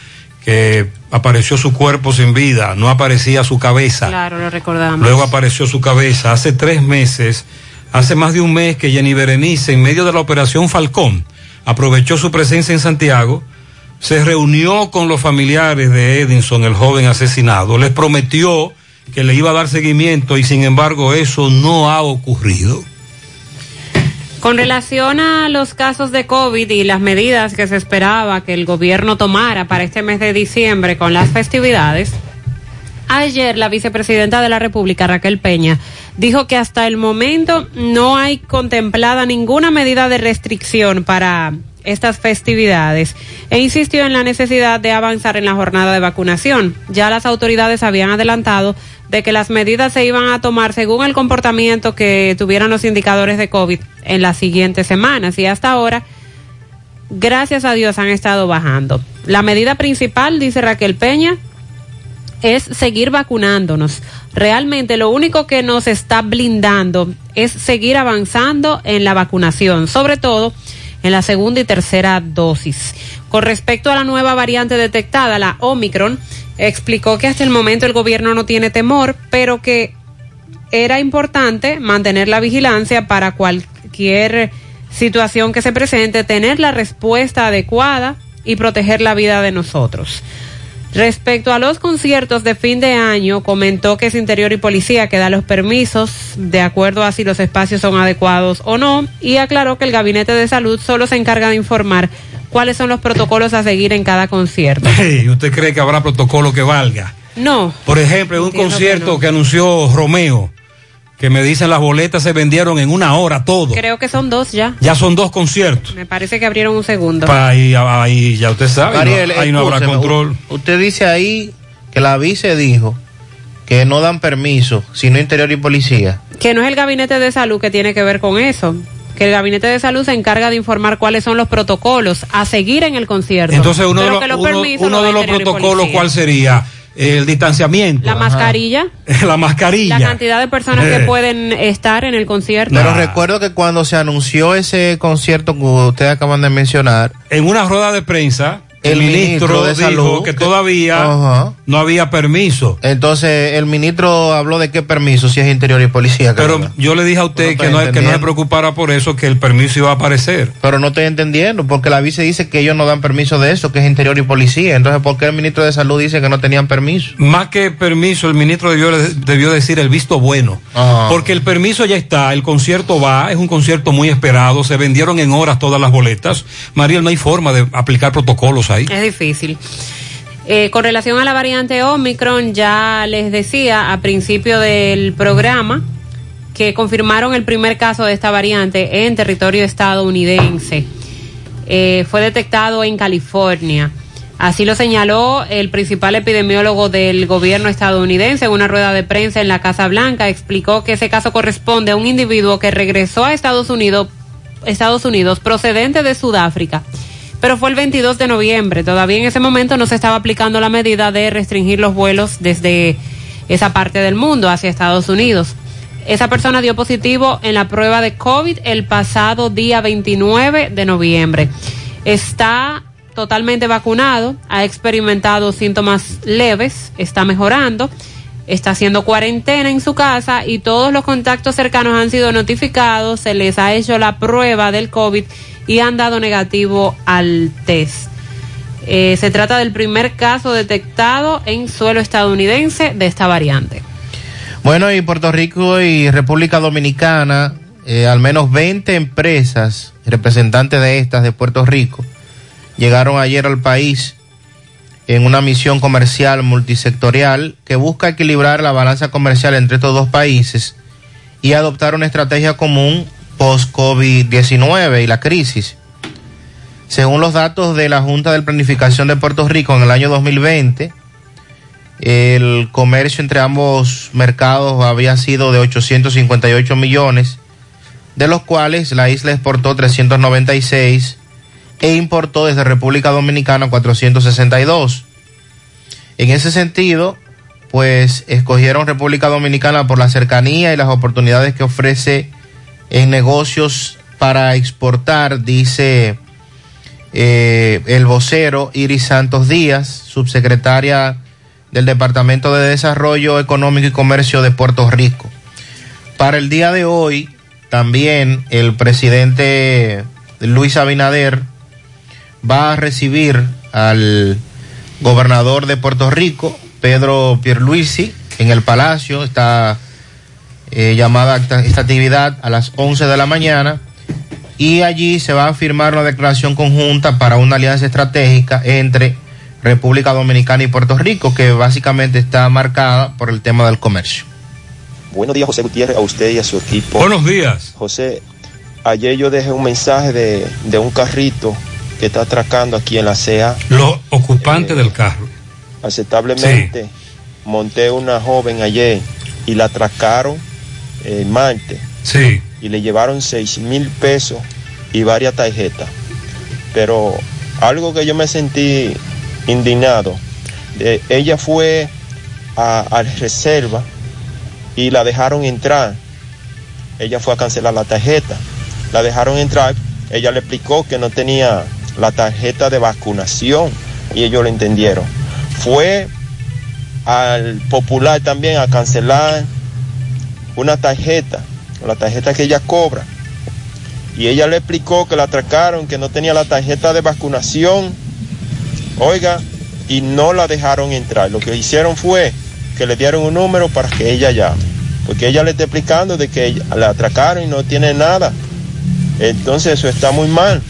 que apareció su cuerpo sin vida, no aparecía su cabeza. Claro, lo recordamos. Luego apareció su cabeza. Hace tres meses, hace más de un mes que Jenny Berenice, en medio de la operación Falcón, aprovechó su presencia en Santiago, se reunió con los familiares de Edinson, el joven asesinado, les prometió que le iba a dar seguimiento y sin embargo eso no ha ocurrido. Con relación a los casos de COVID y las medidas que se esperaba que el gobierno tomara para este mes de diciembre con las festividades, ayer la vicepresidenta de la República, Raquel Peña, dijo que hasta el momento no hay contemplada ninguna medida de restricción para estas festividades e insistió en la necesidad de avanzar en la jornada de vacunación. Ya las autoridades habían adelantado de que las medidas se iban a tomar según el comportamiento que tuvieran los indicadores de COVID en las siguientes semanas y hasta ahora, gracias a Dios, han estado bajando. La medida principal, dice Raquel Peña, es seguir vacunándonos. Realmente lo único que nos está blindando es seguir avanzando en la vacunación, sobre todo en la segunda y tercera dosis. Con respecto a la nueva variante detectada, la Omicron, explicó que hasta el momento el gobierno no tiene temor, pero que era importante mantener la vigilancia para cualquier situación que se presente, tener la respuesta adecuada y proteger la vida de nosotros. Respecto a los conciertos de fin de año, comentó que es Interior y Policía que da los permisos de acuerdo a si los espacios son adecuados o no y aclaró que el Gabinete de Salud solo se encarga de informar cuáles son los protocolos a seguir en cada concierto. <laughs> Hey, ¿Usted cree que habrá protocolo que valga? No. Por ejemplo, en un concierto que no. que, anunció Romeo, que me dicen las boletas se vendieron en una hora todo. Creo que son dos ya. Ya son dos conciertos. Me parece que abrieron un segundo. Pa- Ahí, ahí ya usted sabe, Mariel, no- ahí no habrá control. u- Usted dice ahí que la vice dijo que no dan permiso, sino interior y policía. Que no es el Gabinete de Salud que tiene que ver con eso. Que el Gabinete de Salud se encarga de informar cuáles son los protocolos a seguir en el concierto. Entonces, uno de los, uno- permisos uno lo de los protocolos. ¿cuál sería? El distanciamiento. La mascarilla, <laughs> la mascarilla. la cantidad de personas que Eh. pueden estar en el concierto. Pero recuerdo que cuando se anunció ese concierto que ustedes acaban de mencionar, en una rueda de prensa, el, ministro, ministro de dijo Salud que todavía no había permiso. entonces el ministro habló de qué permiso, si es interior y policía. Pero caramba. yo le dije a usted No que, no, que no se preocupara por eso, que el permiso iba a aparecer. Pero no estoy entendiendo, porque la vice dice que ellos no dan permiso de eso, que es interior y policía. Entonces, ¿por qué el ministro de Salud dice que no tenían permiso? Más que permiso, el ministro debió, debió decir el visto bueno. Ah. Porque el permiso ya está, el concierto va, es un concierto muy esperado, se vendieron en horas todas las boletas. Mariel, no hay forma de aplicar protocolos Es difícil. Eh, con relación a la variante Omicron, ya les decía a principio del programa que confirmaron el primer caso de esta variante en territorio estadounidense. Eh, fue detectado en California. Así lo señaló el principal epidemiólogo del gobierno estadounidense en una rueda de prensa en la Casa Blanca. Explicó que ese caso corresponde a un individuo que regresó a Estados Unidos, Estados Unidos procedente de Sudáfrica pero fue el 22 de noviembre. Todavía en ese momento no se estaba aplicando la medida de restringir los vuelos desde esa parte del mundo hacia Estados Unidos. Esa persona dio positivo en la prueba de COVID el pasado día 29 de noviembre. Está totalmente vacunado, ha experimentado síntomas leves, está mejorando, está haciendo cuarentena en su casa y todos los contactos cercanos han sido notificados, se les ha hecho la prueba del COVID y han dado negativo al test. Eh, se trata del primer caso detectado en suelo estadounidense de esta variante. Bueno, y Puerto Rico y República Dominicana, eh, al menos 20 empresas, representantes de estas de Puerto Rico, llegaron ayer al país en una misión comercial multisectorial que busca equilibrar la balanza comercial entre estos dos países y adoptar una estrategia común post-COVID-19 y la crisis. Según los datos de la Junta de Planificación de Puerto Rico en el año 2020, el comercio entre ambos mercados había sido de 858 millones, de los cuales la isla exportó 396 e importó desde República Dominicana 462. En ese sentido, pues escogieron República Dominicana por la cercanía y las oportunidades que ofrece en negocios para exportar, dice eh, el vocero Iris Santos Díaz, subsecretaria del Departamento de Desarrollo Económico y Comercio de Puerto Rico. Para el día de hoy, también el presidente Luis Abinader va a recibir al gobernador de Puerto Rico, Pedro Pierluisi, en el Palacio. Está eh, llamada esta, esta actividad a las 11 de la mañana y allí se va a firmar una declaración conjunta para una alianza estratégica entre República Dominicana y Puerto Rico, que básicamente está marcada por el tema del comercio. Buenos días, José Gutiérrez, a usted y a su equipo. Buenos días. José, ayer yo dejé un mensaje de, de un carrito que está atracando aquí en la CEA. Los ocupantes del carro. Aceptablemente, monté una joven ayer y la atracaron el martes. Sí. Y le llevaron seis mil pesos y varias tarjetas. Pero algo que yo me sentí indignado, ella fue a, a reserva y la dejaron entrar. Ella fue a cancelar la tarjeta. La dejaron entrar. Ella le explicó que no tenía la tarjeta de vacunación y ellos lo entendieron. Fue al popular también a cancelar una tarjeta, la tarjeta que ella cobra. Y ella le explicó que la atracaron, que no tenía la tarjeta de vacunación. Oiga, y no la dejaron entrar. Lo que hicieron fue que le dieron un número para que ella llame. Porque ella le está explicando de que ella- la atracaron y no tiene nada. Entonces eso está muy mal.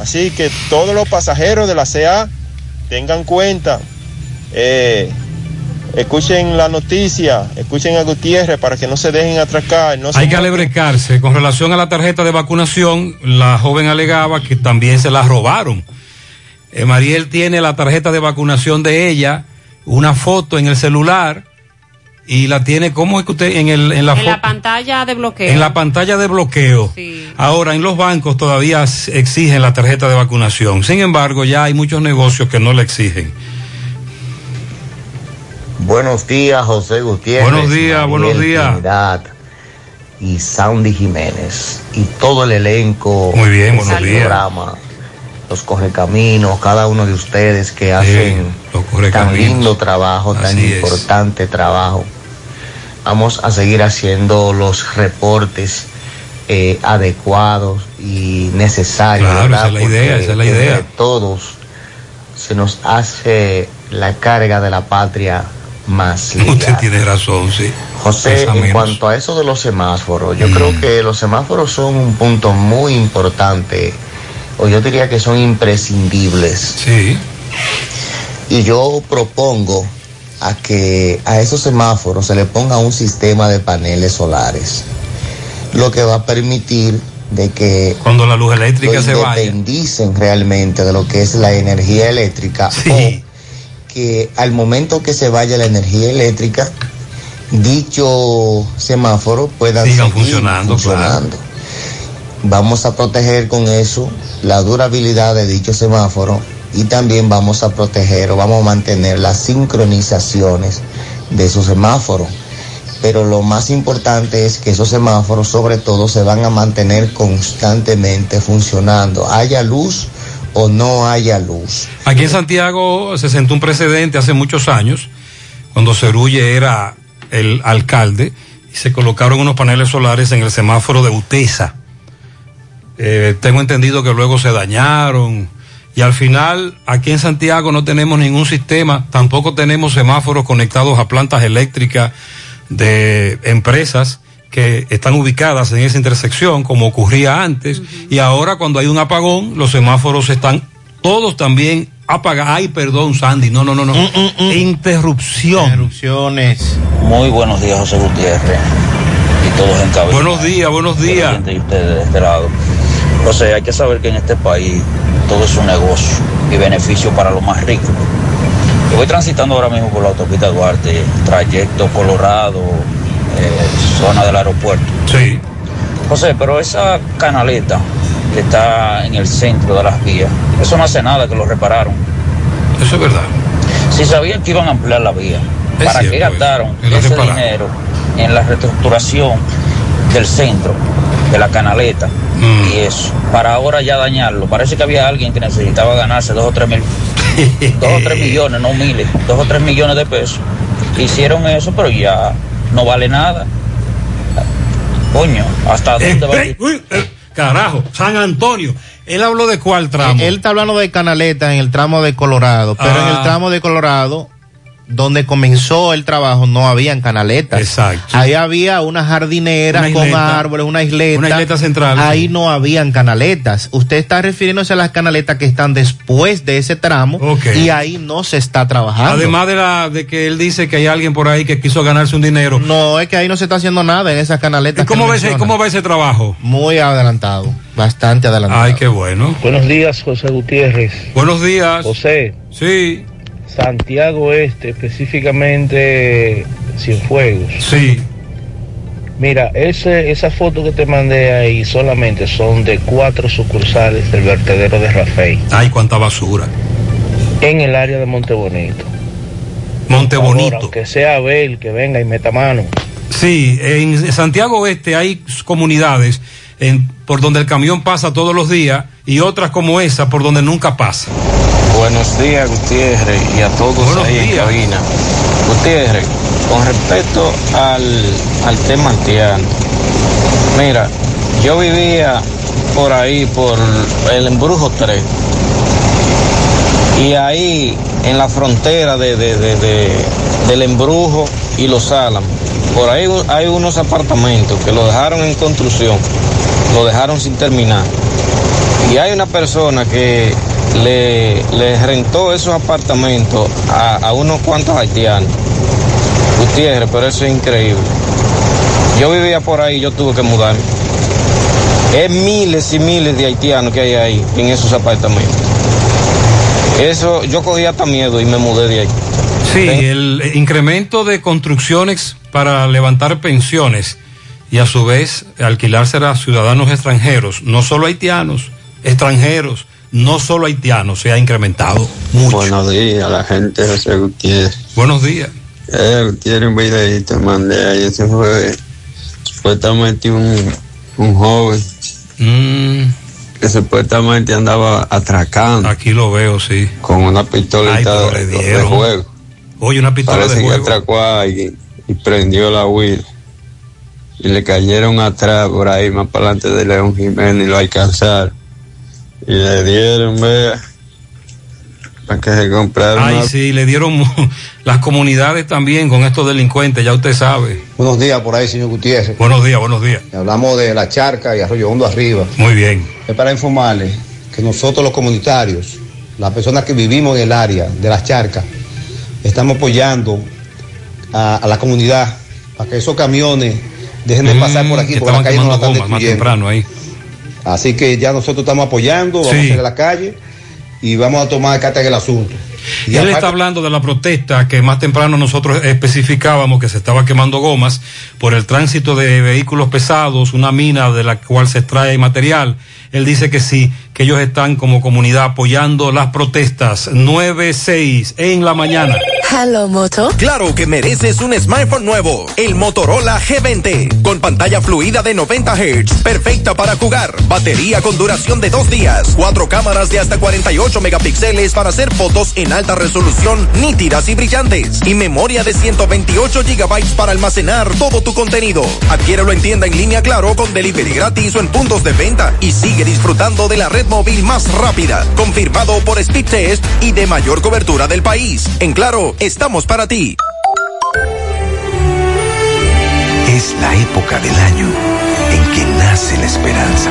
Así que todos los pasajeros de la CA tengan cuenta, eh, escuchen la noticia, escuchen a Gutiérrez para que no se dejen atracar. No se Hay que alebrecarse. Con relación a la tarjeta de vacunación, la joven alegaba que también se la robaron. Eh, Mariel tiene la tarjeta de vacunación de ella, una foto en el celular y la tiene, ¿cómo es que usted en, el, en la en la pantalla de bloqueo. En la pantalla de bloqueo. Ahora, en los bancos todavía exigen la tarjeta de vacunación. Sin embargo, ya hay muchos negocios que no la exigen. Buenos días, José Gutiérrez. Buenos días, Mariel buenos días. Trinidad y Sandy Jiménez y todo el elenco Muy bien, buenos días. programa, los correcaminos, cada uno de ustedes que hacen tan lindo trabajo, tan es. importante trabajo. Vamos a seguir haciendo los reportes eh, adecuados y necesarios. Claro, esa es la idea, esa es la idea. Todos se nos hace la carga de la patria más <laughs> Usted tiene razón, sí. José, en cuanto a eso de los semáforos, Mm. yo creo que los semáforos son un punto muy importante, o yo diría que son imprescindibles. Sí. Y yo propongo a que a esos semáforos se le ponga un sistema de paneles solares, lo que va a permitir de que Cuando la luz eléctrica se vaya. realmente de lo que es la energía eléctrica o que al momento que se vaya la energía eléctrica dicho semáforo pueda seguir funcionando, funcionando. Vamos a proteger con eso la durabilidad de dicho semáforo y también vamos a proteger o vamos a mantener las sincronizaciones de esos semáforos. Pero lo más importante es que esos semáforos sobre todo se van a mantener constantemente funcionando, haya luz o no haya luz. Aquí en Santiago se sentó un precedente hace muchos años, cuando Cerulle era el alcalde, y se colocaron unos paneles solares en el semáforo de Utesa. Eh, tengo entendido que luego se dañaron. Y al final, aquí en Santiago no tenemos ningún sistema, tampoco tenemos semáforos conectados a plantas eléctricas de empresas que están ubicadas en esa intersección, como ocurría antes. Y ahora cuando hay un apagón, los semáforos están todos también apagados. Ay, perdón, Sandy, no, no, no, no. Interrupción. Interrupciones. Muy buenos días, José Gutiérrez. Y todos en cabina. Buenos días, buenos días. Y ustedes de este lado. O sea, hay que saber que en este país todo es un negocio y beneficio para los más ricos. Yo voy transitando ahora mismo por la autopista Duarte, trayecto Colorado, zona del aeropuerto. Sí. José, pero esa canaleta que está en el centro de las vías, eso no hace nada que lo repararon. Eso es verdad. Si sabían que iban a ampliar la vía, Es ¿para qué cierto gastaron ese dinero en la reestructuración del centro, de la canaleta Mm. y eso? Para ahora ya dañarlo. Parece que había alguien que necesitaba ganarse dos o tres mil, dos o tres <laughs> millones, no miles, dos o tres millones de pesos. Hicieron eso, pero ya no vale nada. Coño, ¿hasta dónde va a Eh, uy, eh, carajo, San Antonio. Él habló de cuál tramo. Él está hablando de Canaleta en el tramo de Colorado, pero en Ah. el tramo de Colorado, donde comenzó el trabajo, no habían canaletas. Exacto. Ahí había una jardinera Una con isleta. árboles, una isleta. Una isleta central, Ahí sí. no habían canaletas. Usted está refiriéndose a las canaletas que están después de ese tramo Ok. y ahí no se está trabajando. Además de la de que él dice que hay alguien por ahí que quiso ganarse un dinero. No, es que ahí no se está haciendo nada en esas canaletas. ¿Y cómo va, ese, cómo va ese trabajo? Muy adelantado, bastante adelantado. Ay, qué bueno. Buenos días, José Gutiérrez. Buenos días. José. Sí. Santiago Este, específicamente Cienfuegos. Sí. Mira, ese, esa foto que te mandé ahí solamente son de cuatro sucursales del vertedero de Rafael Ay, cuánta basura. en el área de Montebonito. Monte Por favor, Bonito. aunque sea Abel que venga y meta mano. Sí, en Santiago Oeste hay comunidades en- por donde el camión pasa todos los días y otras como esa por donde nunca pasa. Buenos días, Gutiérrez, y a todos Buenos ahí en días. cabina. Gutiérrez, con respecto al, al tema haitiano, mira, yo vivía por ahí, por el Embrujo 3, y ahí en la frontera de, de- de- de- del Embrujo y Los Álamos, por ahí hay unos apartamentos que lo dejaron en construcción, lo dejaron sin terminar. Y hay una persona que le, le rentó esos apartamentos a, a unos cuantos haitianos. Gutiérrez, pero eso es increíble. Yo vivía por ahí, yo tuve que mudarme. Es miles y miles de haitianos que hay ahí en esos apartamentos. Eso, yo cogí hasta miedo y me mudé de ahí. Sí, el eh, incremento de construcciones para levantar pensiones y a su vez alquilarse a ciudadanos extranjeros, no solo haitianos, extranjeros, no solo haitianos, se ha incrementado mucho. Buenos días, la gente José Gutiérrez. Buenos días. Eh, Gutiérrez, un videito mandé ahí. Ese fue supuestamente un, un joven Mm, que supuestamente andaba atracando. Aquí lo veo, sí. Con una pistolita Ay, de, juego. Oye, una pistola Parece de que juego. atracó a alguien y prendió la huila. Y le cayeron atrás por ahí, más para adelante de León Jiménez y lo alcanzaron. Y le dieron, vea, para que se compraron Ay, una sí, le dieron las comunidades también con estos delincuentes, ya usted sabe. Buenos días por ahí, señor Gutiérrez. Buenos días, buenos días. Hablamos de la charca y Arroyo Hondo arriba. Muy bien. Es para informarles que nosotros los comunitarios, las personas que vivimos en el área de las charcas, estamos apoyando a, a la comunidad para que esos camiones dejen de pasar por aquí, Mm, porque la calle no la están más temprano ahí. Así que ya nosotros estamos apoyando, vamos Sí. a salir a la calle y vamos a tomar carta en el asunto. Y Él aparte- está hablando de la protesta que más temprano nosotros especificábamos que se estaba quemando gomas por el tránsito de vehículos pesados, una mina de la cual se extrae material. Él dice que sí, que ellos están como comunidad apoyando las protestas. 9-6 en la mañana. Hello, Moto. Claro que mereces un smartphone nuevo, el Motorola G20, con pantalla fluida de 90 Hz, perfecta para jugar, batería con duración de dos días, cuatro cámaras de hasta 48 megapíxeles para hacer fotos en alta resolución, nítidas y brillantes, y memoria de 128 gigabytes para almacenar todo tu contenido. Adquiérelo en tienda en línea Claro con delivery gratis o en puntos de venta y sigue disfrutando de la red móvil más rápida, confirmado por Speedtest y de mayor cobertura del país. En Claro, estamos para ti. Es la época del año en que nace la esperanza.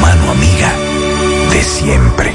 Mano amiga de siempre.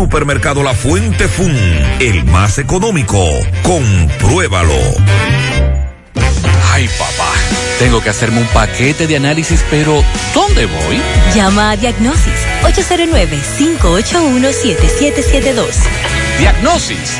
Supermercado La Fuente Fun, el más económico. Compruébalo. Ay, papá, tengo que hacerme un paquete de análisis, pero ¿dónde voy? Llama a Diagnosis 809-581-7772. Diagnosis.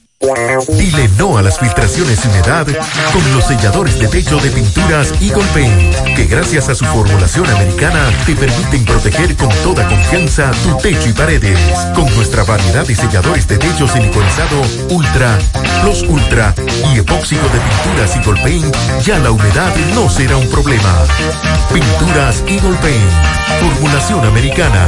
Dile no a las filtraciones y humedad con los selladores de techo de pinturas Eagle Paint, que gracias a su formulación americana te permiten proteger con toda confianza tu techo y paredes. Con nuestra variedad de selladores de techo siliconizado Ultra, Plus Ultra y epóxico de pinturas Eagle Paint, ya la humedad no será un problema. Pinturas Eagle Paint, formulación americana.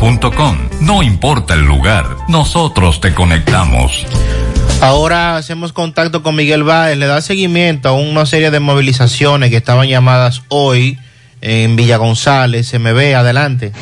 no importa el lugar, nosotros te conectamos. Ahora hacemos contacto con Miguel Báez, le da seguimiento a una serie de movilizaciones que estaban llamadas hoy en Villa González, MB, adelante.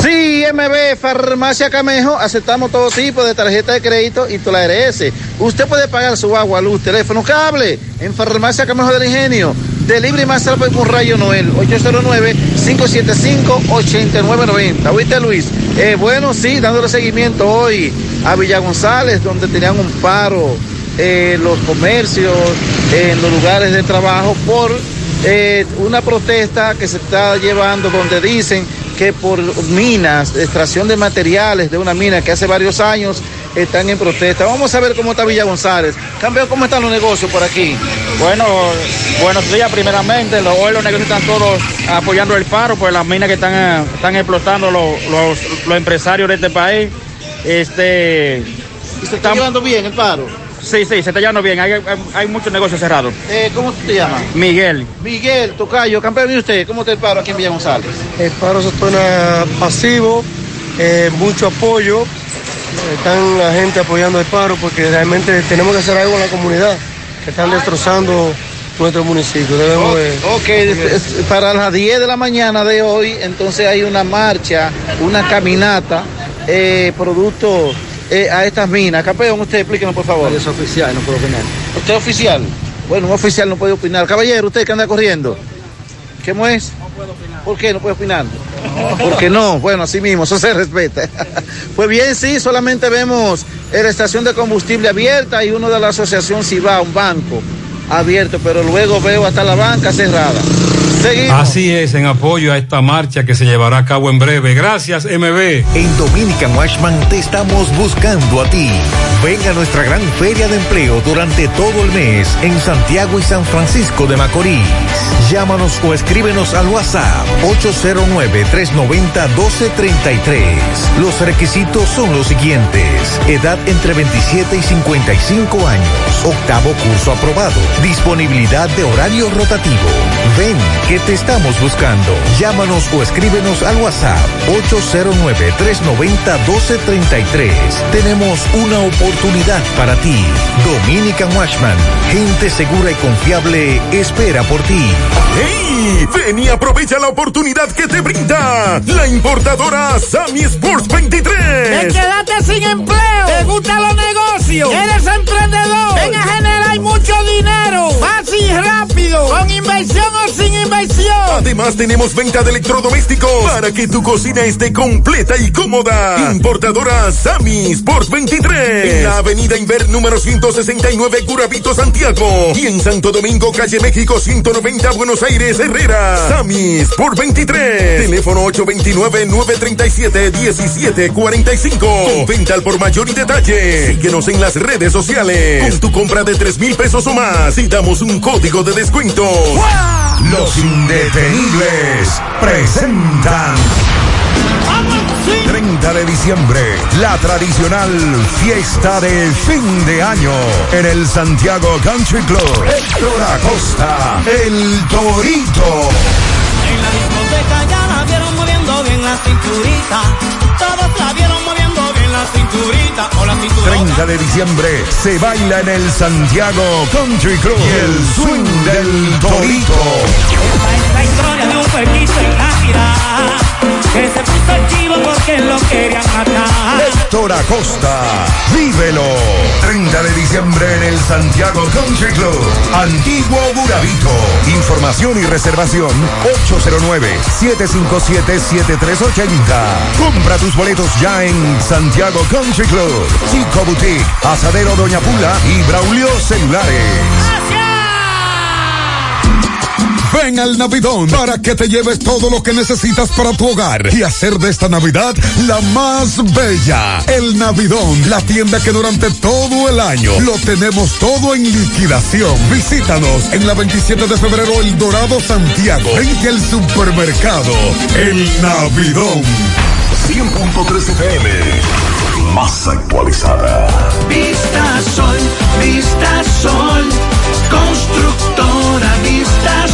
Sí, MB, Farmacia Camejo, aceptamos todo tipo de tarjeta de crédito y tu la ARS. Usted puede pagar su agua, luz, teléfono, cable en Farmacia Camejo del Ingenio. Delibre más rápido con Rayo Noel, 809-575-8990. ¿Oíste, Luis? Eh, bueno, sí, dándole seguimiento hoy a Villa González, donde tenían un paro eh, los comercios, en los lugares de trabajo, por eh, una protesta que se está llevando donde dicen que por minas, extracción de materiales de una mina que hace varios años están en protesta. Vamos a ver cómo está Villa González. Cambio, ¿cómo están los negocios por aquí? Bueno, buenos días primeramente. Los, hoy los negocios están todos apoyando el paro, pues las minas que están, están explotando los, los, los empresarios de este país. Este, ¿Y se está llevando bien el paro? Sí, sí, se está llevando bien. Hay, hay, hay muchos negocios cerrados. Eh, ¿Cómo tú te llamas? Miguel. Miguel, Tocayo, campeón, ¿y usted? ¿Cómo te el paro aquí en Villa González? El paro se torna pasivo, eh, mucho apoyo. Están la gente apoyando el paro porque realmente tenemos que hacer algo en la comunidad que están destrozando nuestro municipio. Debemos de- Ok, para las 10 de la mañana de hoy, entonces hay una marcha, una caminata, eh, producto eh, a estas minas. Campeón, usted explíquenos, por favor. Es oficial, no puedo opinar. ¿Usted es oficial? Bueno, un oficial no puede opinar. Caballero, usted que anda corriendo. ¿Cómo es? ¿Por qué no puede opinar? Porque no, bueno, así mismo, eso se respeta. <laughs> Pues bien, sí, solamente vemos la estación de combustible abierta y uno de la asociación Ciba, un banco abierto, pero luego veo hasta la banca cerrada. Seguimos. Así es, en apoyo a esta marcha que se llevará a cabo en breve. Gracias, MB. En Dominican Washman te estamos buscando a ti. Ven a nuestra gran feria de empleo durante todo el mes en Santiago y San Francisco de Macorís. Llámanos o escríbenos al WhatsApp 809-390-1233. Los requisitos son los siguientes. Edad entre 27 y 55 años. Octavo curso aprobado. Disponibilidad de horario rotativo. Ven, que te estamos buscando. Llámanos o escríbenos al WhatsApp 809-390-1233. Tenemos una oportunidad para ti. Dominican Washman, gente segura y confiable, espera por ti. ¡Hey! Ven y aprovecha la oportunidad que te brinda la importadora Sammy Sports 23. Te quedaste sin empleo. ¿Te gustan los negocios? ¿Eres emprendedor? Ven a generar mucho dinero. Fácil y rápido. Con inversión o sin inversión. Además tenemos venta de electrodomésticos para que tu cocina esté completa y cómoda. Importadora Sammy Sports 23. En la avenida Inver número 169 Curabito Santiago. Y en Santo Domingo, calle México 190 Buenos Aires Herrera. Sammy Sport 23. Teléfono 829-937-1745. Con venta al por mayor y detalle. Síguenos en las redes sociales. Con tu compra de 3 mil pesos o más y damos un código de descuento. Los indetenibles presentan 30 de diciembre, la tradicional fiesta de fin de año en el Santiago Country Club. Héctor Acosta, el Torito. En la discoteca ya la vieron moviendo bien la cinturita. Todos la la cinturita. O la cinturita. 30 de diciembre se baila en el Santiago Country Club. Y el swing del Torito. La historia de un pueblito en la ciudad. Que se puso chivo porque lo querían matar. Héctor Acosta, vívelo. 30 de diciembre en el Santiago Country Club, Antiguo Burabito. Información y reservación 809-757-7380. Compra tus boletos ya en Santiago Country Club, Chico Boutique, Asadero Doña Pula y Braulio Celulares. Ven al Navidón para que te lleves todo lo que necesitas para tu hogar y hacer de esta Navidad la más bella. El Navidón, la tienda que durante todo el año lo tenemos todo en liquidación. Visítanos en la 27 de febrero El Dorado Santiago, frente al supermercado El Navidón. 100.3 FM, más actualizada. Vista Sol, Vista Sol, constructora Vista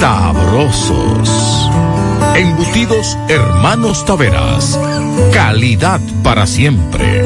sabrosos. Embutidos Hermanos Taveras. Calidad para siempre.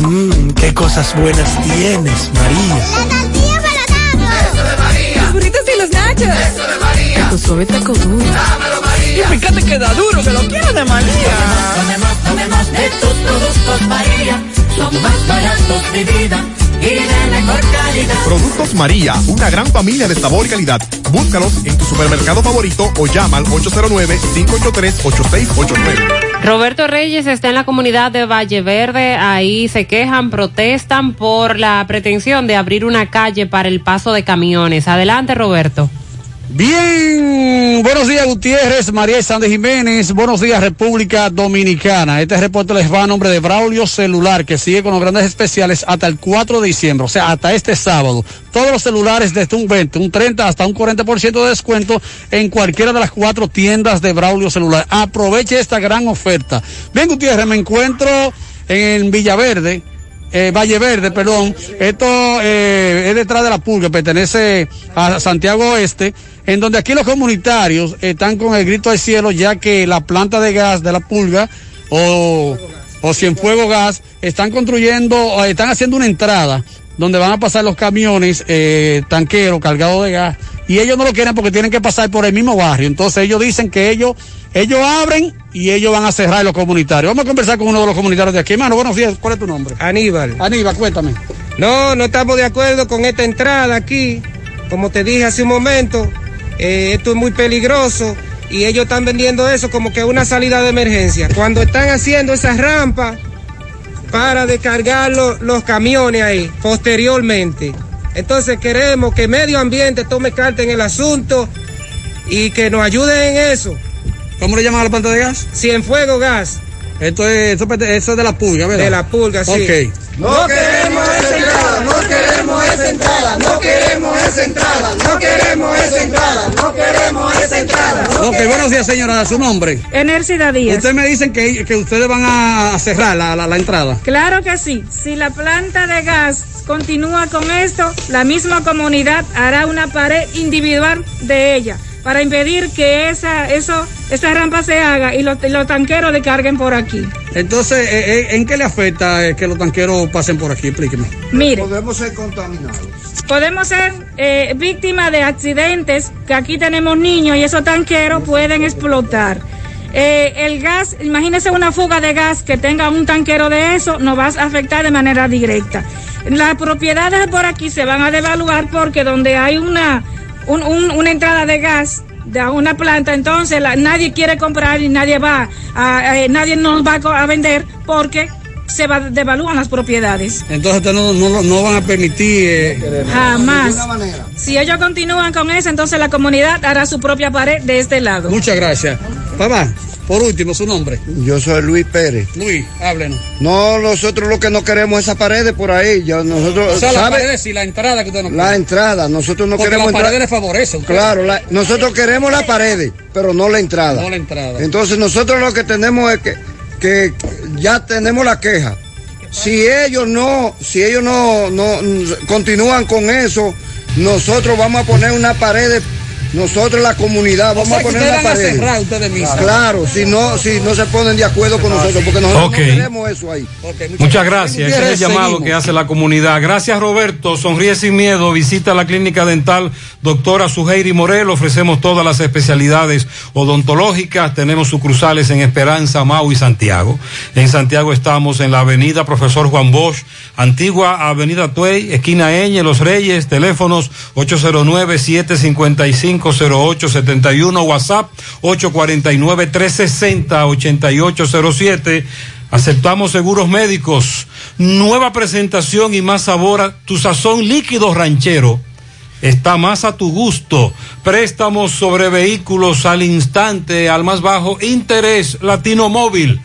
Mmm, qué cosas buenas tienes, María. La tortilla para Eso de María. Los burritos y los nachos. Eso de María. Tu suave taco duro. Dámelo, María. Y fíjate que da duro, que lo quiero de María. Tomemos, tomemos de tus productos, María. Son más baratos de vida y de mejor calidad. Productos María, una gran familia de sabor y calidad. Búscalos en tu supermercado favorito o llama al 809-583-8689. Roberto Reyes está en la comunidad de Valle Verde. Ahí se quejan, protestan por la pretensión de abrir una calle para el paso de camiones. Adelante, Roberto. Bien, buenos días Gutiérrez, María Sández Jiménez, buenos días República Dominicana. Este reporte les va a nombre de Braulio Celular, que sigue con los grandes especiales hasta el 4 de diciembre, o sea, hasta este sábado. Todos los celulares desde un 20, un 30 hasta un 40% de descuento en cualquiera de las cuatro tiendas de Braulio Celular. Aproveche esta gran oferta. Bien Gutiérrez, me encuentro en Villaverde, eh, Valle Verde, perdón. Esto eh, es detrás de la pulga, pertenece a Santiago Oeste, en donde aquí los comunitarios están con el grito al cielo, ya que la planta de gas de la pulga o, o Cienfuego Gas están construyendo, están haciendo una entrada donde van a pasar los camiones eh, tanqueros cargados de gas y ellos no lo quieren porque tienen que pasar por el mismo barrio. Entonces ellos dicen que ellos ellos abren y ellos van a cerrar los comunitarios. Vamos a conversar con uno de los comunitarios de aquí. Hermano, buenos días. ¿Cuál es tu nombre? Aníbal. Aníbal, cuéntame. No, no estamos de acuerdo con esta entrada aquí. Como te dije hace un momento, eh, esto es muy peligroso y ellos están vendiendo eso como que una salida de emergencia. Cuando están haciendo esas rampas para descargar lo- los camiones ahí posteriormente. Entonces queremos que medio ambiente tome carta en el asunto y que nos ayuden en eso. ¿Cómo le llaman a la planta de gas? Cienfuego Gas. Esto es, esto, es de la pulga, ¿verdad? De la pulga, sí. Ok. No queremos esa entrada, no queremos esa entrada, no queremos esa entrada, no queremos esa entrada, no queremos esa entrada. Ok, buenos días, señora. ¿Su nombre? Enercida Díaz. Ustedes me dicen que, que ustedes van a cerrar la, la- la entrada. Claro que sí. Si la planta de gas continúa con esto, la misma comunidad hará una pared individual de ella para impedir que esa, eso, esa rampa se haga y los, tanqueros le carguen por aquí. Entonces, eh, eh, ¿en qué le afecta eh, que los tanqueros pasen por aquí? Explíqueme. Mire. Podemos ser contaminados. Podemos ser eh, víctimas de accidentes, que aquí tenemos niños y esos tanqueros pueden explotar. Eh, el gas, imagínese una fuga de gas que tenga un tanquero de eso, nos va a afectar de manera directa. Las propiedades por aquí se van a devaluar porque donde hay una, un- un- una entrada de gas de una planta, entonces la- nadie quiere comprar y nadie va a, eh, nadie nos va a vender porque se va, devalúan las propiedades. Entonces, ustedes no, no, no van a permitir. eh, Jamás. Si ellos continúan con eso, entonces la comunidad hará su propia pared de este lado. Muchas gracias. Papá, por último, su nombre. Yo soy Luis Pérez. Luis, háblenos. No, nosotros lo que no queremos es esa pared por ahí. Nosotros, O sea, la pared y la entrada que usted no La quiere. entrada, nosotros no Porque queremos la pared le favorece. usted. Claro, la- nosotros queremos la pared, pero no la entrada. No la entrada. Entonces nosotros lo que tenemos es que, que ya tenemos la queja. Si ellos no, si ellos no, no continúan con eso, nosotros vamos a poner una pared, nosotros la comunidad O vamos sea, a poner ustedes una van a pared. cerrar ustedes mismos. Claro, si no, si no se ponen de acuerdo con nosotros, porque nosotros Ok. no queremos eso ahí. Muchas gracias. Ese es el llamado Seguimos. que hace la comunidad. Gracias, Roberto. Sonríe sin miedo. Visita la clínica dental doctora Suheiri Morel. Ofrecemos todas las especialidades odontológicas. Tenemos sucursales en Esperanza, Mau y Santiago. En Santiago estamos en la avenida Profesor Juan Bosch, antigua avenida Tuey, esquina Eñe, Los Reyes, teléfonos 809-755-0871, WhatsApp 849-360-8807. Aceptamos seguros médicos. Nueva presentación y más sabor a tu sazón líquido ranchero. Está más a tu gusto. Préstamos sobre vehículos al instante, al más bajo interés. Latino Móvil.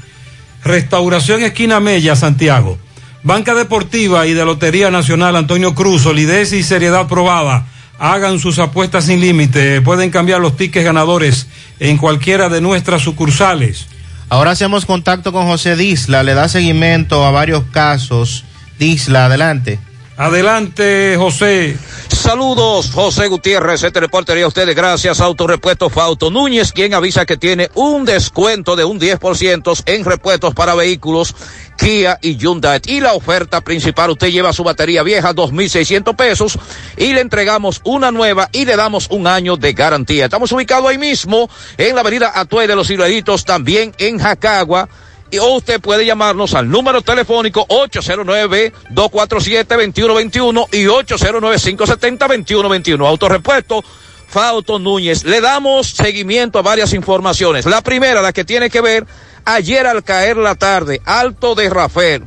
Restauración Esquina Mella, Santiago. Banca Deportiva y de Lotería Nacional Antonio Cruz, solidez y seriedad probada. Hagan sus apuestas sin límite. Pueden cambiar los tickets ganadores en cualquiera de nuestras sucursales. Ahora hacemos contacto con José Disla, le da seguimiento a varios casos. Disla, adelante. Adelante, José. Saludos, José Gutiérrez. Este reportería a ustedes gracias a Autorepuesto Fauto Núñez, quien avisa que tiene un descuento de un 10% en repuestos para vehículos Kia y Hyundai. Y la oferta principal, usted lleva su batería vieja, 2.600 pesos, y le entregamos una nueva y le damos un año de garantía. Estamos ubicados ahí mismo, en la avenida Atue de los Ciruelitos, también en Jacagua. Y usted puede llamarnos al número telefónico 809-247-2121 y 809-570-2121. Autorepuesto Fauto Núñez. Le damos seguimiento a varias informaciones. La primera, la que tiene que ver ayer al caer la tarde, Alto de Rafael.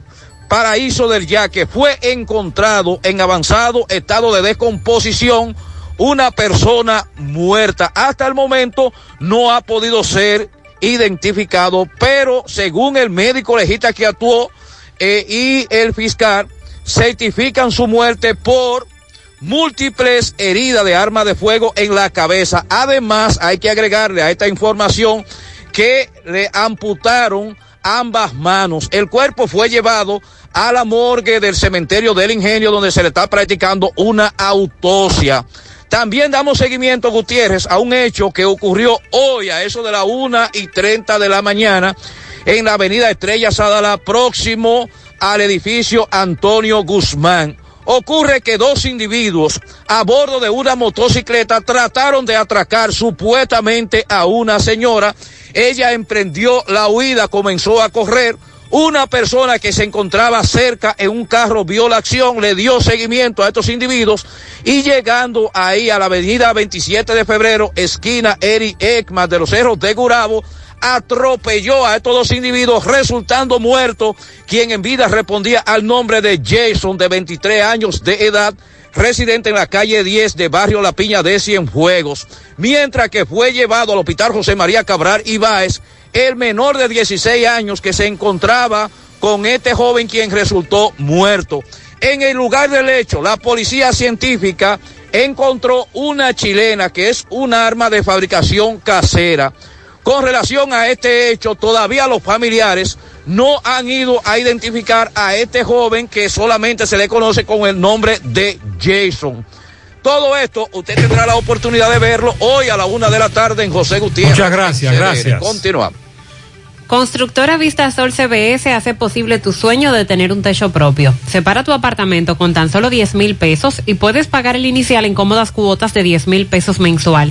Paraíso del Yaque fue encontrado en avanzado estado de descomposición una persona muerta. Hasta el momento no ha podido ser identificado, pero según el médico legista que actuó eh, y el fiscal, certifican su muerte por múltiples heridas de arma de fuego en la cabeza. Además, hay que agregarle a esta información que le amputaron ambas manos. El cuerpo fue llevado a la morgue del cementerio del ingenio donde se le está practicando una autopsia. También damos seguimiento, Gutiérrez, a un hecho que ocurrió hoy a eso de la una y treinta de la mañana en la avenida Estrella Sadala, próximo al edificio Antonio Guzmán. Ocurre que dos individuos a bordo de una motocicleta trataron de atracar supuestamente a una señora. Ella emprendió la huida, comenzó a correr. Una persona que se encontraba cerca en un carro vio la acción, le dio seguimiento a estos individuos y llegando ahí a la avenida 27 de febrero, esquina Eri Ekman de los Cerros de Gurabo, atropelló a estos dos individuos, resultando muerto, quien en vida respondía al nombre de Jason, de 23 años de edad, residente en la calle 10 de Barrio La Piña de Cienfuegos, mientras que fue llevado al Hospital José María Cabral Ibáez, el menor de 16 años que se encontraba con este joven quien resultó muerto. En el lugar del hecho, la policía científica encontró una chilena que es un arma de fabricación casera. Con relación a este hecho, todavía los familiares no han ido a identificar a este joven que solamente se le conoce con el nombre de Jason. Todo esto usted tendrá la oportunidad de verlo hoy a la una de la tarde en José Gutiérrez. Muchas gracias, gracias. Continuamos. Constructora Vista Sol CBS hace posible tu sueño de tener un techo propio. Separa tu apartamento con tan solo 10 mil pesos y puedes pagar el inicial en cómodas cuotas de 10 mil pesos mensual.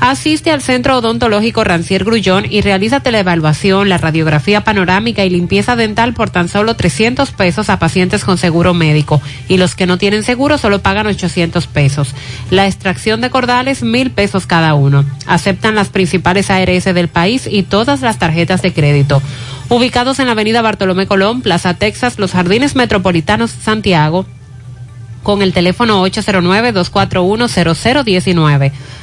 Asiste al Centro Odontológico Rancier Grullón y realízate la evaluación, la radiografía panorámica y limpieza dental por tan solo 300 pesos a pacientes con seguro médico y los que no tienen seguro solo pagan 800 pesos. La extracción de cordales, mil pesos cada uno. Aceptan las principales ARS del país y todas las tarjetas de crédito. Ubicados en la avenida Bartolomé Colón, Plaza Texas, Los Jardines Metropolitanos, Santiago, con el teléfono 809-241-0019.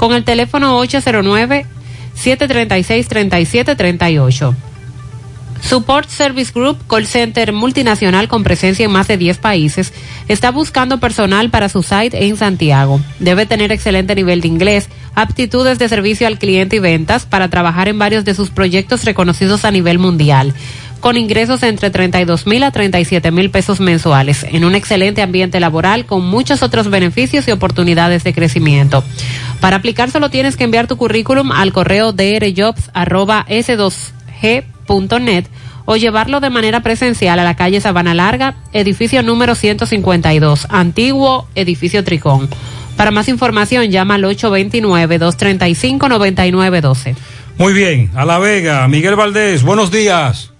con el teléfono 809 736-3738. Support Service Group, call center multinacional con presencia en más de 10 países, está buscando personal para su site en Santiago. Debe tener excelente nivel de inglés, aptitudes de servicio al cliente y ventas para trabajar en varios de sus proyectos reconocidos a nivel mundial, con ingresos entre 32 mil a 37 mil pesos mensuales, en un excelente ambiente laboral con muchos otros beneficios y oportunidades de crecimiento. Para aplicar solo tienes que enviar tu currículum al correo drjobs.s2g.net o llevarlo de manera presencial a la calle Sabana Larga, edificio número 152, antiguo edificio Tricón. Para más información llama al 829-235-9912. Muy bien, a La Vega, Miguel Valdés, buenos días.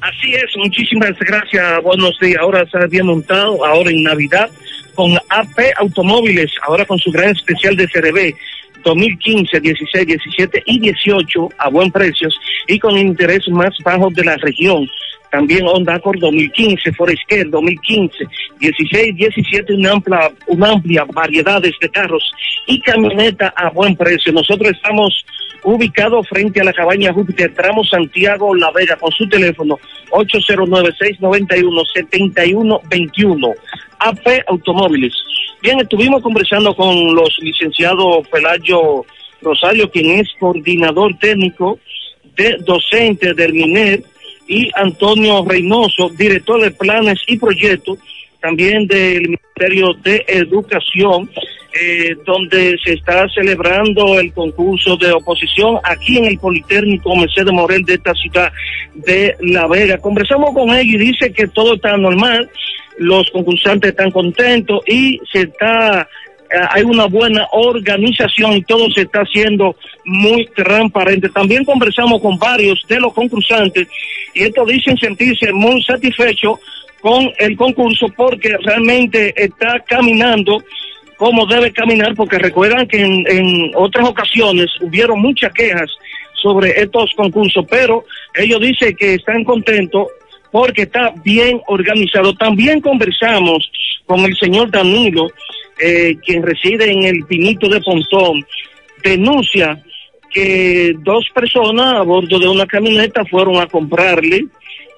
Así es, muchísimas gracias, buenos días. Ahora se había montado, ahora en Navidad, con AP Automóviles, ahora con su gran especial de CRB 2015, 16, 17 y 18 a buen precios y con interés más bajos de la región. También Honda Accord 2015, Forester 2015, 16, 17, una amplia, una amplia variedad de carros y camioneta a buen precio. Nosotros estamos ubicados frente a la cabaña Júpiter, tramo Santiago La Vega, con su teléfono 809-691-7121. AP Automóviles. Bien, estuvimos conversando con los licenciados Pelayo Rosario, quien es coordinador técnico de docente del MINER, y Antonio Reynoso, director de planes y proyectos, también del Ministerio de Educación, eh, donde se está celebrando el concurso de oposición aquí en el Politécnico Mercedes Morel de esta ciudad de La Vega. Conversamos con él y dice que todo está normal, los concursantes están contentos y se está eh, hay una buena organización y todo se está haciendo muy transparente. También conversamos con varios de los concursantes y estos dicen sentirse muy satisfechos con el concurso porque realmente está caminando como debe caminar, porque recuerdan que en, en otras ocasiones hubieron muchas quejas sobre estos concursos, pero ellos dicen que están contentos porque está bien organizado. También conversamos con el señor Danilo, eh, quien reside en el Pinito de Pontón, denuncia que dos personas a bordo de una camioneta fueron a comprarle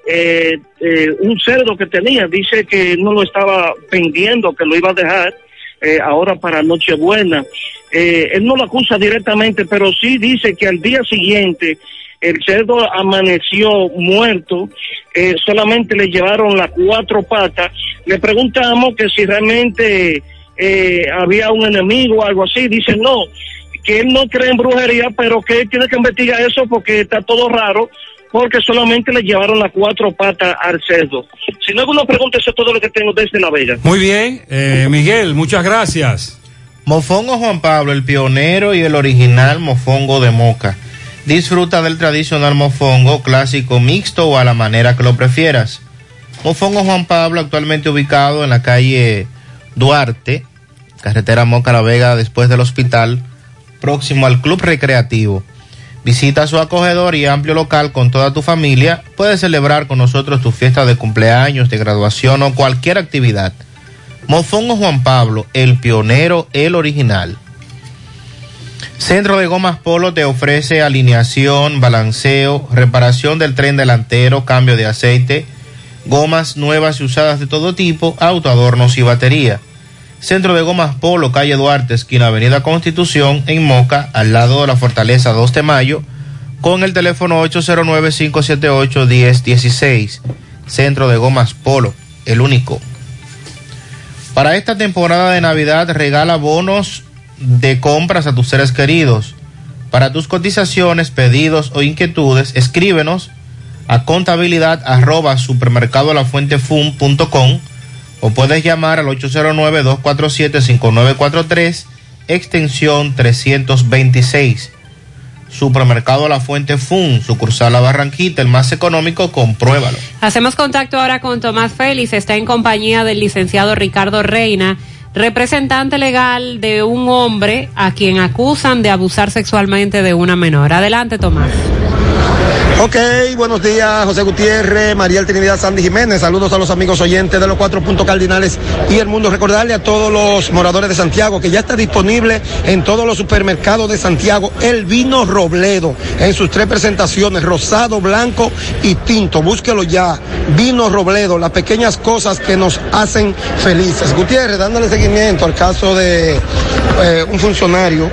eh, eh, un cerdo que tenía. Dice que no lo estaba vendiendo, que lo iba a dejar eh, ahora para Nochebuena. Eh, él no lo acusa directamente, pero sí dice que al día siguiente el cerdo amaneció muerto, eh, solamente le llevaron las cuatro patas. Le preguntamos que si realmente eh, había un enemigo o algo así. Dice no, que él no cree en brujería, pero que él tiene que investigar eso porque está todo raro, porque solamente le llevaron las cuatro patas al cerdo. Si no hay alguna pregunta, eso es todo lo que tengo desde La Vega. Muy bien, eh, Miguel, muchas gracias. Mofongo Juan Pablo, el pionero y el original mofongo de moca. Disfruta del tradicional mofongo clásico mixto o a la manera que lo prefieras. Mofongo Juan Pablo, actualmente ubicado en la calle Duarte, carretera Moca La Vega, después del hospital, próximo al Club Recreativo. Visita su acogedor y amplio local con toda tu familia. Puedes celebrar con nosotros tu fiesta de cumpleaños, de graduación o cualquier actividad. Mofongo Juan Pablo, el pionero, el original. Centro de Gomas Polo te ofrece alineación, balanceo, reparación del tren delantero, cambio de aceite, gomas nuevas y usadas de todo tipo, autoadornos y batería. Centro de Gomas Polo, calle Duarte, esquina Avenida Constitución, en Moca, al lado de la Fortaleza 2 de Mayo, con el teléfono 809-578-1016. Centro de Gomas Polo, el único. Para esta temporada de Navidad regala bonos de compras a tus seres queridos. Para tus cotizaciones, pedidos o inquietudes, escríbenos a contabilidad arroba supermercadolafuentefun.com o puedes llamar al 809-247-5943, extensión 326. Supermercado La Fuente Fun, sucursal La Barranquita, el más económico, compruébalo. Hacemos contacto ahora con Tomás Félix, está en compañía del licenciado Ricardo Reina, representante legal de un hombre a quien acusan de abusar sexualmente de una menor. Adelante, Tomás. Ok, buenos días, José Gutiérrez, María Trinidad Sandy Jiménez. Saludos a los amigos oyentes de los cuatro puntos cardinales y el mundo. Recordarle a todos los moradores de Santiago que ya está disponible en todos los supermercados de Santiago el vino Robledo en sus tres presentaciones, rosado, blanco y tinto. Búsquelo ya. Vino Robledo, las pequeñas cosas que nos hacen felices. Gutiérrez, dándole seguimiento al caso de eh, un funcionario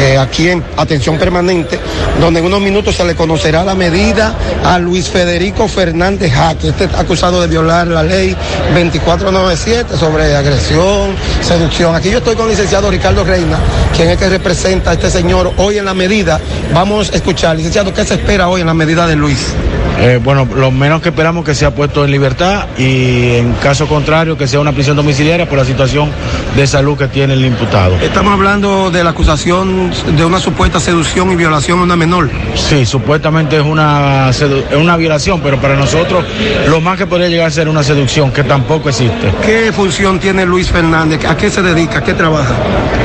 eh, aquí en atención permanente, donde en unos minutos se le conocerá la medida a Luis Federico Fernández Jaque, este acusado de violar la ley 2497 sobre agresión, seducción. Aquí yo estoy con el licenciado Ricardo Reina, quien es que representa a este señor hoy en la medida. Vamos a escuchar, licenciado, ¿qué se espera hoy en la medida de Luis? Eh, bueno, lo menos que esperamos que sea puesto en libertad y en caso contrario que sea una prisión domiciliaria por la situación de salud que tiene el imputado. Estamos hablando de la acusación de una supuesta seducción y violación a una menor. Sí, supuestamente es una, es una violación, pero para nosotros lo más que podría llegar a ser una seducción, que tampoco existe. ¿Qué función tiene Luis Fernández? ¿A qué se dedica? ¿A qué trabaja?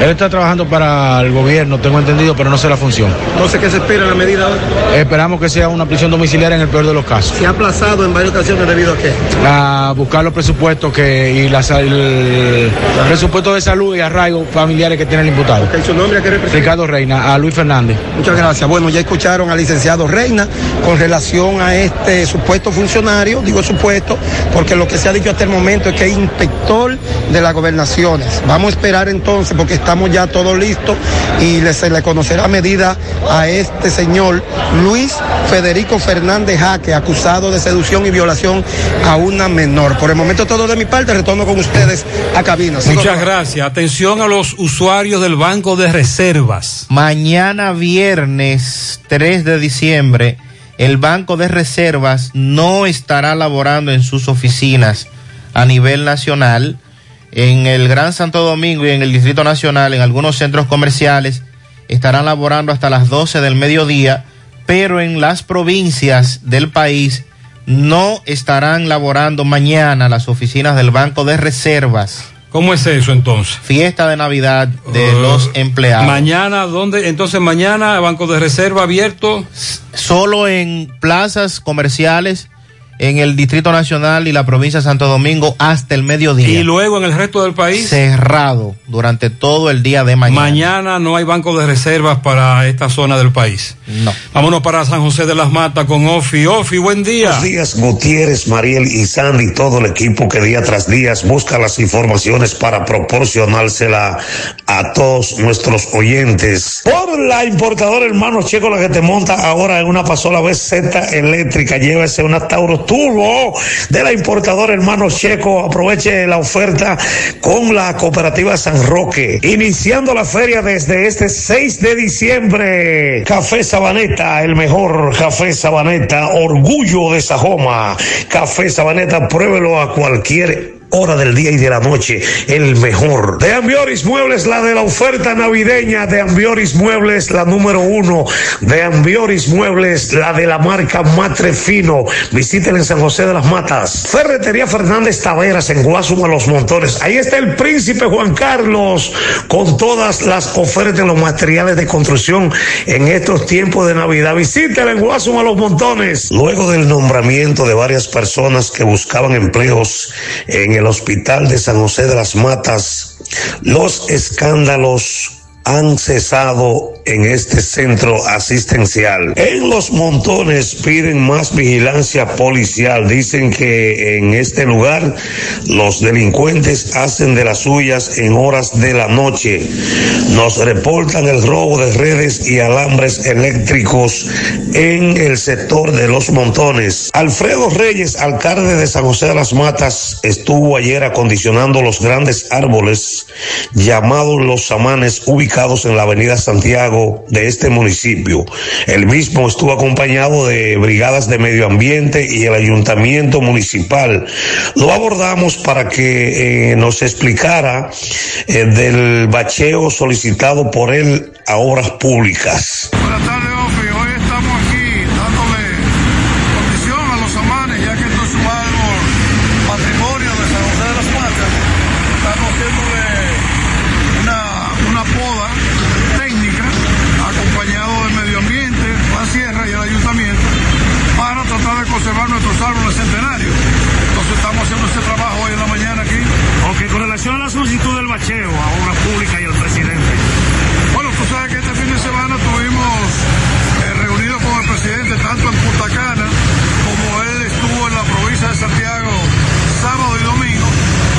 Él está trabajando para el gobierno, tengo entendido, pero no sé la función. Sé qué se espera en la medida hoy. Esperamos que sea una prisión domiciliaria en el peor de los casos. Se ha aplazado en varias ocasiones debido a qué? A buscar los presupuestos que, y la sa- el presupuesto de salud y arraigo familiares que tiene el imputado. ¿Y su nombre a qué representa? Ricardo Reina, a Luis Fernández. Muchas gracias. Bueno, ya escucharon al licenciado Reina con relación a este supuesto funcionario, digo supuesto, porque lo que se ha dicho hasta el momento es que es inspector de las gobernaciones. Vamos a esperar entonces, porque estamos ya todos listos y le- se le conocerá medida a este señor Luis Federico Fernández Jaque, acusado de seducción y violación a una menor. Por el momento todo de mi parte, retorno con ustedes a cabina. Sigo Muchas gracias. Atención a los usuarios del Banco de Reservas. Mañana viernes 3 de diciembre, el Banco de Reservas no estará laborando en sus oficinas a nivel nacional. En el Gran Santo Domingo y en el Distrito Nacional, en algunos centros comerciales, estarán laborando hasta las 12 del mediodía, pero en las provincias del país no estarán laborando mañana las oficinas del Banco de Reservas. ¿Cómo es eso entonces? Fiesta de Navidad de Uh, los empleados. Mañana, ¿dónde? Entonces mañana, Banco de Reserva abierto. solo en plazas comerciales en el Distrito Nacional y la provincia de Santo Domingo hasta el mediodía. Y luego en el resto del país. Cerrado durante todo el día de mañana. Mañana no hay banco de reservas para esta zona del país. No. Vámonos para San José de las Matas con Ofi. Ofi, buen día. Buenos días, Gutiérrez, Mariel y Sandy, todo el equipo que día tras día busca las informaciones para proporcionársela a todos nuestros oyentes. Por la importadora hermano Checo, la que te monta ahora en una pasola BZ eléctrica, llévese una Tauro Turbo de la importadora hermano Checo. Aproveche la oferta con la cooperativa San Roque. Iniciando la feria desde este 6 de diciembre. Café Sabaneta, el mejor café Sabaneta, orgullo de Sajoma. Café Sabaneta, pruébelo a cualquier hora del día y de la noche, el mejor. De Ambioris Muebles, la de la oferta navideña. De Ambioris Muebles, la número uno. De Ambioris Muebles, la de la marca Matre Fino. Visiten en San José de las Matas. Ferretería Fernández Taveras en Guasuma Los Montones. Ahí está el príncipe Juan Carlos con todas las ofertas de los materiales de construcción en estos tiempos de Navidad. Visítela en Guasuma Los Montones. Luego del nombramiento de varias personas que buscaban empleos en el hospital de San José de las Matas, los escándalos han cesado en este centro asistencial. En los montones piden más vigilancia policial. Dicen que en este lugar los delincuentes hacen de las suyas en horas de la noche. Nos reportan el robo de redes y alambres eléctricos en el sector de los montones. Alfredo Reyes, alcalde de San José de las Matas, estuvo ayer acondicionando los grandes árboles llamados los samanes ubicados en la avenida Santiago de este municipio. El mismo estuvo acompañado de brigadas de medio ambiente y el ayuntamiento municipal. Lo abordamos para que eh, nos explicara eh, del bacheo solicitado por él a obras públicas a los amanes, ya que esto es un árbol patrimonio de San José de las Matas. Estamos haciéndole una, una poda técnica, acompañado del medio ambiente, la sierra y el ayuntamiento, para tratar de conservar nuestros árboles centenarios. Entonces estamos haciendo este trabajo hoy en la mañana aquí. Ok, con relación a la solicitud del bacheo a obras públicas y al presidente. Bueno, tú sabes que este fin de semana tuvimos eh, reunido con el presidente tanto en Punta Cana como él estuvo en la provincia de Santiago sábado y domingo.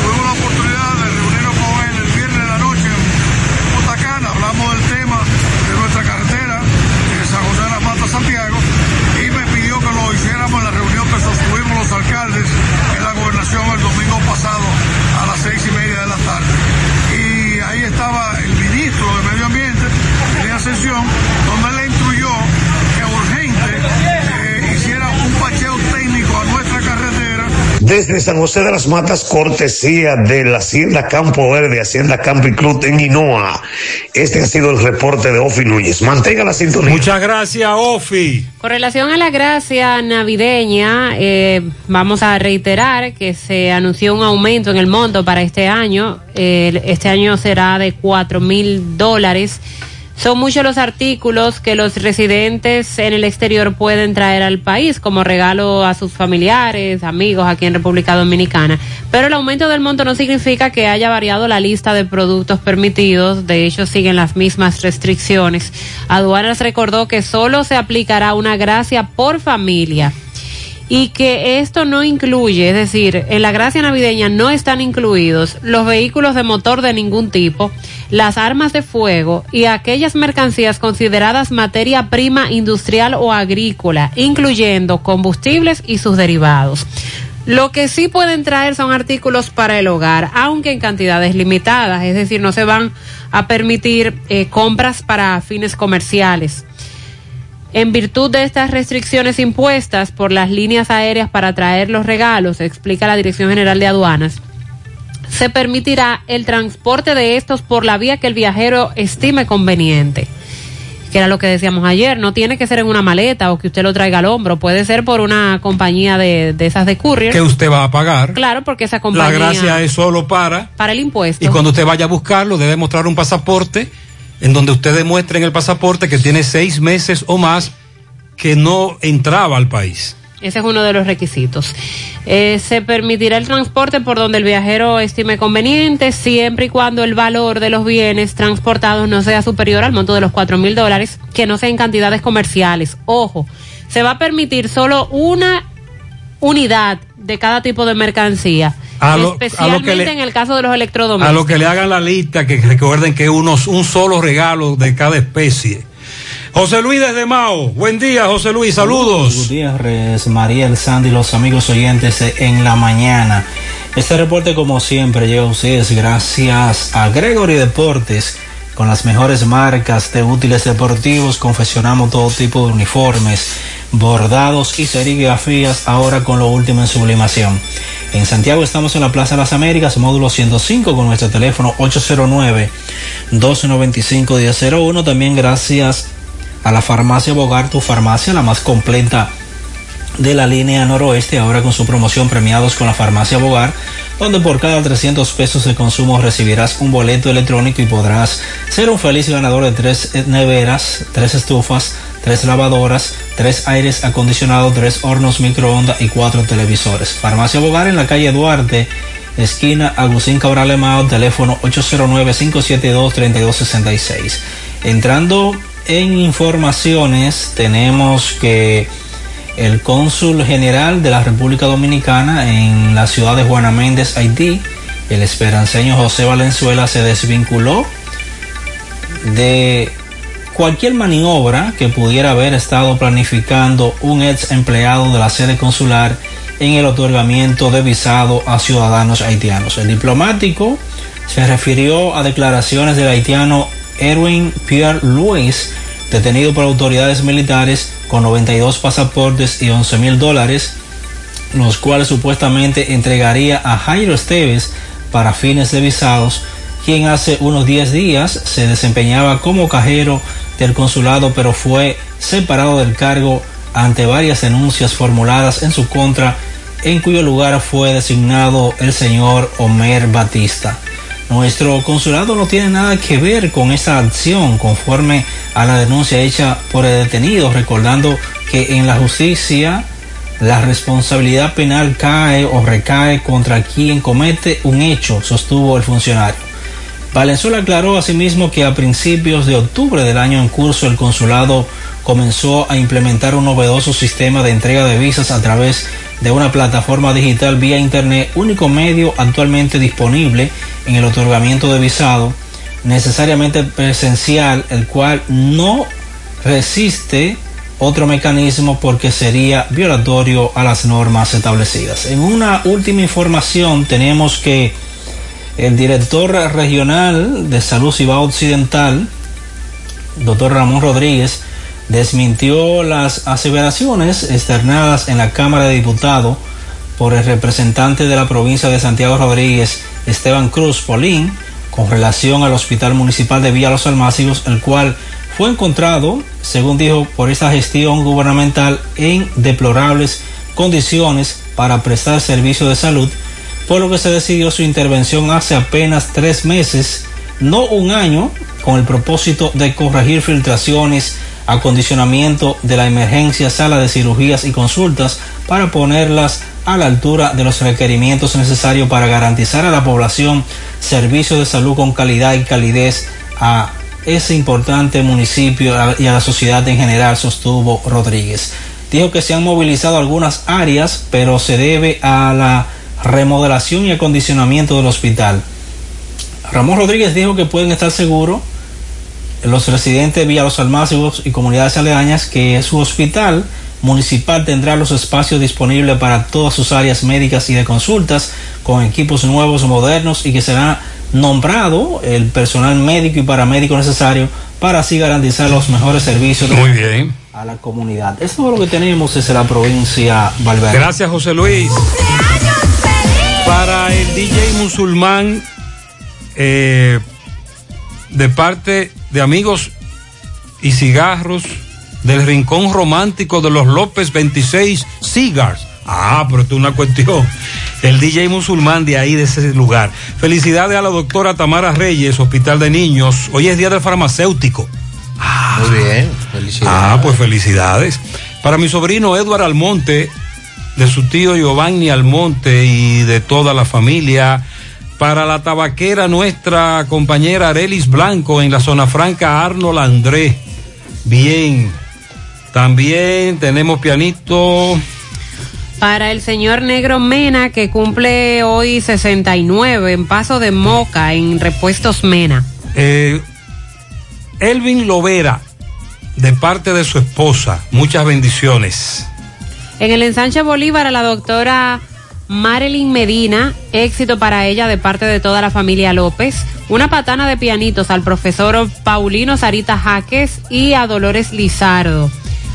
Tuvimos la oportunidad de reunirnos con él el viernes de la noche en Punta Cana. Hablamos del tema San José de las Matas, cortesía de la Hacienda Campo Verde, Hacienda Campo y Club en Guinoa. Este ha sido el reporte de Ofi Núñez. Mantenga la sintonía. Muchas gracias, Ofi. Con relación a la gracia navideña, eh, vamos a reiterar que se anunció un aumento en el monto para este año. Eh, este año será de cuatro mil dólares. Son muchos los artículos que los residentes en el exterior pueden traer al país como regalo a sus familiares, amigos aquí en República Dominicana. Pero el aumento del monto no significa que haya variado la lista de productos permitidos. De hecho, siguen las mismas restricciones. Aduanas recordó que solo se aplicará una gracia por familia y que esto no incluye, es decir, en la gracia navideña no están incluidos los vehículos de motor de ningún tipo, las armas de fuego y aquellas mercancías consideradas materia prima industrial o agrícola, incluyendo combustibles y sus derivados. Lo que sí pueden traer son artículos para el hogar, aunque en cantidades limitadas, es decir, no se van a permitir eh, compras para fines comerciales. En virtud de estas restricciones impuestas por las líneas aéreas para traer los regalos, explica la Dirección General de Aduanas, se permitirá el transporte de estos por la vía que el viajero estime conveniente. Que era lo que decíamos ayer, no tiene que ser en una maleta o que usted lo traiga al hombro, puede ser por una compañía de, de esas de courier. Que usted va a pagar. Claro, porque esa compañía... La gracia es solo para... Para el impuesto. Y cuando usted vaya a buscarlo, debe mostrar un pasaporte en donde usted demuestre en el pasaporte que tiene seis meses o más que no entraba al país. Ese es uno de los requisitos. Eh, se permitirá el transporte por donde el viajero estime conveniente, siempre y cuando el valor de los bienes transportados no sea superior al monto de los cuatro mil dólares, que no sea en cantidades comerciales. Ojo, se va a permitir solo una unidad de cada tipo de mercancía. A lo- especialmente a lo que le- en el caso de los A electrodomésticos. lo que le hagan la lista, que recuerden que unos un solo regalo de cada especie. José Luis desde Mao. Buen día, José Luis. Saludos. Gutiérrez, Mariel, Sandy, los amigos oyentes en la mañana. Este reporte, como siempre, llega a ustedes gracias a Gregory Deportes. Con las mejores marcas de útiles deportivos, confeccionamos todo tipo de uniformes, bordados y serigrafías, ahora con lo último en sublimación. En Santiago estamos en la Plaza de las Américas, módulo 105, con nuestro teléfono 809-295-1001. También gracias a la farmacia Bogar, tu farmacia, la más completa de la línea noroeste, ahora con su promoción premiados con la farmacia Bogar, donde por cada 300 pesos de consumo recibirás un boleto electrónico y podrás ser un feliz ganador de tres neveras, tres estufas, tres lavadoras, tres aires acondicionados, tres hornos microondas y cuatro televisores. Farmacia Bogar en la calle Duarte, esquina Agustín Cabral Emao, teléfono 809-572-3266. Entrando en informaciones, tenemos que el cónsul general de la República Dominicana en la ciudad de Juana Méndez, Haití, el esperanceño José Valenzuela, se desvinculó de cualquier maniobra que pudiera haber estado planificando un ex empleado de la sede consular en el otorgamiento de visado a ciudadanos haitianos. El diplomático se refirió a declaraciones del haitiano Erwin Pierre Louis, detenido por autoridades militares con 92 pasaportes y 11 mil dólares, los cuales supuestamente entregaría a Jairo Esteves para fines de visados, quien hace unos 10 días se desempeñaba como cajero del consulado, pero fue separado del cargo ante varias denuncias formuladas en su contra, en cuyo lugar fue designado el señor Omer Batista. Nuestro consulado no tiene nada que ver con esta acción conforme a la denuncia hecha por el detenido, recordando que en la justicia la responsabilidad penal cae o recae contra quien comete un hecho, sostuvo el funcionario. Valenzuela aclaró asimismo que a principios de octubre del año en curso el consulado comenzó a implementar un novedoso sistema de entrega de visas a través de una plataforma digital vía internet, único medio actualmente disponible en el otorgamiento de visado, necesariamente presencial, el cual no resiste otro mecanismo porque sería violatorio a las normas establecidas. En una última información tenemos que el director regional de Salud Cibao Occidental, doctor Ramón Rodríguez, desmintió las aseveraciones externadas en la Cámara de Diputados por el representante de la provincia de Santiago Rodríguez, Esteban Cruz Polín, con relación al Hospital Municipal de Villa Los Almácigos, el cual fue encontrado, según dijo, por esta gestión gubernamental en deplorables condiciones para prestar servicio de salud, por lo que se decidió su intervención hace apenas tres meses, no un año, con el propósito de corregir filtraciones, acondicionamiento de la emergencia, sala de cirugías y consultas para ponerlas a la altura de los requerimientos necesarios para garantizar a la población servicios de salud con calidad y calidez a ese importante municipio y a la sociedad en general, sostuvo Rodríguez. Dijo que se han movilizado algunas áreas, pero se debe a la remodelación y acondicionamiento del hospital. Ramón Rodríguez dijo que pueden estar seguros los residentes de Villa Los Almácigos y comunidades aledañas que su hospital municipal tendrá los espacios disponibles para todas sus áreas médicas y de consultas con equipos nuevos, modernos y que será nombrado el personal médico y paramédico necesario para así garantizar los mejores servicios Muy bien. a la comunidad. Eso es lo que tenemos desde la provincia Valverde. Gracias, José Luis. Para el DJ musulmán, eh, de parte de amigos y cigarros del rincón romántico de los López 26 Cigars. Ah, pero esto es una cuestión. El DJ musulmán de ahí, de ese lugar. Felicidades a la doctora Tamara Reyes, Hospital de Niños. Hoy es Día del Farmacéutico. Muy bien, felicidades. Ah, pues felicidades. Para mi sobrino Edward Almonte, de su tío Giovanni Almonte y de toda la familia. Para la tabaquera, nuestra compañera Arelis Blanco en la zona franca Arnold André. Bien. También tenemos pianito. Para el señor Negro Mena, que cumple hoy 69 en Paso de Moca, en Repuestos Mena. Eh, Elvin Lovera, de parte de su esposa. Muchas bendiciones. En el ensanche Bolívar, a la doctora Marilyn Medina, éxito para ella de parte de toda la familia López. Una patana de pianitos al profesor Paulino Sarita Jaques y a Dolores Lizardo.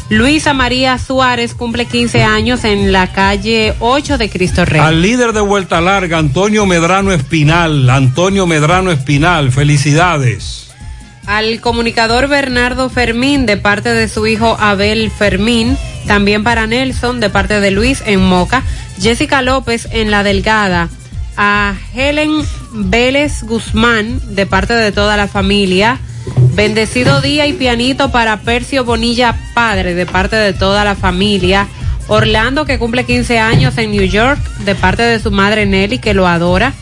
Luisa María Suárez cumple 15 años en la calle 8 de Cristo Rey. Al líder de Vuelta Larga, Antonio Medrano Espinal. Antonio Medrano Espinal, felicidades. Al comunicador Bernardo Fermín de parte de su hijo Abel Fermín. También para Nelson de parte de Luis en Moca. Jessica López en La Delgada. A Helen Vélez Guzmán de parte de toda la familia. Bendecido día y pianito para Percio Bonilla Padre de parte de toda la familia. Orlando que cumple 15 años en New York de parte de su madre Nelly que lo adora.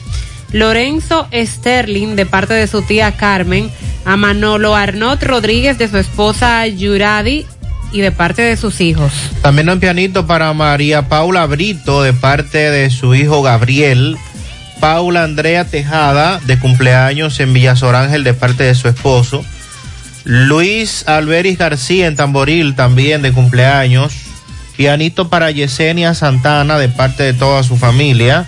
Lorenzo Sterling de parte de su tía Carmen. A Manolo Arnott Rodríguez de su esposa Yuradi y de parte de sus hijos. También un pianito para María Paula Brito de parte de su hijo Gabriel. Paula Andrea Tejada de cumpleaños en Villasorángel de parte de su esposo. Luis Alberis García en Tamboril también de cumpleaños. Pianito para Yesenia Santana de parte de toda su familia.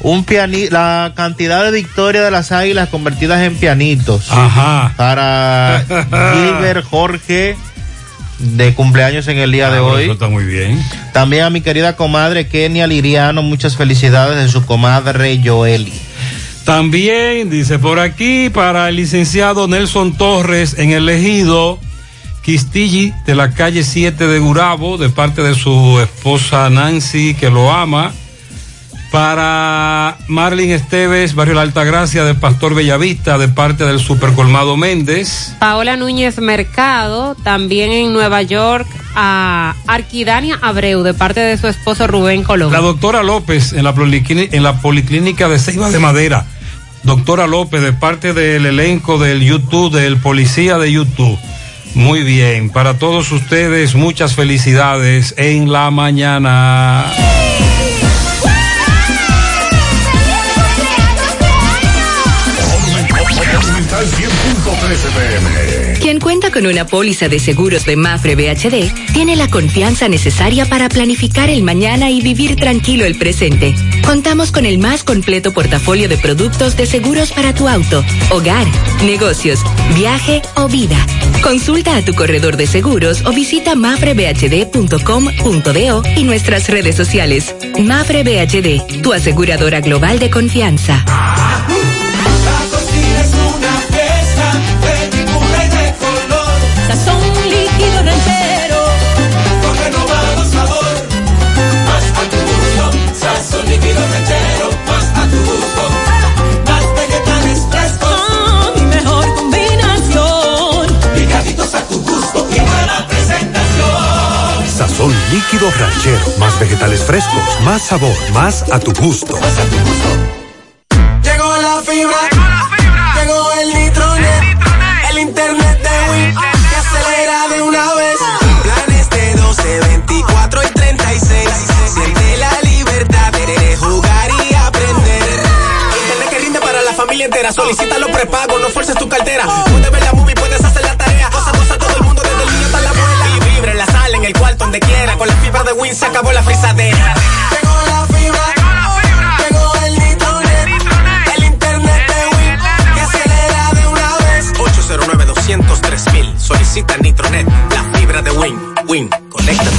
Un piani la cantidad de victorias de las águilas convertidas en pianitos. Ajá. Para <laughs> Gilbert Jorge de cumpleaños en el día de Ah, hoy. Eso está muy bien. También a mi querida comadre Kenia Liriano, muchas felicidades de su comadre Joeli. También dice por aquí para el licenciado Nelson Torres en el ejido Quistilli de la calle 7 de Gurabo de parte de su esposa Nancy que lo ama. Para Marlin Esteves, Barrio La Altagracia de Pastor Bellavista de parte del Supercolmado Méndez. Paola Núñez Mercado, también en Nueva York, a Arquidania Abreu, de parte de su esposo Rubén Colón. La doctora López en la, en la Policlínica de Ceiba de Madera. Doctora López, de parte del elenco del YouTube, del policía de YouTube. Muy bien, para todos ustedes, muchas felicidades en la mañana. Monumental 100.13 pm. Quien cuenta con una póliza de seguros de Mafre BHD, tiene la confianza necesaria para planificar el mañana y vivir tranquilo el presente. Contamos con el más completo portafolio de productos de seguros para tu auto, hogar, negocios, viaje o vida. Consulta a tu corredor de seguros o visita mafrebhd.com.do y nuestras redes sociales. Mafre BHD, tu aseguradora global de confianza. Sazón líquido ranchero con renovado sabor. Más a tu gusto, sazón líquido ranchero. Más a tu gusto, más vegetales frescos. mi mejor combinación. Picaditos a tu gusto y buena presentación. Sazón líquido ranchero, más vegetales frescos, más sabor, más a tu gusto. Llegó familia entera. Solicítalo prepago, no fuerces tu cartera. Puedes ver la movie, puedes hacer la tarea. Cosa, cosa, todo el mundo, desde el niño hasta la abuela. Y vibra en la sala, en el cuarto, donde quiera. Con la fibra de Win se acabó la frisadera. Llegó la fibra. Llegó el nitronet. El internet de Win que acelera de una vez. 809 203 mil. Solicita Nitronet, la fibra de Win. Win,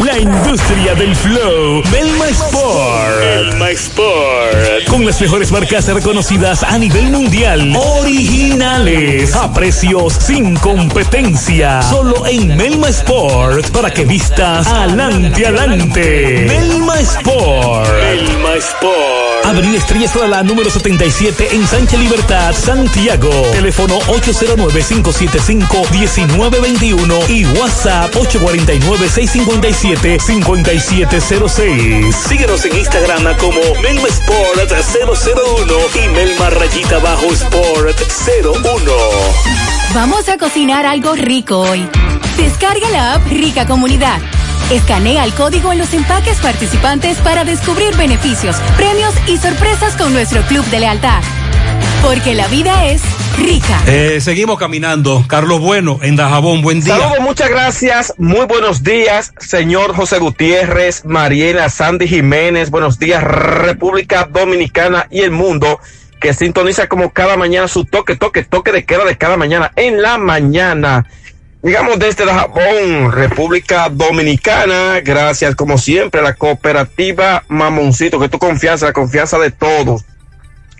La industria del flow. Melma Sport. Melma Sport. Con las mejores marcas reconocidas a nivel mundial. Originales. A precios sin competencia. Solo en Melma Sport. Para que vistas adelante, adelante. Melma Sport. Melma Sport. Avenida Estrella Solala número 77 en Sánchez Libertad, Santiago. Teléfono 809-575-1921 y WhatsApp 849-657-5706. Síguenos en Instagram como Melma Sport 001 y Melma Rayita Bajo Sport 01. Vamos a cocinar algo rico hoy. Descarga la app Rica Comunidad. Escanea el código en los empaques participantes para descubrir beneficios, premios y sorpresas con nuestro club de lealtad. Porque la vida es rica. Eh, seguimos caminando. Carlos Bueno, en Dajabón, buen día. Saludos, muchas gracias. Muy buenos días, señor José Gutiérrez, Mariela, Sandy Jiménez. Buenos días, República Dominicana y el mundo que sintoniza como cada mañana su toque, toque, toque de queda de cada mañana en la mañana. Digamos desde Dajabón, República Dominicana, gracias como siempre a la cooperativa Mamoncito, que tu confianza, la confianza de todos.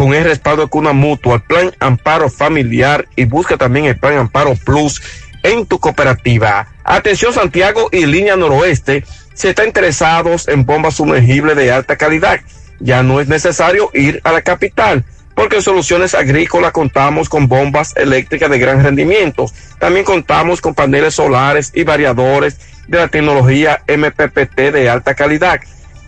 con el respaldo de Cuna Mutua, Plan Amparo Familiar y busca también el Plan Amparo Plus en tu cooperativa. Atención Santiago y línea noroeste, si está interesados en bombas sumergibles de alta calidad, ya no es necesario ir a la capital, porque en Soluciones Agrícolas contamos con bombas eléctricas de gran rendimiento. También contamos con paneles solares y variadores de la tecnología MPPT de alta calidad.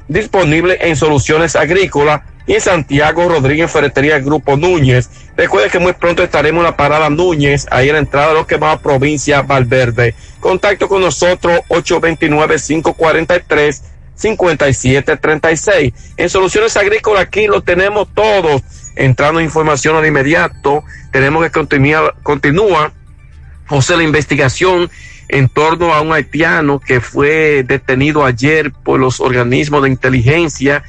Disponible en Soluciones Agrícolas y en Santiago Rodríguez Ferretería Grupo Núñez. Recuerde que muy pronto estaremos en la parada Núñez, ahí en la entrada de lo que va a provincia Valverde. Contacto con nosotros 829-543-5736. En Soluciones Agrícolas aquí lo tenemos todos. Entrando en información de inmediato, tenemos que continúa, continúa José, la investigación en torno a un haitiano que fue detenido ayer por los organismos de inteligencia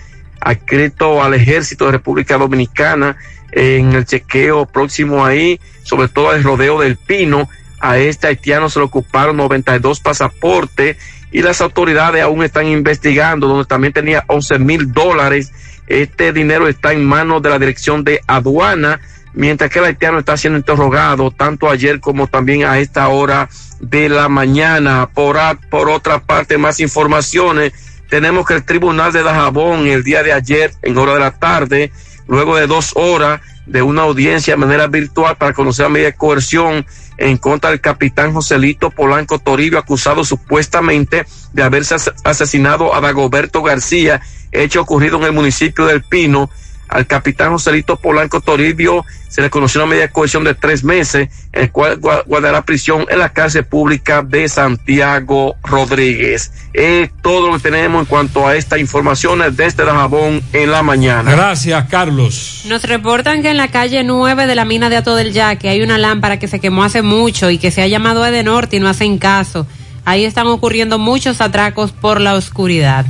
adscrito al ejército de República Dominicana en el chequeo próximo ahí, sobre todo el rodeo del Pino. A este haitiano se le ocuparon 92 pasaportes y las autoridades aún están investigando, donde también tenía 11 mil dólares. Este dinero está en manos de la dirección de aduana, mientras que el haitiano está siendo interrogado tanto ayer como también a esta hora de la mañana. Por, por otra parte, más informaciones. Tenemos que el Tribunal de Dajabón el día de ayer, en hora de la tarde, luego de dos horas de una audiencia de manera virtual para conocer la medida de coerción en contra del capitán Joselito Polanco Toribio, acusado supuestamente de haberse as- asesinado a Dagoberto García, hecho ocurrido en el municipio del Pino. Al capitán Joselito Polanco Toribio se le conoció una medida de coerción de tres meses, el cual gua- guardará prisión en la cárcel pública de Santiago Rodríguez. Es todo lo que tenemos en cuanto a estas informaciones desde Dajabón en la mañana. Gracias, Carlos. Nos reportan que en la calle 9 de la mina de Ato del Yaque hay una lámpara que se quemó hace mucho y que se ha llamado a Edenorte y no hacen caso. Ahí están ocurriendo muchos atracos por la oscuridad.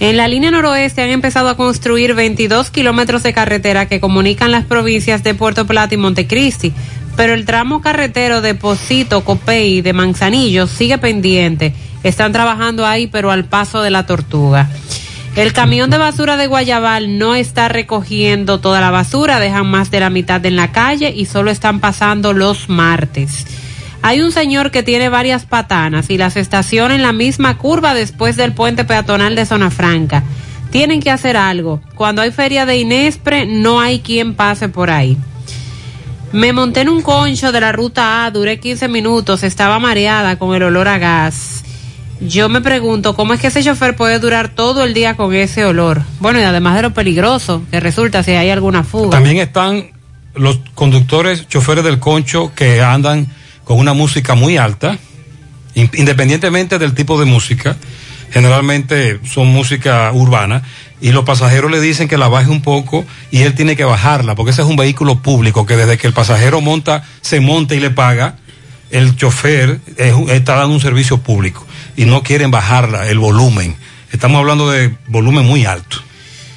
En la línea noroeste han empezado a construir 22 kilómetros de carretera que comunican las provincias de Puerto Plata y Montecristi, pero el tramo carretero de Posito, Copey y de Manzanillo sigue pendiente. Están trabajando ahí, pero al paso de la tortuga. El camión de basura de Guayabal no está recogiendo toda la basura, dejan más de la mitad en la calle y solo están pasando los martes. Hay un señor que tiene varias patanas y las estaciona en la misma curva después del puente peatonal de Zona Franca. Tienen que hacer algo. Cuando hay feria de Inespre, no hay quien pase por ahí. Me monté en un concho de la ruta A, duré 15 minutos, estaba mareada con el olor a gas. Yo me pregunto cómo es que ese chofer puede durar todo el día con ese olor. Bueno, y además de lo peligroso que resulta si hay alguna fuga. También están los conductores, choferes del concho que andan con una música muy alta, in- independientemente del tipo de música, generalmente son música urbana, y los pasajeros le dicen que la baje un poco y él tiene que bajarla, porque ese es un vehículo público que desde que el pasajero monta, se monta y le paga, el chofer es está dando un servicio público y no quieren bajarla, el volumen. Estamos hablando de volumen muy alto.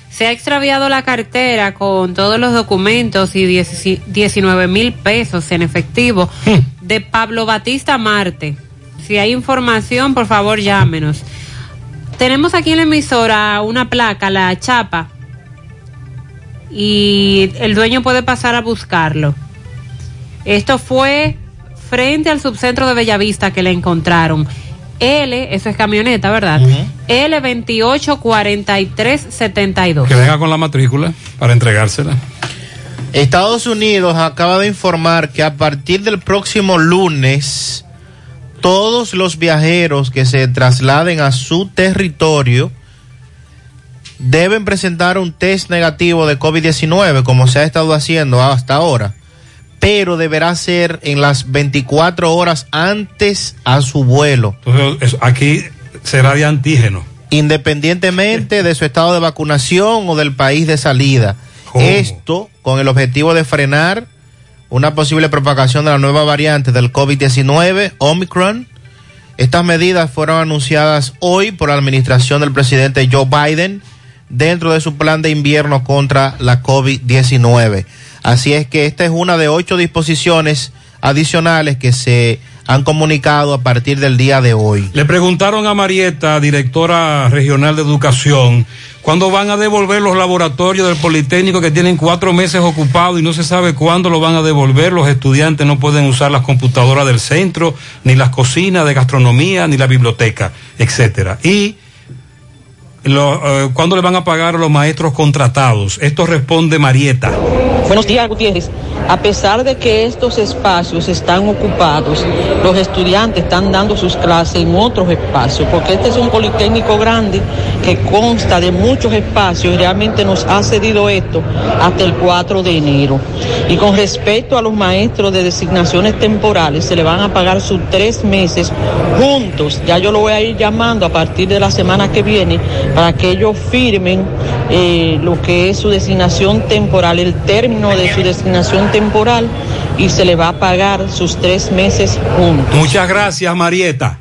Se ha extraviado la cartera con todos los documentos y 19 mil pesos en efectivo de Pablo Batista Marte. Si hay información, por favor, llámenos. Tenemos aquí en la emisora una placa, la chapa, y el dueño puede pasar a buscarlo. Esto fue frente al subcentro de Bellavista que le encontraron. L, eso es camioneta, ¿verdad? L284372. Que venga con la matrícula para entregársela. Estados Unidos acaba de informar que a partir del próximo lunes, todos los viajeros que se trasladen a su territorio deben presentar un test negativo de COVID-19, como se ha estado haciendo hasta ahora, pero deberá ser en las 24 horas antes a su vuelo. Entonces, aquí será de antígeno. independientemente de su estado de vacunación o del país de salida. Esto con el objetivo de frenar una posible propagación de la nueva variante del COVID-19, Omicron. Estas medidas fueron anunciadas hoy por la administración del presidente Joe Biden dentro de su plan de invierno contra la COVID-19. Así es que esta es una de ocho disposiciones adicionales que se han comunicado a partir del día de hoy. Le preguntaron a Marieta, directora regional de educación, cuándo van a devolver los laboratorios del Politécnico que tienen cuatro meses ocupados y no se sabe cuándo lo van a devolver. Los estudiantes no pueden usar las computadoras del centro, ni las cocinas de gastronomía, ni la biblioteca, etcétera. Y eh, cuándo le van a pagar los maestros contratados. Esto responde Marieta. Buenos días, Gutiérrez. A pesar de que estos espacios están ocupados, los estudiantes están dando sus clases en otros espacios, porque este es un politécnico grande que consta de muchos espacios y realmente nos ha cedido esto hasta el 4 de enero. Y con respecto a los maestros de designaciones temporales, se le van a pagar sus tres meses juntos. Ya yo lo voy a ir llamando a partir de la semana que viene para que ellos firmen eh, lo que es su designación temporal, el término de su designación temporal y se le va a pagar sus tres meses juntos. Muchas gracias, Marieta.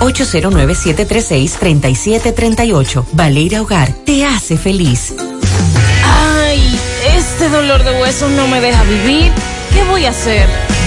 809-736-3738. Valeria Hogar te hace feliz. Ay, este dolor de huesos no me deja vivir. ¿Qué voy a hacer?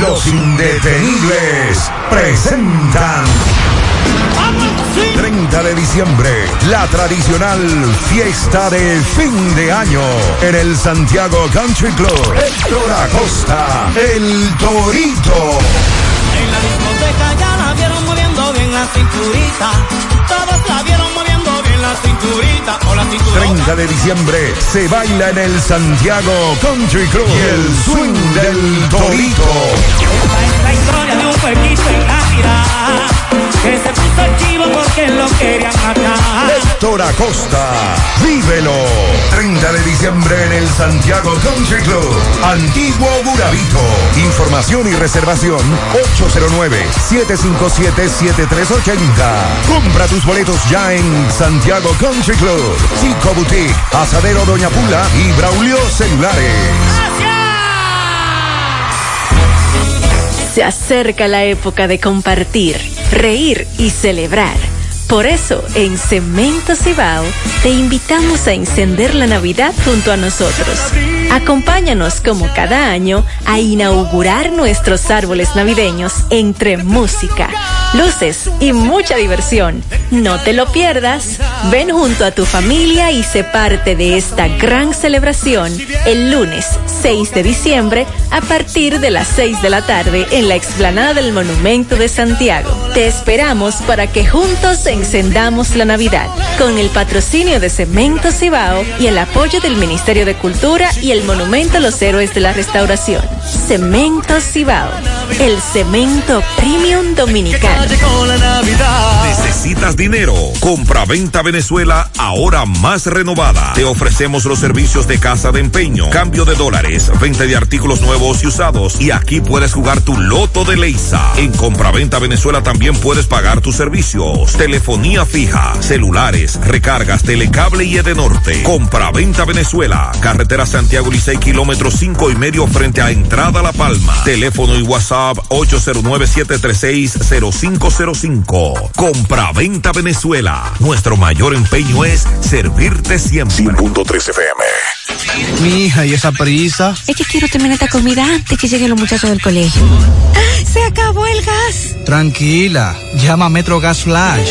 Los indetenibles presentan 30 de diciembre, la tradicional fiesta de fin de año en el Santiago Country Club. Héctor Acosta, el Torito. En la discoteca ya la vieron moviendo bien la cinturita. Todos la vieron la cinturita o la cinturita. 30 de diciembre se baila en el Santiago Country Club. Y el swing del Torito. La historia de un pueblito en Navidad que se puso chivo porque lo querían matar. Héctor Acosta, vívelo. 30 de diciembre en el Santiago Country Club. Antiguo Burabito. Información y reservación 809-757-7380. Compra tus boletos ya en Santiago Country Club. Chico Boutique, Asadero Doña Pula y Braulio Celulares. Se acerca la época de compartir, reír y celebrar. Por eso, en Cemento Cibao, te invitamos a encender la Navidad junto a nosotros. Acompáñanos como cada año a inaugurar nuestros árboles navideños entre música, luces y mucha diversión. No te lo pierdas. Ven junto a tu familia y sé parte de esta gran celebración el lunes 6 de diciembre a partir de las 6 de la tarde en la explanada del Monumento de Santiago. Te esperamos para que juntos encendamos la Navidad con el patrocinio de Cemento Cibao y el apoyo del Ministerio de Cultura y el Monumento a los Héroes de la Restauración. Cemento Cibao, el cemento premium dominicano. ¿Necesitas dinero? Compra-venta Venezuela ahora más renovada. Te ofrecemos los servicios de casa de empeño, cambio de dólares, venta de artículos nuevos y usados. Y aquí puedes jugar tu loto de Leisa. En Compra-venta Venezuela también puedes pagar tus servicios. Telefonía fija, celulares, recargas, telecable y Edenorte. Compra-venta Venezuela. Carretera Santiago Licey, kilómetro cinco y medio frente a Entrada La Palma. Teléfono y WhatsApp 809-736-0505. Compra-venta Venezuela. Nuestro mayor empeño es servirte siempre. 100.3 FM. Mi hija, ¿y esa prisa? Es que quiero terminar esta comida antes que lleguen los muchachos del colegio. ¡Se acabó el gas! Tranquila, llama a Metro Gas Flash.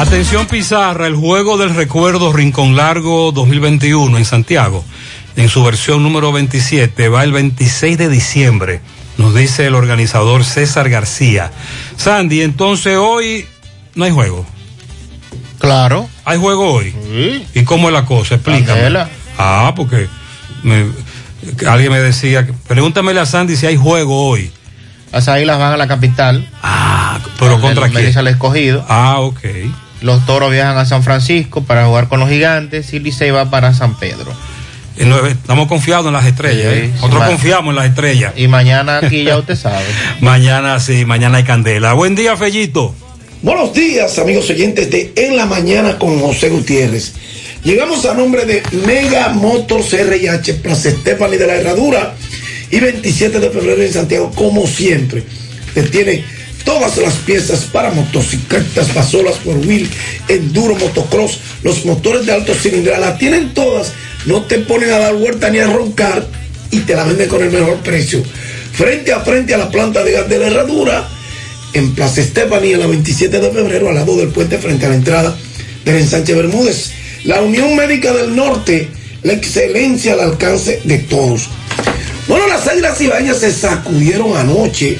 Atención Pizarra, el juego del recuerdo Rincón Largo 2021 en Santiago, en su versión número 27, va el 26 de diciembre, nos dice el organizador César García. Sandy, entonces hoy no hay juego. Claro. ¿Hay juego hoy? ¿Y cómo es la cosa? Explícame. Candela. Ah, porque me- alguien me decía, pregúntamele a Sandy si hay juego hoy. Las águilas van a la capital. Ah, pero contra el quién? Al escogido. Ah, ok. Los toros viajan a San Francisco para jugar con los gigantes y Licey va para San Pedro. Estamos confiados en las estrellas. Sí, ¿eh? Nosotros confiamos en las estrellas. Y mañana aquí ya usted sabe. <laughs> Mañana sí, mañana hay candela. Buen día, Fellito. Buenos días, amigos oyentes de En la Mañana con José Gutiérrez. Llegamos a nombre de Mega Motors RIH, Plaza Estefani de la Herradura y 27 de febrero en Santiago, como siempre. Que tiene todas las piezas para motocicletas, pasolas por wheel, enduro, motocross, los motores de alto cilindrada, las tienen todas. No te ponen a dar vuelta ni a roncar y te la venden con el mejor precio. Frente a frente a la planta de gas de la Herradura en Plaza Estefanía, la 27 de febrero, al lado del puente, frente a la entrada del ensanche Bermúdez. La Unión Médica del Norte, la excelencia al alcance de todos. Bueno, las águilas ibañas se sacudieron anoche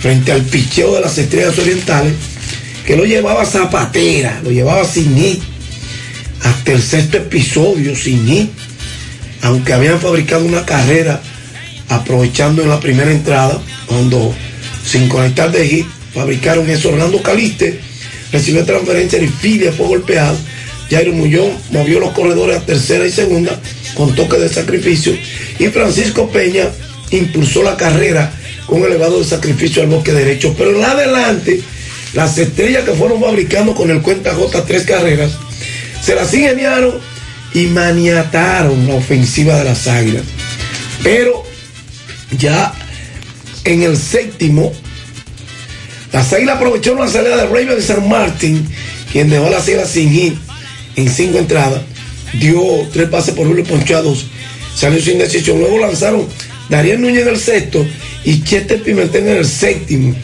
frente al picheo de las estrellas orientales, que lo llevaba Zapatera, lo llevaba sin hit, hasta el sexto episodio sin hit, aunque habían fabricado una carrera aprovechando en la primera entrada, cuando sin conectar de hit, fabricaron eso. Orlando Caliste recibió transferencia y Filia fue golpeado. Jairo Muñoz movió los corredores a tercera y segunda con toque de sacrificio. Y Francisco Peña impulsó la carrera con elevado sacrificio al bosque derecho. Pero en adelante, las estrellas que fueron fabricando con el cuenta J tres carreras, se las ingeniaron y maniataron la ofensiva de las águilas. Pero ya en el séptimo, las águilas aprovecharon la salida de Raven San Martin, quien dejó las águilas sin hit en cinco entradas, dio tres pases por uno y ponchó a dos, salió sin decisión. Luego lanzaron Dariel Núñez en el sexto y Chester Pimentel en el séptimo.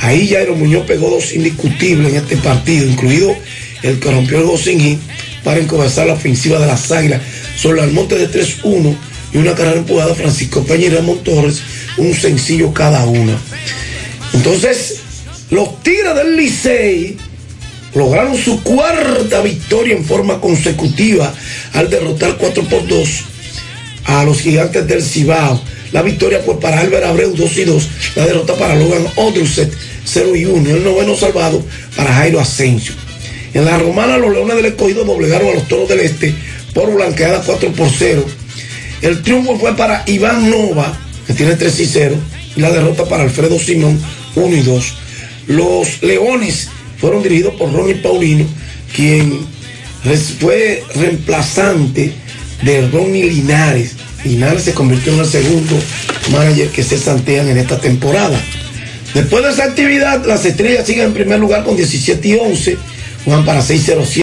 Ahí Jairo Muñoz pegó dos indiscutibles en este partido, incluido el que rompió el gol sin hit para encabezar la ofensiva de las águilas sobre el monte de 3-1 y una carrera empujada Francisco Peña y Ramón Torres, un sencillo cada una. Entonces, los Tigres del Licey lograron su cuarta victoria en forma consecutiva al derrotar 4 por 2 a los gigantes del Cibao. La victoria fue para Álvaro Abreu 2 y 2, la derrota para Logan Odruset 0 y 1, el noveno salvado para Jairo Asensio. En la romana los Leones del Escogido doblegaron a los Toros del Este por blanqueada 4 por 0. El triunfo fue para Iván Nova, que tiene 3 y 0, y la derrota para Alfredo Simón 1 y 2. Los Leones fueron dirigidos por Ronnie Paulino, quien fue reemplazante de Ronnie Linares. Linares se convirtió en el segundo manager que se santean en esta temporada. Después de esa actividad, las estrellas siguen en primer lugar con 17 y 11, van para 6-0-7.